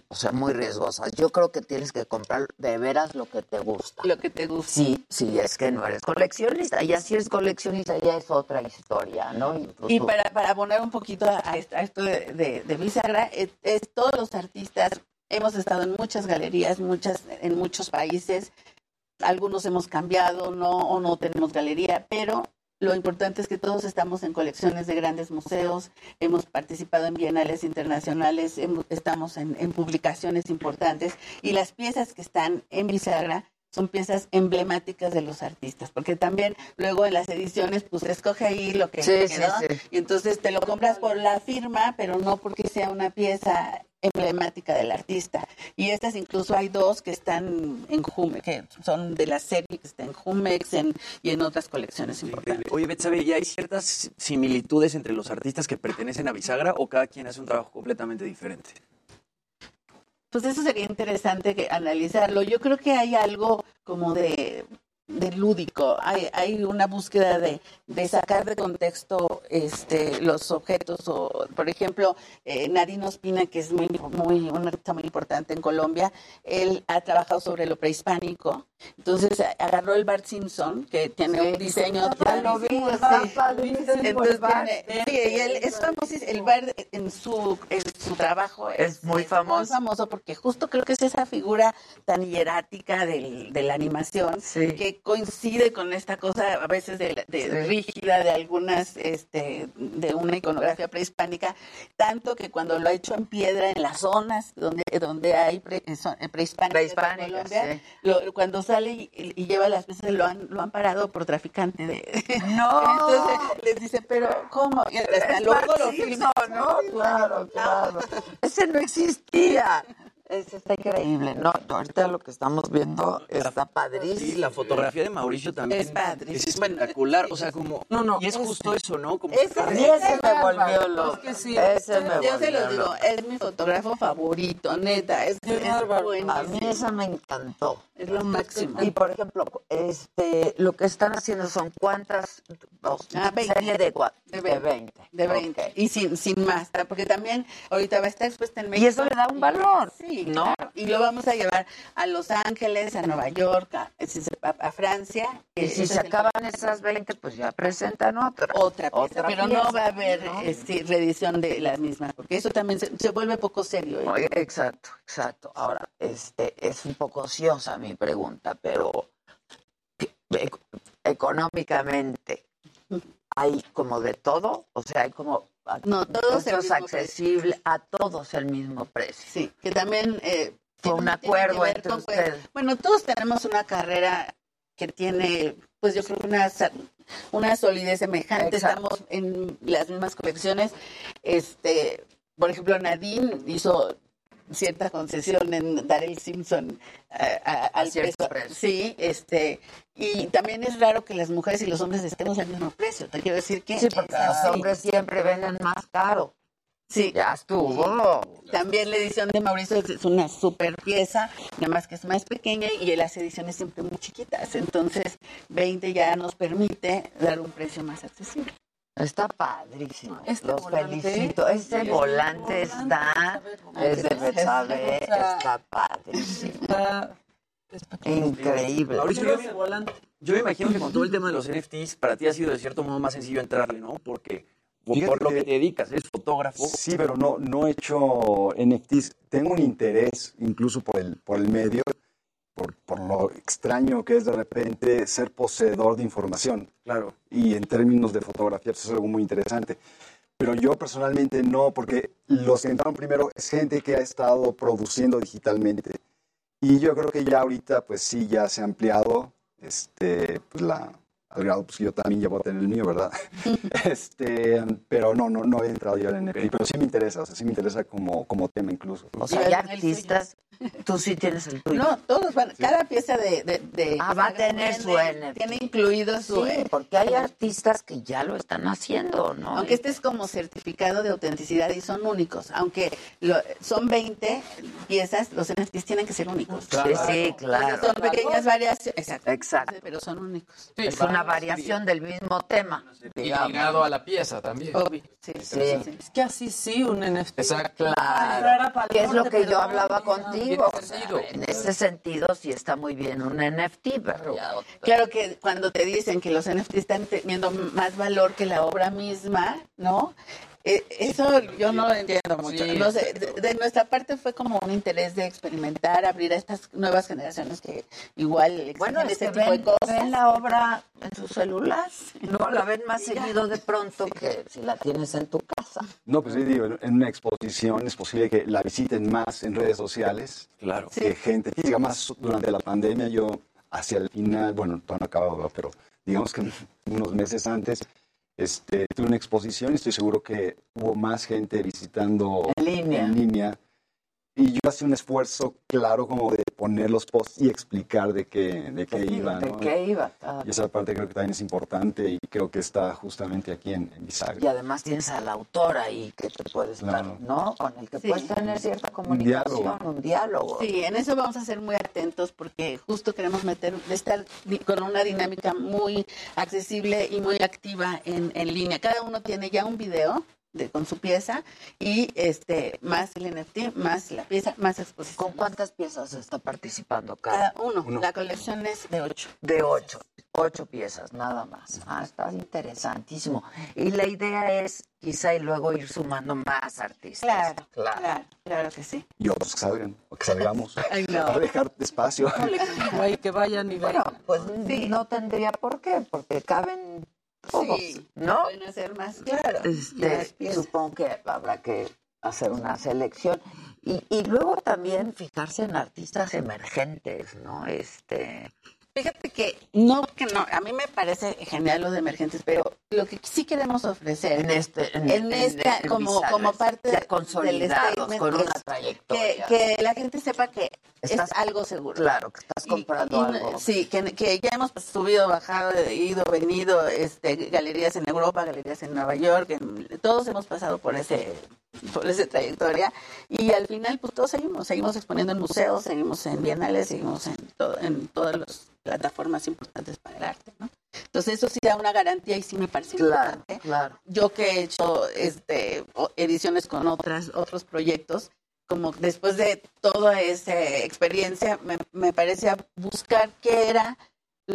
o sea, muy riesgosas. Yo creo que tienes que comprar de veras lo que te gusta. Lo que te gusta. Sí, sí, es que no eres coleccionista. Ya si eres coleccionista ya es otra historia, ¿no? Y, Y tú- para, para abonar un poquito a, esto, a esto de, de, de bisagra, es, es todos los artistas, hemos estado en muchas galerías, muchas, en muchos países, algunos hemos cambiado, no, o no tenemos galería, pero lo importante es que todos estamos en colecciones de grandes museos, hemos participado en bienales internacionales, hemos- estamos en, en publicaciones importantes. Y las piezas que están en bisagra son piezas emblemáticas de los artistas, porque también luego en las ediciones pues escoge ahí lo que Sí, sí, quedó, sí. y entonces te lo compras por la firma, pero no porque sea una pieza emblemática del artista. Y estas incluso hay dos que están en Jumex, que son de la serie que está en Jumex en- y en otras colecciones importantes. Oye, Betsabe, ¿y hay ciertas similitudes entre los artistas que pertenecen a Bisagra o cada quien hace un trabajo completamente diferente? Pues eso sería interesante que analizarlo. Yo creo que hay algo como de, de lúdico, hay, hay una búsqueda de, de sacar de contexto este, los objetos. O, por ejemplo, eh, Narino Espina, que es muy, muy, un artista muy importante en Colombia, él ha trabajado sobre lo prehispánico. Entonces agarró el Bart Simpson, que tiene un diseño. Ya lo Entonces Bart. tiene- sí, y él es famosísimo. El Bart en su, en su trabajo Es muy famoso. muy famoso porque justo creo que es esa figura tan hierática del- de la animación que coincide con esta cosa a veces de, de Sí. rígida de algunas este de una iconografía prehispánica tanto que cuando lo ha hecho en piedra en las zonas donde donde hay pre- eh, eh, prehispánicas, de Prehispánicas, Colombia, sí. lo- cuando sale y, y lleva las piezas lo han lo han parado por traficante de No. entonces les dice pero cómo y hasta Es luego lo Simpson, ¿no? Claro, claro. Ese no existía. Ese está increíble. No, ahorita lo que estamos viendo está padrísimo. Sí, la fotografía de Mauricio también Es padre. es espectacular, o sea, como No, no, y es justo eso, ¿no? Como Ese- A ese me volvió loco. Es que sí. Ese me Yo se los digo, es mi fotógrafo favorito, neta, es, es A buenísimo. mí esa me encantó. Es lo máximo. Y por ejemplo, este, lo que están haciendo son cuántas, dos, Ah, 20. serie de, De de 20. 20. De 20. Y sin, sin más, porque también ahorita va a estar expuesta en México. Y eso le da un valor, Sí, ¿no? claro. Y lo vamos a llevar a Los Ángeles, a Nueva York, a, a- a Francia. Y si se el- acaban esas 20, pues ya presentan otra. otra pieza, Otra pero pieza, no va a haber ¿no? este, reedición de las mismas, porque eso también se, se vuelve poco serio. ¿eh? Exacto, exacto. Ahora, este, es un poco ociosa mi pregunta, pero económicamente hay como de todo, o sea, hay como No, todos mismo accesible a todos el mismo precio. Sí, que también eh, Fue un acuerdo entre con, pues, ustedes. Bueno, todos tenemos una carrera que tiene, pues yo creo que una, una solidez semejante. Exacto. Estamos en las mismas colecciones. Este, por ejemplo, Nadine hizo cierta concesión en dar el Simpson eh, a- al cierto precio. precio. Sí, este, y también es raro que las mujeres y los hombres estemos al mismo precio. Te quiero decir que Sí, porque es los así. hombres siempre venden más caro. Sí. Ya estuvo. También la edición de Mauricio es- una super pieza, nada más que es más pequeña y las ediciones siempre muy chiquitas. Entonces, 20 ya nos permite dar un precio más accesible. Está padrísimo. Este Los volante. felicito. Este volante está, es de Betsabe, está padrísimo. Increíble. Mauricio, yo me, yo me imagino que con todo el tema de los NFTs, para ti ha sido de cierto modo más sencillo entrarle, ¿no? Porque por, Fíjate por lo que que- te dedicas, eres fotógrafo. Sí, pero no, no he hecho NFTs. Tengo un interés incluso por el, por el medio, por, por lo extraño que es de repente ser poseedor de información. Claro. Y en términos de fotografía eso es algo muy interesante. Pero yo personalmente no, porque los que entraron primero es gente que ha estado produciendo digitalmente. Y yo creo que ya ahorita, pues sí, ya se ha ampliado este, pues la, al grado pues, que yo también voy a tener el mío, ¿verdad? este, pero no, no, no he entrado yo en NFT, pero sí me interesa, o sea, sí me interesa como, como tema incluso. O sea, hay artistas, tú sí tienes el tuyo. No, todos van, cada pieza de, de, de- Ah, va a tener su NFT. tiene incluido su Sí, porque hay artistas que ya lo están haciendo, ¿no? Aunque este es como certificado de autenticidad y son únicos, aunque lo- son 20 piezas, los NFTs tienen que ser únicos. Sí, sí, claro. Son pequeñas variaciones, exacto, Exacto. pero son únicos. es una variación del mismo tema. Y ligado a la pieza también. Obvio, sí, Sí. Es que así sí, un NFT. Exacto. Claro, que es lo que yo hablaba perdón. Contigo. o sea, en ese sentido sí está muy bien un NFT, pero Claro que cuando te dicen que los NFT están teniendo más valor que la obra misma, ¿no? Eh, eso yo no lo entiendo mucho. Sí. No sé, de, de nuestra parte fue como un interés de experimentar, abrir a estas nuevas generaciones que igual Bueno, es ese que tipo ven, de cosas. ven la obra en su celular, ¿no? La ven más seguido de pronto que si la tienes en tu casa. No, pues sí, digo, en- una exposición es posible que la visiten más en redes sociales. Claro. Que gente física, más durante la pandemia, yo hacia el final, bueno, todavía no acababa, pero digamos que unos meses antes, este, tuve una exposición y estoy seguro que hubo más gente visitando En línea. en línea. Y yo hacía un esfuerzo claro como de poner los posts y explicar de qué, de qué iba. ¿De ¿no? qué iba? Ah. Y esa parte creo que también es importante y creo que está justamente aquí en, en Bisagra. Y además tienes al autor ahí que te puedes estar, Claro. ¿no? Con el que Sí. puedes tener cierta comunicación, diálogo. un diálogo. Sí, en eso vamos a ser muy atentos porque justo queremos meter, estar con una dinámica muy accesible y muy activa en, en línea. Cada uno tiene ya un video de, con su pieza y este más el NFT, más la pieza, más exposición. ¿Con cuántas piezas está participando cada, Cada uno. La colección es de ocho. De ocho. Ocho piezas, nada más. Ah, está interesantísimo. Y la idea es quizá y luego ir sumando más artistas. Claro, claro, claro, que sí. Y otros que salgan, o que salgamos. Ay, no. Para dejar espacio. Ay, que vayan y Bueno, vean. pues no tendría por qué, porque caben Sí, ¿no? Pueden hacer más, claro. Este, supongo que habrá que hacer una selección. Y, y luego también fijarse en artistas emergentes, ¿no? Este, Fíjate que no, que no, a mí me parece genial lo de emergentes, pero lo que sí queremos ofrecer En este- en- esta, en como, como parte ya del consolidados, statement con una trayectoria. Que, que la gente sepa que Estás- es algo seguro. claro, que estás comprando Y- algo. Sí, que, que ya hemos subido, bajado, ido, venido, este, galerías en Europa, galerías en Nueva York, todos hemos pasado por ese por esa trayectoria y al final pues todos seguimos, seguimos exponiendo en museos, seguimos en bienales, seguimos en, todo, en todas las plataformas importantes para el arte, ¿no? Entonces eso sí da una garantía y sí me parece Claro, importante. claro. Yo que he hecho este ediciones con otras otros proyectos, como después de toda esa experiencia, me, me parecía buscar qué era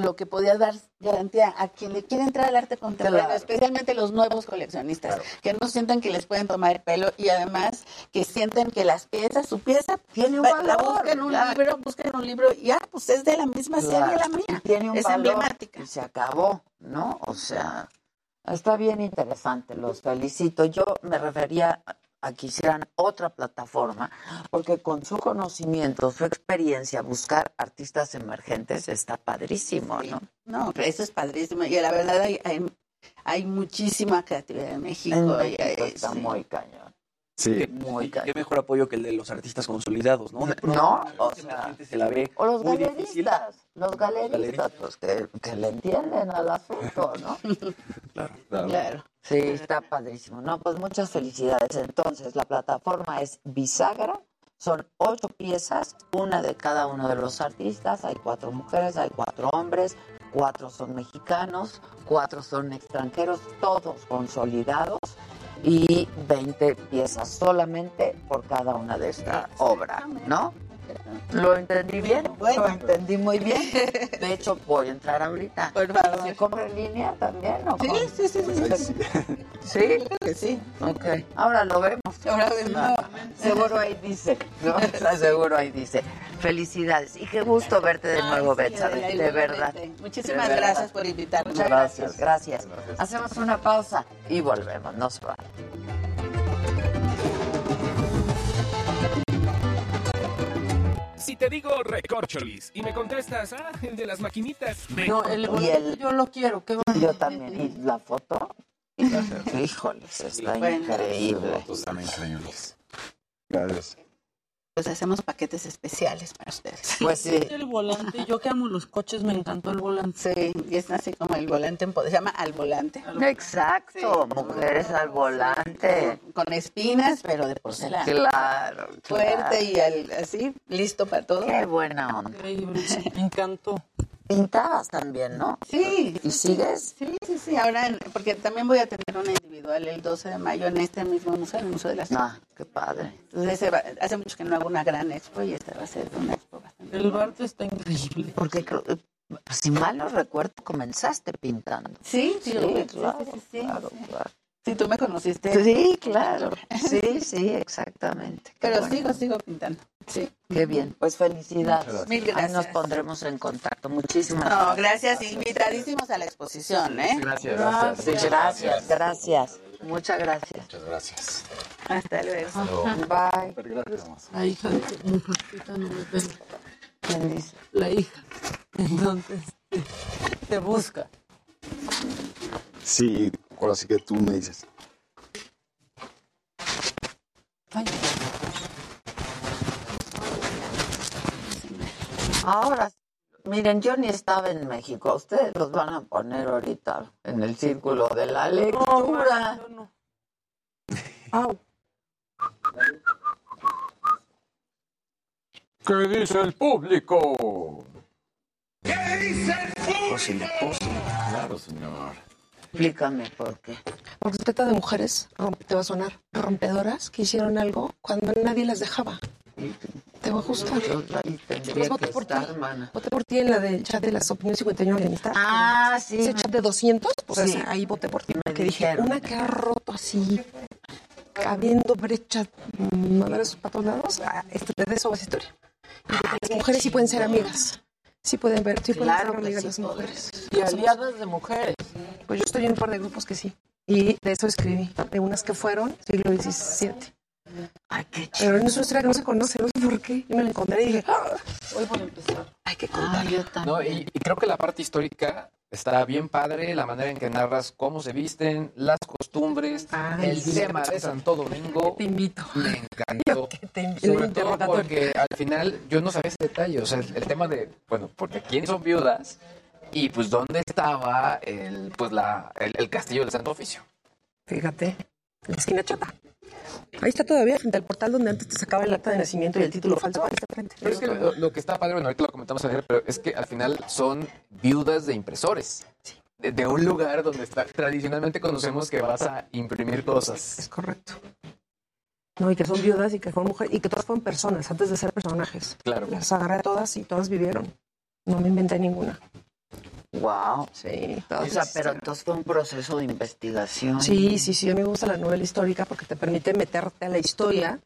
lo que podía dar garantía a quien le quiere entrar al arte contemporáneo, Claro. especialmente los nuevos coleccionistas, que no sientan que les pueden tomar el pelo y además que sienten que las piezas, su pieza, Tiene un va- la valor, busquen un claro. libro, busquen un libro y ya, pues es de la misma serie la mía. tiene un es valor emblemática. Y se acabó, ¿no? O sea, está bien interesante, los felicito. Yo me refería a que hicieran otra plataforma, porque con su conocimiento, su experiencia, buscar artistas emergentes está padrísimo, ¿no? No, eso es padrísimo. Y la verdad hay, hay, hay muchísima creatividad en México. En y México hay- está sí. muy cañón. Sí. Muy Qué mejor apoyo que el de los artistas consolidados, ¿no? De pronto, No, la o gente sea, se la ve o los muy difícil. galeristas, los galeristas, pues que, que le entienden al asunto, ¿no? Claro. Claro. Sí, está padrísimo. No, pues muchas felicidades. Entonces, la plataforma es Bisagra. Son ocho piezas, una de cada uno de los artistas. Hay cuatro mujeres, hay cuatro hombres, cuatro son mexicanos, cuatro son extranjeros, todos consolidados y 20 piezas solamente por cada una de esta obra, ¿no? ¿Lo entendí bien? Lo entendí muy bien. De hecho, voy a entrar ahorita. Por favor. ¿Se compra en línea también o Sí, sí, sí, sí, sí. ¿Sí? Creo que sí. Ok. Ahora lo vemos. Ahora vemos. Seguro ahí dice. ¿no? Seguro ahí dice. Felicidades. Y qué gusto verte de nuevo, Betsa. De verdad. Muchísimas gracias por invitarme. Muchas gracias, gracias. Hacemos una pausa y volvemos. No se. Si te digo recorcholis y me contestas, ah, el de las maquinitas. No, el Y boleto el- yo lo quiero. ¿qué va? Yo también. ¿Y la foto? Híjoles, está Bueno. increíble. Fotos también increíbles. Gracias. Pues hacemos paquetes especiales para ustedes. Pues sí. El volante, yo que amo los coches, me encantó el volante. Sí, y es así como el volante, en po- se llama al volante. Exacto, mujeres al volante. Con espinas, pero de porcelana. Claro, Fuerte y al- así, listo para todo. Qué buena onda. Increíble, me encantó. Pintabas también, ¿no? Sí. ¿Y sigues? Sí, sí, sí. Ahora, en- porque también voy a tener una individual el 12 de mayo en este mismo museo, en el Museo de la Ciudad. Ah, qué padre. Entonces, va- hace mucho que no hago una gran expo y esta va a ser una expo bastante. El Bart está increíble. Porque creo- si mal no recuerdo, comenzaste pintando. Sí, sí, sí, sí, claro, sí, sí, sí, claro, sí. claro. Sí, tú me conociste. Sí, claro. Sí, sí, exactamente. Qué Pero bueno. sigo, sigo pintando. Sí. Qué bien. Pues felicidades. Muchas gracias. Mil Ahí gracias. nos pondremos en contacto. Muchísimas No, gracias. Invitadísimos a la exposición, ¿eh? Gracias, gracias. Gracias, gracias. Muchas gracias. Muchas gracias. Hasta luego. Bye. La hija de mi papita no me ve. ¿Quién dice? La hija. Entonces, te busca. Sí, ahora sí que tú me dices. Ahora, miren, yo ni estaba en México. Ustedes los van a poner ahorita en el círculo de la lectura. ¿Qué dice el público? ¿Qué dice el público? Claro, señor. Explícame por qué. Porque se trata de mujeres, te va a sonar, rompedoras que hicieron algo cuando nadie las dejaba. Te va a gustar. Ahí tendría Pues voté que por ti. estar, hermana. Voté por ti en la del chat de las opiniones 51 de amistad. Ah, sí. Ese chat de 200, pues Sí. ahí voté por ti. Me Que dije, una que ha roto así, habiendo brechas, mm, madres para todos lados, ah, este, de eso va esa historia. Y que las mujeres sí pueden ser amigas. Sí pueden ver, sí pueden Claro ser que amigas sí las mujeres. Y aliadas de mujeres. Pues yo estoy en un par de grupos que sí. Y de eso escribí, de unas que fueron siglo XVII. Ay, qué Pero no es una historia que no se conoce, no sé por qué. Yo me la encontré y dije, ¡ah! Hoy por empezar. Hay que Ah, contar. yo también. No, y, y creo que la parte histórica está bien padre, la manera en que narras cómo se visten, las costumbres, Ay, el tema de Santo Domingo. Te invito. Me encantó. te invito. Sobre todo porque al final yo no sabía ese detalle, o sea, el, el tema de, bueno, porque quiénes son viudas y pues dónde estaba el, pues la, el, el castillo del Santo Oficio. Fíjate, la esquina chata. Ahí está todavía, frente al portal donde antes te sacaba el acta de nacimiento y el título falso. Ahí está frente. Pero es que lo, lo que está padre, bueno, ahorita lo comentamos ayer, pero es que al final son viudas de impresores. De, de un lugar donde está, tradicionalmente conocemos que vas a imprimir cosas. Es correcto. No, y que son viudas y que fueron mujeres y que todas fueron personas antes de ser personajes. Claro. Las agarré todas y todas vivieron. No me inventé ninguna. Wow. Sí, O sea, pero entonces fue un proceso de investigación. Sí, sí, sí, a mí me gusta la novela histórica porque te permite meterte a la historia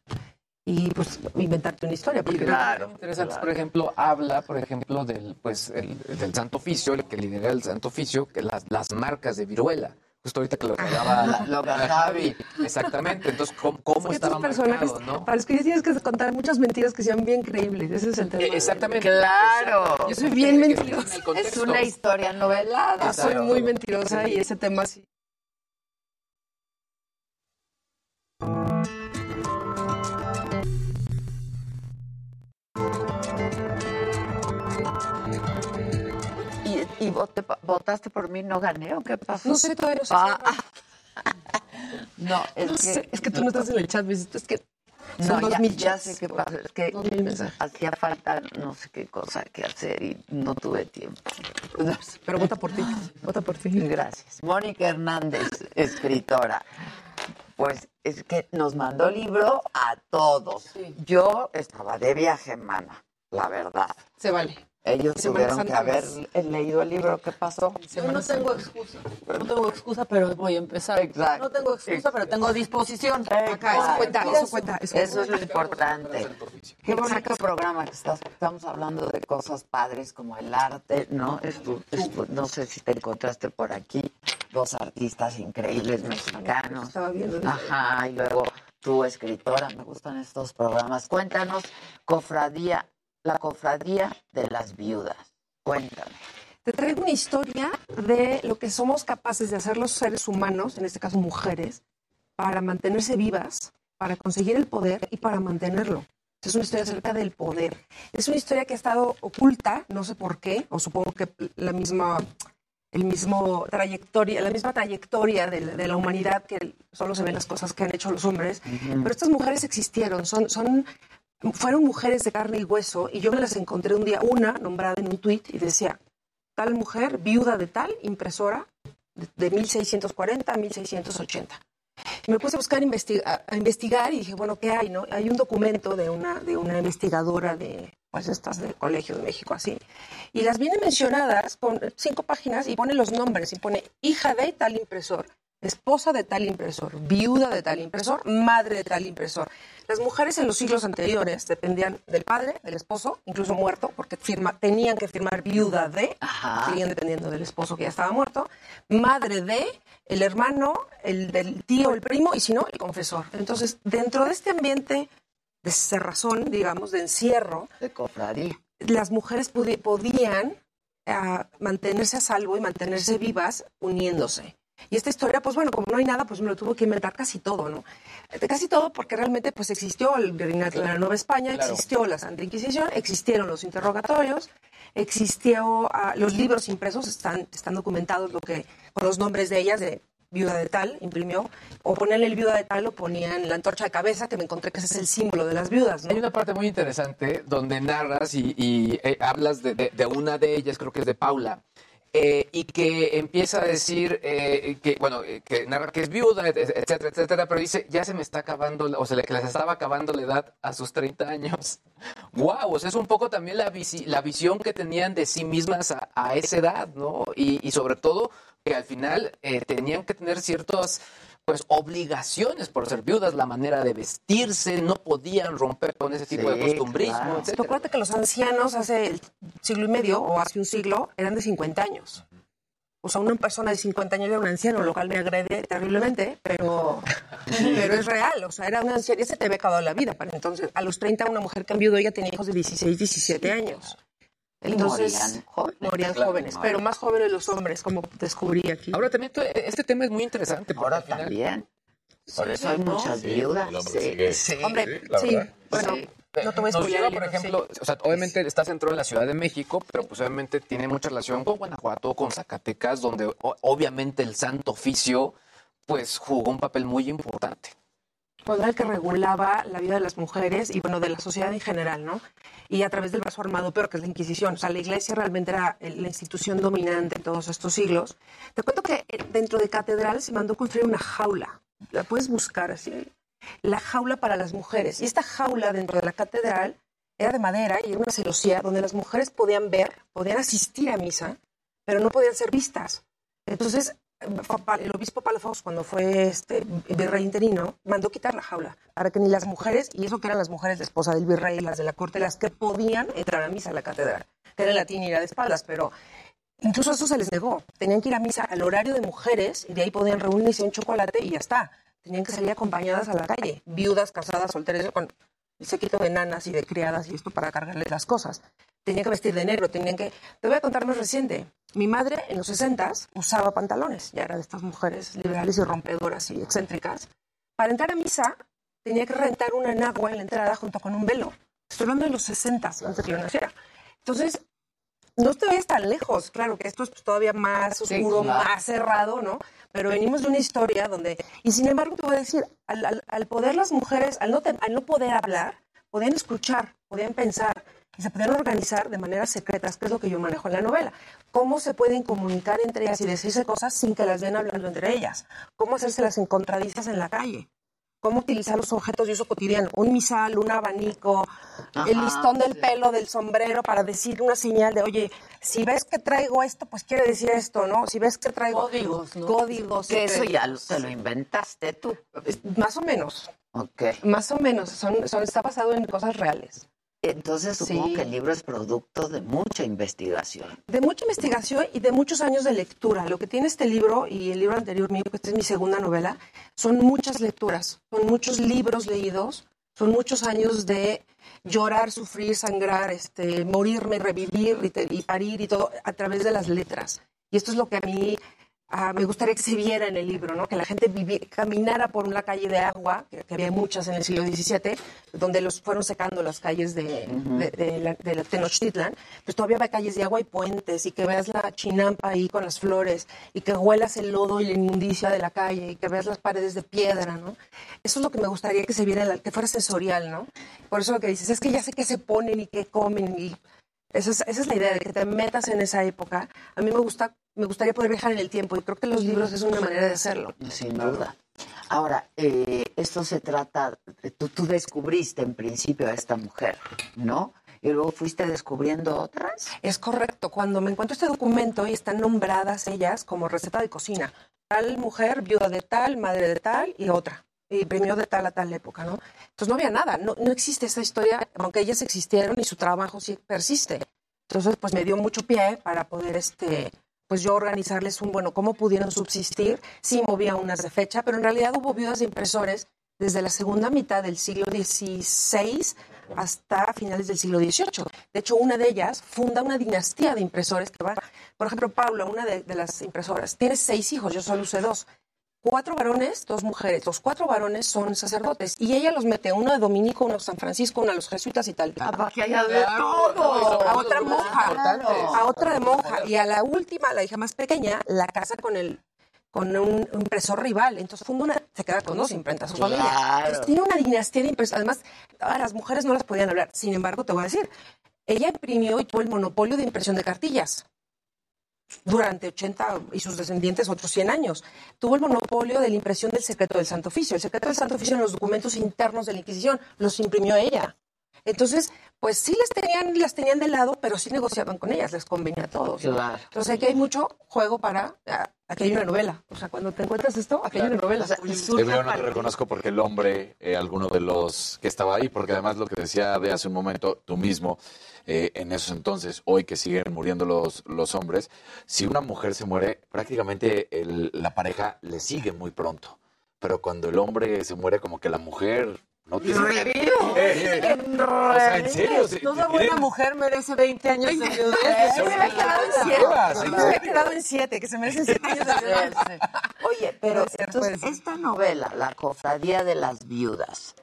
y pues inventarte una historia. Porque Claro. Interesante, por ejemplo, habla, por ejemplo, del, pues, el- del Santo Oficio, el que lidera el Santo Oficio, que las, las marcas de viruela. Justo ahorita que lo hablaba lo Javi. Exactamente. Entonces, ¿cómo, cómo Es que estaba personajes, marcado, no? para los que tienes que contar muchas mentiras que sean bien creíbles. Ese es el tema. Exactamente. Claro. Yo soy bien mentirosa. Es una historia novelada. Yo soy muy mentirosa y ese tema sí. ¿Y, y vote- votaste por mí? ¿No gané o qué pasó? No sé, todavía no sé. Ah, no, es No que... sé, es que tú no estás en el chat, Luisito, es que No, dos ya, mil ya sé qué pasa. Es que hacía falta no sé qué cosa que hacer y no tuve tiempo. Pero vota por ti, vota por ti. Gracias. Mónica Hernández, escritora. Pues es que nos mandó libro a todos. Yo estaba de viaje, mana, la verdad. Se vale. Ellos Semana tuvieron que haber leído el libro. ¿Qué pasó? Yo no tengo excusa. No tengo excusa, pero voy a empezar. Exacto. No tengo excusa, pero tengo disposición. Acá, eso cuenta, eso cuenta. Eso, Eso es lo importante. Qué bonito programa que estás. Estamos hablando de cosas padres como el arte, ¿no? Estu- estu- no sé si te encontraste por aquí dos artistas increíbles mexicanos. Estaba viendo. Ajá, y luego tú, escritora, me gustan estos programas. Cuéntanos, cofradía, la cofradía de las viudas. Cuéntame. Te traigo una historia de lo que somos capaces de hacer los seres humanos, en este caso mujeres, para mantenerse vivas, para conseguir el poder y para mantenerlo. Es una historia acerca del poder. Es una historia que ha estado oculta, no sé por qué, o supongo que la misma, el mismo trayectoria, la misma trayectoria de la, de la humanidad que solo se ven las cosas que han hecho los hombres. Pero estas mujeres existieron, son, son, fueron mujeres de carne y hueso, y yo me las encontré un día, una nombrada en un tuit, y decía, tal mujer, viuda de tal, impresora, de, de 1640 a 1680. Y me puse a buscar a investigar y dije, bueno, ¿qué hay? No? Hay un documento de una, de una investigadora de, pues estas del Colegio de México, así. Y las viene mencionadas con cinco páginas y pone los nombres y pone hija de tal impresor. Esposa de tal impresor, viuda de tal impresor, madre de tal impresor. Las mujeres en los siglos anteriores dependían del padre, del esposo, incluso muerto, porque firma, tenían que firmar viuda de, seguían dependiendo del esposo que ya estaba muerto, madre de, el hermano, el del tío, el primo, y si no, el confesor. Entonces, dentro de este ambiente de cerrazón, digamos, de encierro, de cofradía, las mujeres podían ah, mantenerse a salvo y mantenerse vivas uniéndose. Y esta historia, pues bueno, como no hay nada, pues me lo tuvo que inventar casi todo, ¿no? Eh, Casi todo porque realmente pues existió el la Nueva España, Claro. existió la Santa Inquisición, existieron los interrogatorios, existió ah, los libros impresos, están, están documentados lo que, con los nombres de ellas, de viuda de tal, imprimió, o ponían el viuda de tal o ponían la antorcha de cabeza, que me encontré que ese es el símbolo de las viudas, ¿no? Hay una parte muy interesante donde narras y, y, eh, hablas de, de- de una de ellas, creo que es de Paula, eh, y que empieza a decir eh, que, bueno, eh, que narra que es viuda, et- etcétera, etcétera, pero dice, ya se me está acabando, o sea, que les estaba acabando la edad a sus 30 años. ¡Wow! O sea, es un poco también la, visi- la visión que tenían de sí mismas a, esa edad, ¿no? Y, sobre todo que al final eh, tenían que tener ciertas pues obligaciones por ser viudas, la manera de vestirse, no podían romper con ese tipo de Sí, costumbrismo, claro. etcétera. Acuérdate que los ancianos hace el siglo y medio o hace un siglo eran de 50 años. O sea, una persona de 50 años era un anciano, lo cual me agrede terriblemente, pero, pero es real. O sea, era una anciana y se te ve acabado la vida. Para entonces, a los 30, una mujer que enviudó, ella tenía hijos de 16, 17 años. Entonces, morían jóvenes. morían Claro, jóvenes, no. pero más jóvenes los hombres, como descubrí aquí. Ahora también este tema es muy interesante. Ahora también. Por eso hay ¿no? muchas viudas. Sí. Hombre, sí, bueno, no te voy a Nos spoilear lleva, el por libro, ejemplo, o sea, obviamente está centrado en la Ciudad de México, pero pues obviamente tiene mucha relación con Guanajuato, con Zacatecas, donde obviamente el Santo Oficio pues jugó un papel muy importante. Pues era el que regulaba la vida de las mujeres y bueno, de la sociedad en general, ¿no? Y a través del brazo armado, pero que es la Inquisición. O sea, la iglesia realmente era la institución dominante en todos estos siglos. Te cuento que eh, dentro de catedral se mandó construir una jaula. La puedes buscar así. La jaula para las mujeres. Y esta jaula dentro de la catedral era de madera y era una celosía donde las mujeres podían ver, podían asistir a misa, pero no podían ser vistas. Entonces, el obispo Palafox, cuando fue este virrey interino, mandó quitar la jaula para que ni las mujeres, y eso que eran las mujeres, la esposa del virrey, las de la corte, las que podían entrar a misa a la catedral, que era latín y de espaldas, pero incluso eso se les negó. Tenían que ir a misa al horario de mujeres y de ahí podían reunirse un chocolate y ya está. Tenían que salir acompañadas a la calle, viudas, casadas, solteras, con el séquito de nanas y de criadas y esto para cargarles las cosas. Tenían que vestir de negro, tenían que... Te voy a contar más reciente. Mi madre en los 60 usaba pantalones, ya era de estas mujeres liberales y rompedoras y excéntricas. Para entrar a misa tenía que rentar una enagua en la entrada junto con un velo. Estoy hablando de los 60 antes de que yo naciera. Entonces, no te tan lejos. Claro que esto es pues, todavía más Sí, oscuro, claro. más cerrado, ¿no? Pero venimos de una historia donde... Y sin embargo, te voy a decir, al, al- al poder las mujeres, al no, te- al no poder hablar, podían escuchar, podían pensar y se podían organizar de maneras secretas, que es lo que yo manejo en la novela. Cómo se pueden comunicar entre ellas y decirse cosas sin que las den hablando entre ellas. Cómo hacerse las encontradizas en la calle. Cómo utilizar los objetos de uso cotidiano. Un misal, un abanico, el listón del pelo, del sombrero, para decir una señal de, oye, si ves que traigo esto, pues quiere decir esto, ¿no? Si ves que traigo... Códigos, ¿no? Códigos. Que eso ya lo- te lo inventaste tú. Más o menos. Ok. Más o menos. Son, son, está basado en cosas reales. Entonces supongo Sí. que el libro es producto de mucha investigación. De mucha investigación y de muchos años de lectura. Lo que tiene este libro y el libro anterior mío, que esta es mi segunda novela, son muchas lecturas, son muchos libros leídos, son muchos años de llorar, sufrir, sangrar, este, morirme, revivir y, te- y parir y todo a través de las letras. Y esto es lo que a mí ah, me gustaría que se viera en el libro, ¿no? que la gente vivi- caminara por una calle de agua, que, que había muchas en el siglo XVII, donde los fueron secando las calles de, de, de la, de la Tenochtitlan, pues todavía hay calles de agua y puentes, y que veas la chinampa ahí con las flores, y que huelas el lodo y la inmundicia de la calle, y que veas las paredes de piedra, ¿no? Eso es lo que me gustaría que se viera, que fuera sensorial, ¿no? Por eso lo que dices, es que ya sé qué se ponen y qué comen, y esa es, esa es la idea, de que te metas en esa época. A mí me gusta, me gustaría poder viajar en el tiempo, y creo que los libros es una manera de hacerlo. Sin duda. Ahora, eh, esto se trata, tú, tú descubriste en principio a esta mujer, ¿no? Y luego fuiste descubriendo otras. Es correcto. Cuando me encuentro este documento y están nombradas ellas como receta de cocina, tal mujer, viuda de tal, madre de tal y otra. Y imprimió de tal a tal época, ¿no? Entonces no había nada, no, no existe esa historia, aunque ellas existieron y su trabajo sí persiste. Entonces, pues me dio mucho pie para poder, este, pues yo organizarles un, bueno, cómo pudieron subsistir. Sí movía unas de fecha, pero en realidad hubo viudas de impresores desde la segunda mitad del siglo XVI hasta finales del siglo XVIII. De hecho, una de ellas funda una dinastía de impresores que va, por ejemplo, Paula, una de, de las impresoras, tiene seis hijos, yo solo usé dos. Cuatro varones, dos mujeres. Los cuatro varones son sacerdotes. Y ella los mete, uno de Dominico, uno de San Francisco, uno de los jesuitas y tal. para que haya de todo. A otra monja. A otra de monja. Y a la última, la hija más pequeña, la casa con el con un impresor rival. Entonces funda una, se queda con dos imprentas, su Claro. familia. Entonces tiene una dinastía de impresores. Además, a las mujeres no las podían hablar. Sin embargo, te voy a decir, ella imprimió y tuvo el monopolio de impresión de cartillas durante 80 y sus descendientes otros 100 años. Tuvo el monopolio de la impresión del secreto del Santo Oficio. El secreto del Santo Oficio en los documentos internos de la Inquisición los imprimió ella. Entonces, pues sí las tenían, las tenían de lado, pero sí negociaban con ellas, les convenía a todos. Entonces aquí hay mucho juego para, aquí hay una novela. O sea, cuando te encuentras esto, aquí hay una novela. Te veo, no te reconozco porque el hombre, eh, alguno de los que estaba ahí, porque además lo que decía de hace un momento, tú mismo, eh, en esos entonces, hoy que siguen muriendo los, los hombres, si una mujer se muere, prácticamente el- la pareja le sigue muy pronto. Pero cuando el hombre se muere, como que la mujer no tiene... Revive. Eh, eh, o sea, en serio, se- Toda buena tienen- mujer merece 20 años de viudez. Se me había quedado en siete. Llevas, Se ¿en me había quedado en siete, que se merecen siete años de viudez. Oye, pero entonces esta novela, La Cofradía de las Viudas,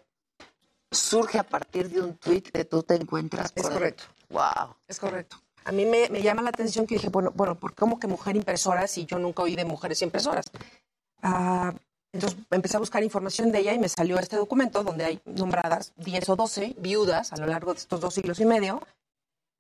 surge a partir de un tuit que tú te encuentras. Es correcto. Wow. Es correcto. A mí me, me llama la atención que dije, bueno, bueno, ¿por cómo que mujer impresora si yo nunca oí de mujeres impresoras? Ah, entonces empecé a buscar información de ella y me salió este documento donde hay nombradas 10 o 12 viudas a lo largo de estos dos siglos y medio,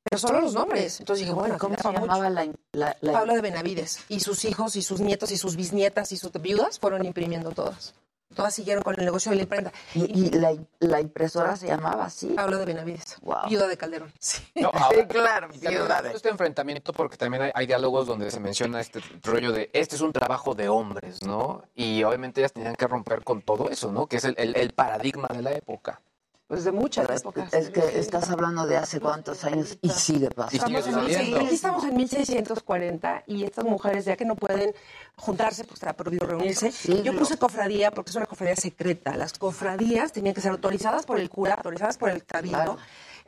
pero solo los nombres. Entonces dije, bueno, ¿Cómo se llamaba la, la, la- Paula de Benavides. Y sus hijos y sus nietos y sus bisnietas y sus viudas fueron imprimiendo todas. Todas siguieron con el negocio de la imprenta. Y, y la, la impresora se llamaba así. Paula de Benavides. Wow. Viuda de Calderón. Sí. No, ahora, claro, viuda de- Este enfrentamiento, porque también hay, hay diálogos donde se menciona este rollo de este es un trabajo de hombres, ¿no? Y obviamente ellas tenían que romper con todo eso, ¿no? Que es el, el- el paradigma de la época. Pues de muchas Pero épocas. Es que estás hablando de hace cuántos años y sigue pasando. Estamos en, aquí estamos en 1640 y estas mujeres, ya que no pueden juntarse, pues está prohibido reunirse. Yo puse cofradía porque es una cofradía secreta. Las cofradías tenían que ser autorizadas por el cura, autorizadas por el cabildo.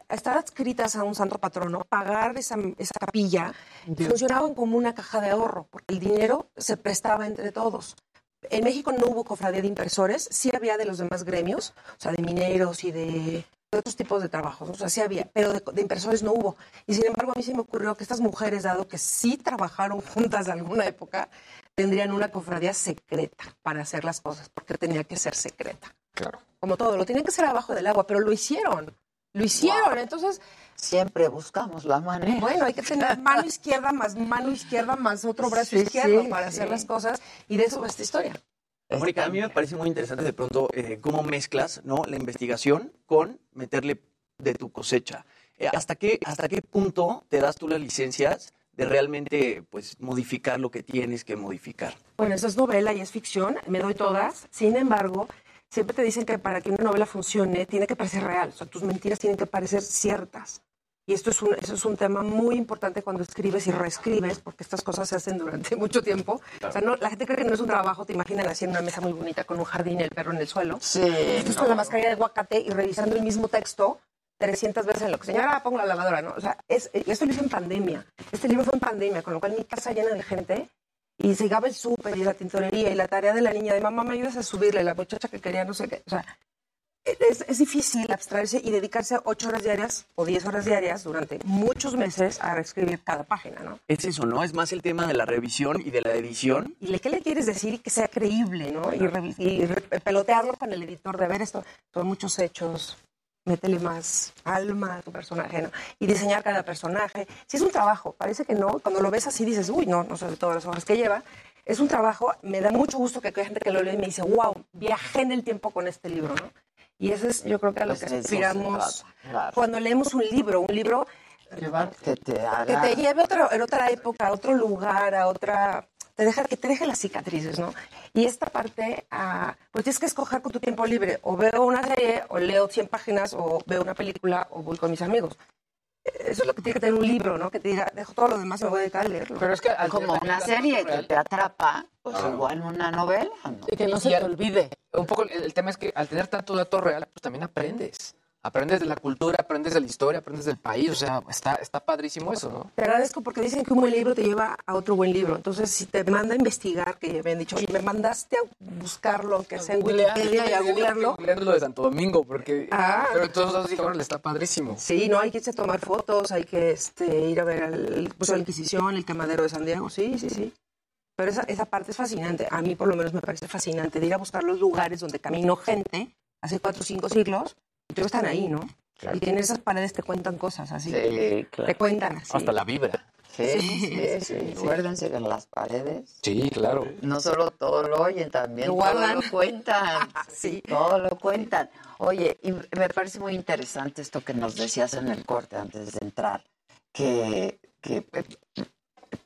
Estar adscritas a un santo patrono, pagar esa, esa capilla, funcionaban como una caja de ahorro, porque el dinero se prestaba entre todos. En México no hubo cofradía de impresores, sí había de los demás gremios, o sea, de mineros y de, otros tipos de trabajos, o sea, sí había, pero de, de impresores no hubo. Y sin embargo, a mí se me ocurrió que estas mujeres, dado que sí trabajaron juntas de alguna época, tendrían una cofradía secreta para hacer las cosas, porque tenía que ser secreta. Claro. Como todo, lo tenían que hacer abajo del agua, pero lo hicieron. Lo hicieron, entonces... Siempre buscamos la manera. Bueno, hay que tener mano izquierda más mano izquierda más otro brazo Sí, izquierdo sí, para hacer sí. las cosas y de eso va esta historia. Mónica, a mí me parece muy interesante de pronto eh, cómo mezclas ¿no? la investigación con meterle de tu cosecha. Eh, ¿hasta, qué, ¿Hasta qué punto te das tú las licencias de realmente pues, modificar lo que tienes que modificar? Bueno, eso es novela y es ficción, me doy todas. Sin embargo, siempre te dicen que para que una novela funcione tiene que parecer real, o sea, tus mentiras tienen que parecer ciertas. Y esto es un, eso es un tema muy importante cuando escribes y reescribes, porque estas cosas se hacen durante mucho tiempo. O sea, no, la gente cree que no es un trabajo, te imaginan así en una mesa muy bonita con un jardín y el perro en el suelo. Sí, Estás con la mascarilla de aguacate y revisando el mismo texto 300 veces en lo que señora pongo la lavadora, ¿no? O sea, es, esto lo hice en pandemia. Este libro fue en pandemia, con lo cual mi casa llena de gente y se llegaba el súper y la tintorería y la tarea de la niña de mamá, me ayudas a subirle, la muchacha que quería no sé qué. O sea, es, es difícil abstraerse y dedicarse ocho horas diarias o 10 horas diarias durante muchos meses a reescribir cada página, ¿no? Es eso, ¿no? Es más el tema de la revisión y de la edición. ¿Y le- qué le quieres decir y que sea creíble, ¿no? Y, revi- y re- pelotearlo con el editor de ver esto, son muchos hechos, métele más alma a tu personaje, ¿no? Y diseñar cada personaje. Si es un trabajo, parece que no, cuando lo ves así dices, uy, no, no sé de todas las hojas que lleva. Es un trabajo, me da mucho gusto que hay gente que lo lee y me dice, wow, viajé en el tiempo con este libro, ¿no? Y eso es, yo creo que a lo Pues que aspiramos claro. cuando leemos un libro, un libro que te que haga... te lleve a otra, en otra época, a otro lugar, a otra te deja que te deje las cicatrices, ¿no? Y esta parte, ah, pues tienes que escoger con tu tiempo libre. O veo una serie, o leo 100 páginas, o veo una película, o voy con mis amigos. Eso es lo que tiene que tener un libro, ¿no? Que te diga, dejo todo lo demás y me voy a dedicar a leerlo. Pero es que como una serie que te atrapa, pues igual una novela, ¿no? Y que no se te olvide. Un poco el, el tema es que al tener tanto dato real, pues también aprendes. Aprendes de la cultura, aprendes de la historia, aprendes del país. O sea, está, está padrísimo eso, ¿no? Te agradezco porque dicen que un buen libro te lleva a otro buen libro. Entonces, si te manda a investigar, que me han dicho, oye, me mandaste a buscarlo, que sea en Wikipedia y a googlearlo. Lo de Santo Domingo, porque... Ah. Pero todos los días le está padrísimo. Sí, no, hay que irse a tomar fotos, hay que este, ir a ver al, pues, a la Inquisición, el quemadero de San Diego, sí, sí, sí. Pero esa, esa parte es fascinante, a mí por lo menos me parece fascinante, de ir a buscar los lugares donde caminó gente hace cuatro o cinco siglos, y todos están ahí, ¿no? Y que en esas paredes te cuentan cosas así. Sí, claro. Te cuentan así. Hasta la vibra. Sí, sí, sí. Acuérdense que en las paredes Sí, claro. no solo todo lo oyen, también Lo todo lo cuentan. sí. Todo lo cuentan. Oye, y me parece muy interesante esto que nos decías en el corte antes de entrar, que, que eh,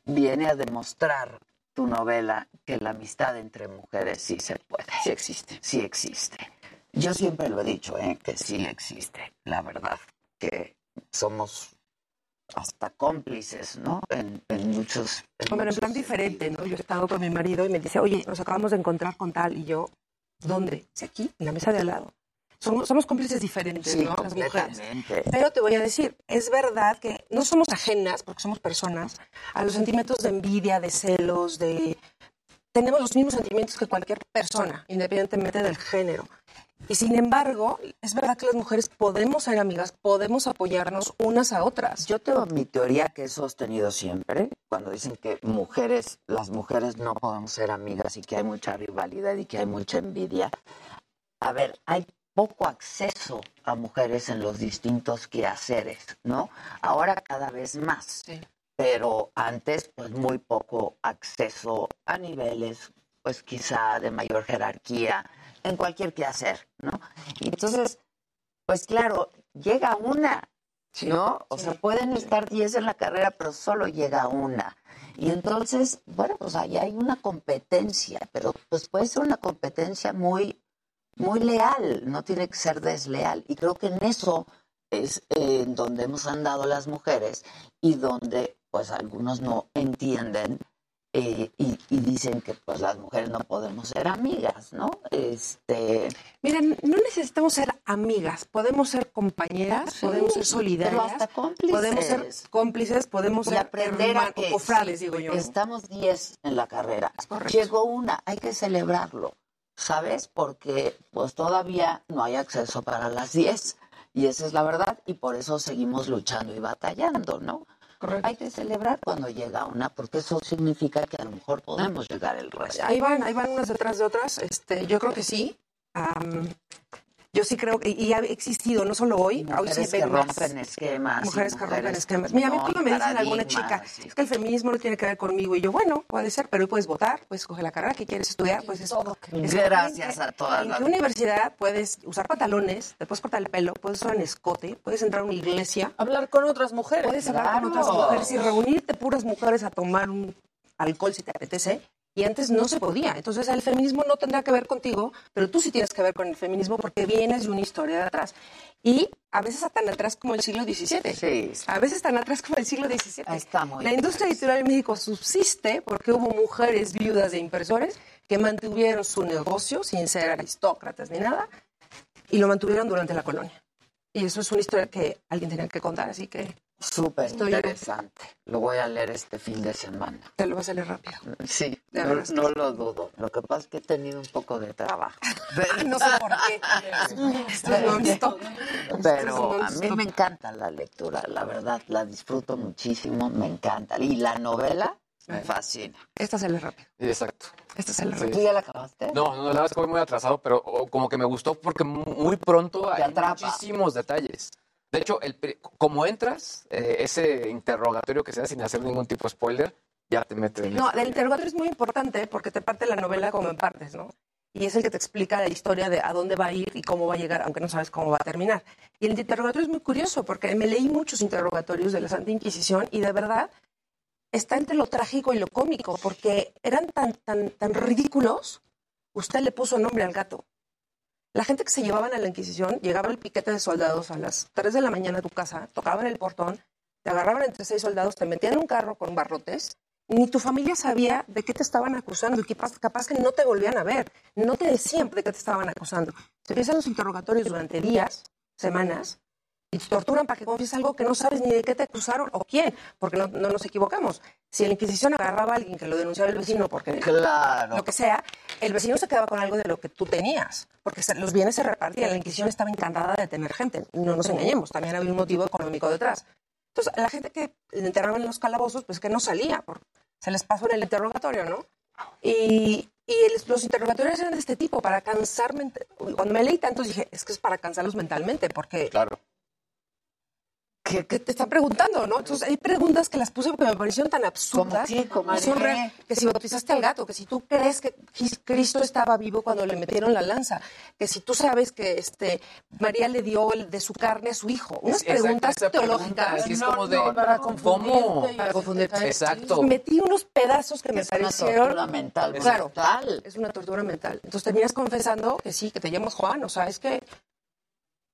viene a demostrar tu novela que la amistad entre mujeres sí se puede. Sí existe. Sí existe. Yo siempre lo he dicho, ¿eh? que sí existe, la verdad, que somos hasta cómplices, ¿no? En, en muchos... en Hombre, en plan diferente, ¿no? Yo he estado con mi marido y me dice, oye, nos acabamos de encontrar con tal, y yo, ¿dónde? Sí, aquí, en la mesa de al lado. Somos, somos cómplices diferentes, Sí, ¿no? Las mujeres. Pero te voy a decir, es verdad que no somos ajenas, porque somos personas, a los sentimientos de envidia, de celos, de... Tenemos los mismos sentimientos que cualquier persona, independientemente del género. Y sin embargo, es verdad que las mujeres podemos ser amigas, podemos apoyarnos unas a otras. Yo tengo mi teoría que he sostenido siempre, cuando dicen que mujeres, las mujeres no podemos ser amigas y que hay mucha rivalidad y que hay mucha envidia. A ver, hay poco acceso a mujeres en los distintos quehaceres, ¿no? Ahora cada vez más. Pero antes, pues muy poco acceso a niveles, pues quizá de mayor jerarquía en cualquier quehacer, ¿no? Y entonces, pues claro, llega una, ¿no? O sea, pueden estar 10 en la carrera, pero solo llega una. Y entonces, bueno, pues ahí hay una competencia, pero pues puede ser una competencia muy, muy leal, no tiene que ser desleal. Y creo que en eso es eh, en donde hemos andado las mujeres y donde pues algunos no entienden eh, y, y dicen que pues las mujeres no podemos ser amigas, ¿no? Este, Miren, no necesitamos ser amigas, podemos ser compañeras, podemos ser solidarias, pero hasta cómplices. podemos ser cómplices, podemos y ser aprender a que cofrades, digo yo. Estamos 10 en la carrera. Llegó una, hay que celebrarlo, ¿sabes? Porque pues todavía no hay acceso para las 10 y esa es la verdad y por eso seguimos luchando y batallando, ¿no? Hay que celebrar cuando llega una, porque eso significa que a lo mejor podemos llegar el resto. Ahí van, ahí van unas detrás de otras. Este, yo creo que sí. Am, yo sí creo que y ha existido, no solo hoy, hoy Mujeres se que más. rompen esquemas. y Mujeres que rompen esquemas. Mira, a mí cuando y me dicen alguna chica, es que el feminismo no tiene que ver conmigo, y yo, bueno, puede ser, pero hoy puedes votar, puedes escoger la carrera que quieres estudiar, pues es Gracias a todas ¿En qué universidad puedes usar pantalones, te puedes cortar el pelo, puedes usar un escote, puedes entrar a una iglesia? Hablar con otras mujeres. Puedes hablar con otras mujeres y reunirte puras mujeres a tomar un alcohol si te apetece. Y antes no se podía. Entonces el feminismo no tendrá que ver contigo, pero tú sí tienes que ver con el feminismo porque vienes de una historia de atrás. Y a veces tan atrás como el siglo XVII. A veces tan atrás como el siglo XVII. Está muy La industria editorial en México subsiste porque hubo mujeres viudas de impresores que mantuvieron su negocio sin ser aristócratas ni nada y lo mantuvieron durante la colonia. Y eso es una historia que alguien tenía que contar, así que Súper interesante. Lo voy a leer este fin de semana. te lo vas a leer rápido. Sí, no, lo dudo. Lo que pasa es que he tenido un poco de trabajo. no sé por qué. Esto es non-stop. Pero a mí me encanta la lectura, la verdad, la disfruto muchísimo, me encanta. Y la novela me fascina. Esta se lee rápido. Exacto. Esta se lee Sí. ¿Tú ya la acabaste? No, no, la verdad es que voy muy atrasado, pero oh, como que me gustó porque mu- muy pronto hay atrapa. muchísimos detalles. De hecho, el, como entras, eh, ese interrogatorio que se da sin hacer ningún tipo de spoiler, ya te mete en No, el interrogatorio es muy importante porque te parte la novela como en partes, ¿no? Y es el que te explica la historia de a dónde va a ir y cómo va a llegar, aunque no sabes cómo va a terminar. Y el interrogatorio es muy curioso porque me leí muchos interrogatorios de la Santa Inquisición y de verdad está entre lo trágico y lo cómico, porque eran tan, tan, tan ridículos, usted le puso nombre al gato. La gente que se llevaban a la Inquisición, llegaba el piquete de soldados a las 3 de la mañana a tu casa, tocaban el portón, te agarraban entre seis soldados, te metían en un carro con barrotes, ni tu familia sabía de qué te estaban acusando y capaz, que no te volvían a ver, no te decían de qué te estaban acusando. Se empiezan los interrogatorios durante días, semanas, y te torturan para que confieses algo que no sabes ni de qué te acusaron o quién, porque no, no nos equivocamos. Si la Inquisición agarraba a alguien que lo denunciaba el vecino porque Claro. lo que sea, el vecino se quedaba con algo de lo que tú tenías, porque se- los bienes se repartían. La Inquisición estaba encantada de tener gente, no nos engañemos, también había un motivo económico detrás. Entonces, la gente que enterraban en los calabozos, pues que no salía, por- se les pasó en el interrogatorio, ¿no? Y, y el- los interrogatorios eran de este tipo, para cansar. Cuando me leí tantos dije, es que es para cansarlos mentalmente, porque. Claro. ¿Qué, qué te están preguntando, no? Entonces, hay preguntas que las puse porque me parecieron tan absurdas. qué? ¿Cómo que son qué? re- que si bautizaste al gato, que si tú crees que Cris- Cristo estaba vivo cuando le metieron la lanza, que si tú sabes que este María le dio el de su carne a su hijo. Unas Exacto, preguntas pregunta, teológicas. que es como de, para ¿cómo? Para confundirte. Exacto. Metí unos pedazos que me Es una parecieron. tortura mental Claro, brutal. es una tortura mental. Entonces terminas confesando que sí, que te llamas Juan, o sea, es que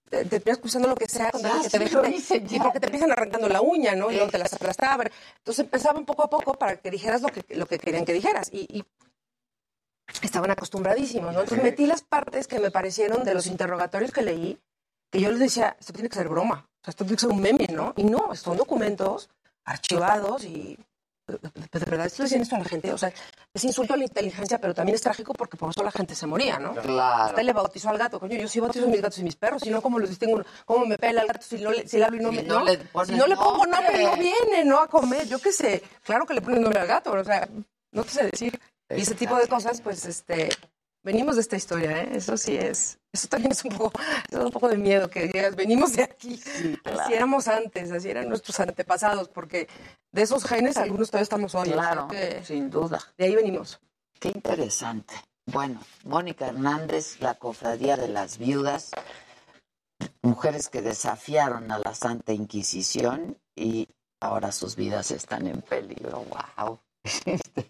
te, te terminas acusando lo que sea con tal que te dejen hice, y porque te empiezan arrancando la uña, ¿no? Y luego te las aplastaban. Entonces empezaban poco a poco para que dijeras lo que, lo que querían que dijeras. Y, y estaban acostumbradísimos, ¿no? Entonces metí las partes que me parecieron de los interrogatorios que leí, que yo les decía, esto tiene que ser broma, o sea, esto tiene que ser un meme, ¿no? Y no, son documentos archivados y de verdad estoy diciendo esto a la gente, o sea, es insulto a la inteligencia, pero también es trágico porque por eso la gente se moría, ¿no? Claro. Usted le bautizó al gato, coño, yo sí bautizo a mis gatos y mis perros, si no, ¿cómo los distingo? ¿Cómo me pela el gato si, no le, si le hablo y no Si me... no no? le si no le pongo nombre, no viene, ¿no? A comer, yo qué sé, claro que le pones nombre al gato, o sea, no te sé decir. Y ese tipo de cosas, pues, este, venimos de esta historia, ¿eh? Eso sí es, eso también es un poco, es un poco de miedo que digas, venimos de aquí, así éramos antes, así eran nuestros antepasados, porque de esos genes algunos todavía estamos hoy. Claro, que sin duda. De ahí venimos. Qué interesante. Bueno, Mónica Hernández, la cofradía de las viudas, mujeres que desafiaron a la Santa Inquisición y ahora sus vidas están en peligro. ¡Wow!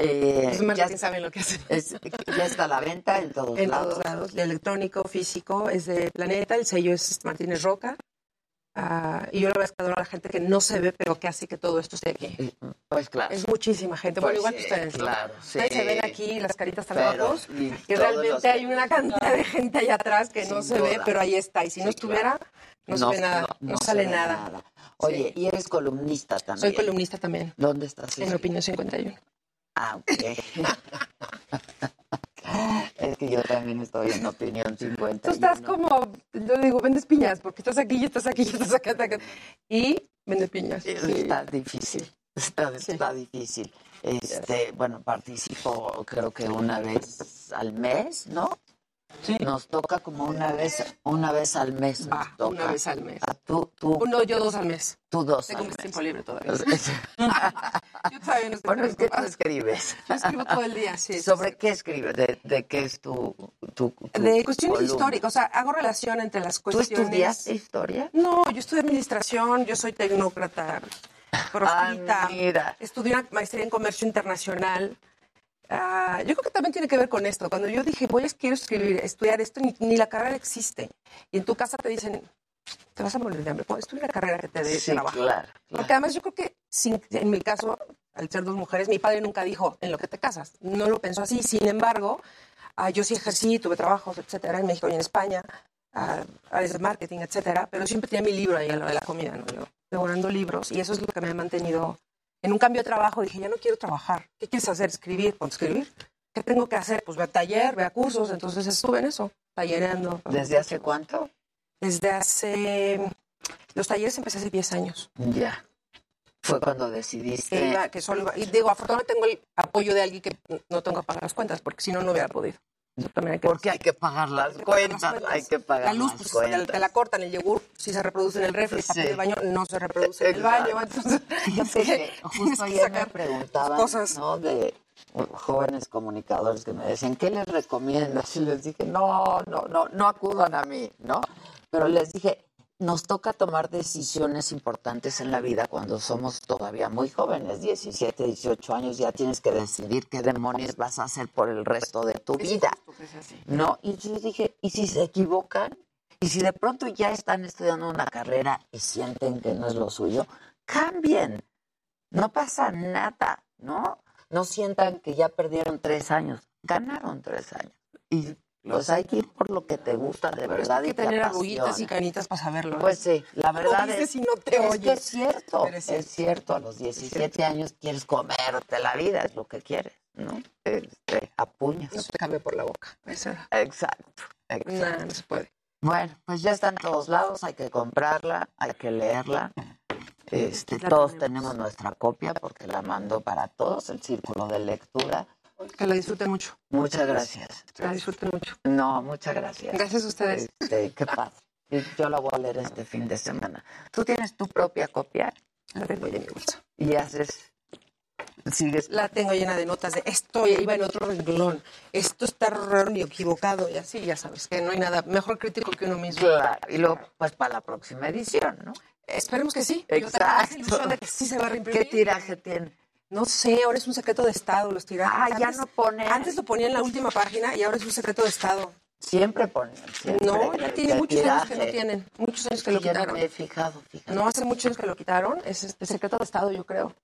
Eh, Es ya, que saben lo que hacen. es- ya está a la venta en todos En lados. todos lados. El electrónico, físico, es de Planeta, el sello es Martínez Roca. Ah, y yo le voy a adoro a la gente que no se ve, pero que hace que todo esto esté aquí. Pues claro. Es muchísima gente. Pues bueno, igual que ustedes. ¿no? claro, Ustedes sí. se ven aquí, las caritas tan rojos. y Y, realmente los- hay una cantidad de gente allá atrás que no Sin se ve, duda. pero ahí está. Y si no Sí, estuviera, claro. no, se ve nada, no, se sale ve nada. Oye, y eres columnista también. Soy columnista también. ¿Dónde estás? En Opinión 51. Ah, ok. es que yo también estoy en opinión 50. Tú estás como, yo digo, vendes piñas, porque estás aquí, y estás aquí, y estás acá, estás acá. Y vendes piñas. sí. Está difícil. Está, está difícil. Este, bueno, participo creo que una vez al mes, ¿no? Nos toca como una vez, una vez al mes. nos Va, toca. una vez al mes. Ah, tú, tú, Uno, yo dos al mes. tú dos Tengo al mes. tiempo libre todavía. Yo todavía no estoy Bueno, es que tú escribes. Yo escribo todo el día, sí. sí, ¿Sobre qué escribes? ¿De, de qué es tu, tu, tu De cuestiones columna? históricas, o sea, hago relación entre las ¿Tú cuestiones. estudiaste historia? No, yo estudié administración, yo soy tecnócrata, proscrita. Ah, mira. Estudié una maestría en comercio internacional. Ah, yo creo que también tiene que ver con esto. Cuando yo dije, voy a quiero escribir, estudiar esto, ni, ni la carrera existe. Y en tu casa te dicen, te vas a morir de hambre. Estudia una carrera que te dé Sí, trabajo. claro, Porque además yo creo que, sin- en mi caso, al ser dos mujeres, mi padre nunca dijo, en lo que te casas. No lo pensó así. Sin embargo, ah, yo sí ejercí, tuve trabajos, etcétera, en México y en España, ah, áreas de marketing, etcétera, pero siempre tenía mi libro ahí lo de la comida, ¿no? Yo devorando libros, y eso es lo que me ha mantenido. En un cambio de trabajo dije, ya no quiero trabajar. ¿Qué quieres hacer? ¿Escribir? Pues escribir. ¿Qué tengo que hacer? Pues ve a taller, ve a cursos. Entonces estuve en eso, tallereando. ¿Desde hace cuánto? Desde hace... Los talleres empecé hace 10 años. Ya. Fue cuando decidiste. que solo y digo, afortunadamente tengo el apoyo de alguien que no tengo que pagar las cuentas, porque si no, no hubiera podido. Eso también hay que Porque hay que pagar las cuentas, hay que pagar La luz, pues, te, te la cortan, el yogur, si se reproduce en el refri, el Sí. de baño no se reproduce en el Exacto. baño. Entonces, que justo ayer me preguntaban, cosas. ¿no? De jóvenes comunicadores que me decían, ¿qué les recomiendas? Y les dije, no, no, no, no acudan a mí, ¿no? Pero les dije, nos toca tomar decisiones importantes en la vida cuando somos todavía muy jóvenes, 17, 18 años, ya tienes que decidir qué demonios vas a hacer por el resto de tu vida. ¿No? Y yo dije, ¿y si se equivocan? Y si de pronto ya están estudiando una carrera y sienten que no es lo suyo, cambien. No pasa nada, ¿no? No sientan que ya perdieron tres años. Ganaron tres años. Y pues hay que ir por lo que te gusta de verdad. Hay y que te tener apasiona. arruguitas y canitas para saberlo. Pues sí, la verdad dices es, y no te es que es cierto, es es cierto. A los 17 años quieres comerte la vida, es lo que quieres, ¿no? Este, a puños. No te cambie por la boca. Exacto, exacto. No se puede. Bueno, pues ya está en todos lados, hay que comprarla, hay que leerla. Este, todos tenemos. tenemos nuestra copia porque la mando para todos, el círculo de lectura. Que la disfruten mucho. Muchas gracias. Que la disfruten mucho. No, muchas gracias. Gracias a ustedes. Este, qué pasa. Yo la voy a leer este fin de semana. ¿Tú tienes tu propia copia? La tengo en mi bolsa. Y haces... Sigues... La tengo llena de notas de esto y iba en otro renglón. Esto está raro ni equivocado. Y así, ya sabes, que no hay nada mejor crítico que uno mismo. Claro, y luego, pues para la próxima edición, ¿no? Esperemos que sí. Yo tengo más ilusión Exacto. de que sí se va a reimprimir. ¿Qué tiraje tiene? No sé, ahora es un secreto de Estado los tirajes. Ah, ya no pone. Antes lo ponía en la última página y ahora es un secreto de Estado. Siempre ponen. siempre. No, ya tiene muchos años que no tienen. Muchos años que lo Ya no quitaron. me he fijado, fíjate. No, hace muchos años que lo quitaron. Es este secreto de Estado, yo creo.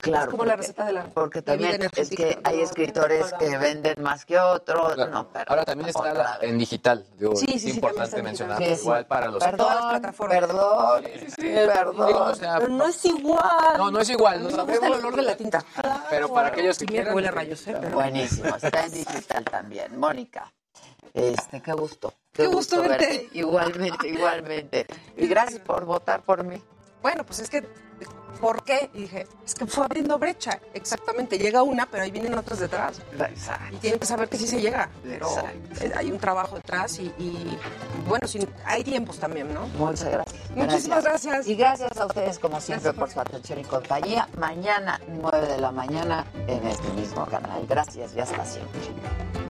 Claro. Es como la porque- receta de la. Porque la también es que hay escritores que venden más que otros. Claro. No, pero Ahora también está la- en digital. Digo, Sí, sí, es sí, importante mencionar. digital. Sí, sí. Igual para los. Perdón, perdón, perdón. Digo, o sea, Pero no es igual. No, no es igual. No gusta el olor de la tinta. Pero para aquellos que quieran. huele a rayos, ¿eh? Pero- Buenísimo, está en digital también. Mónica, este, qué gusto. Qué gusto verte. Igualmente, igualmente. Y gracias por votar por mí. Bueno, pues es que, ¿por qué? Y dije, es que fue abriendo brecha. Exactamente, llega una, pero ahí vienen otras detrás. Exacto. Y tienen que saber que sí se llega. Pero Exacto. hay un trabajo detrás y, y, bueno, sin- hay tiempos también, ¿no? Muchas gracias. Muchísimas gracias. Y gracias a ustedes, como siempre, por su atención y compañía. Mañana, 9 de la mañana, en este mismo canal. Gracias y hasta siempre.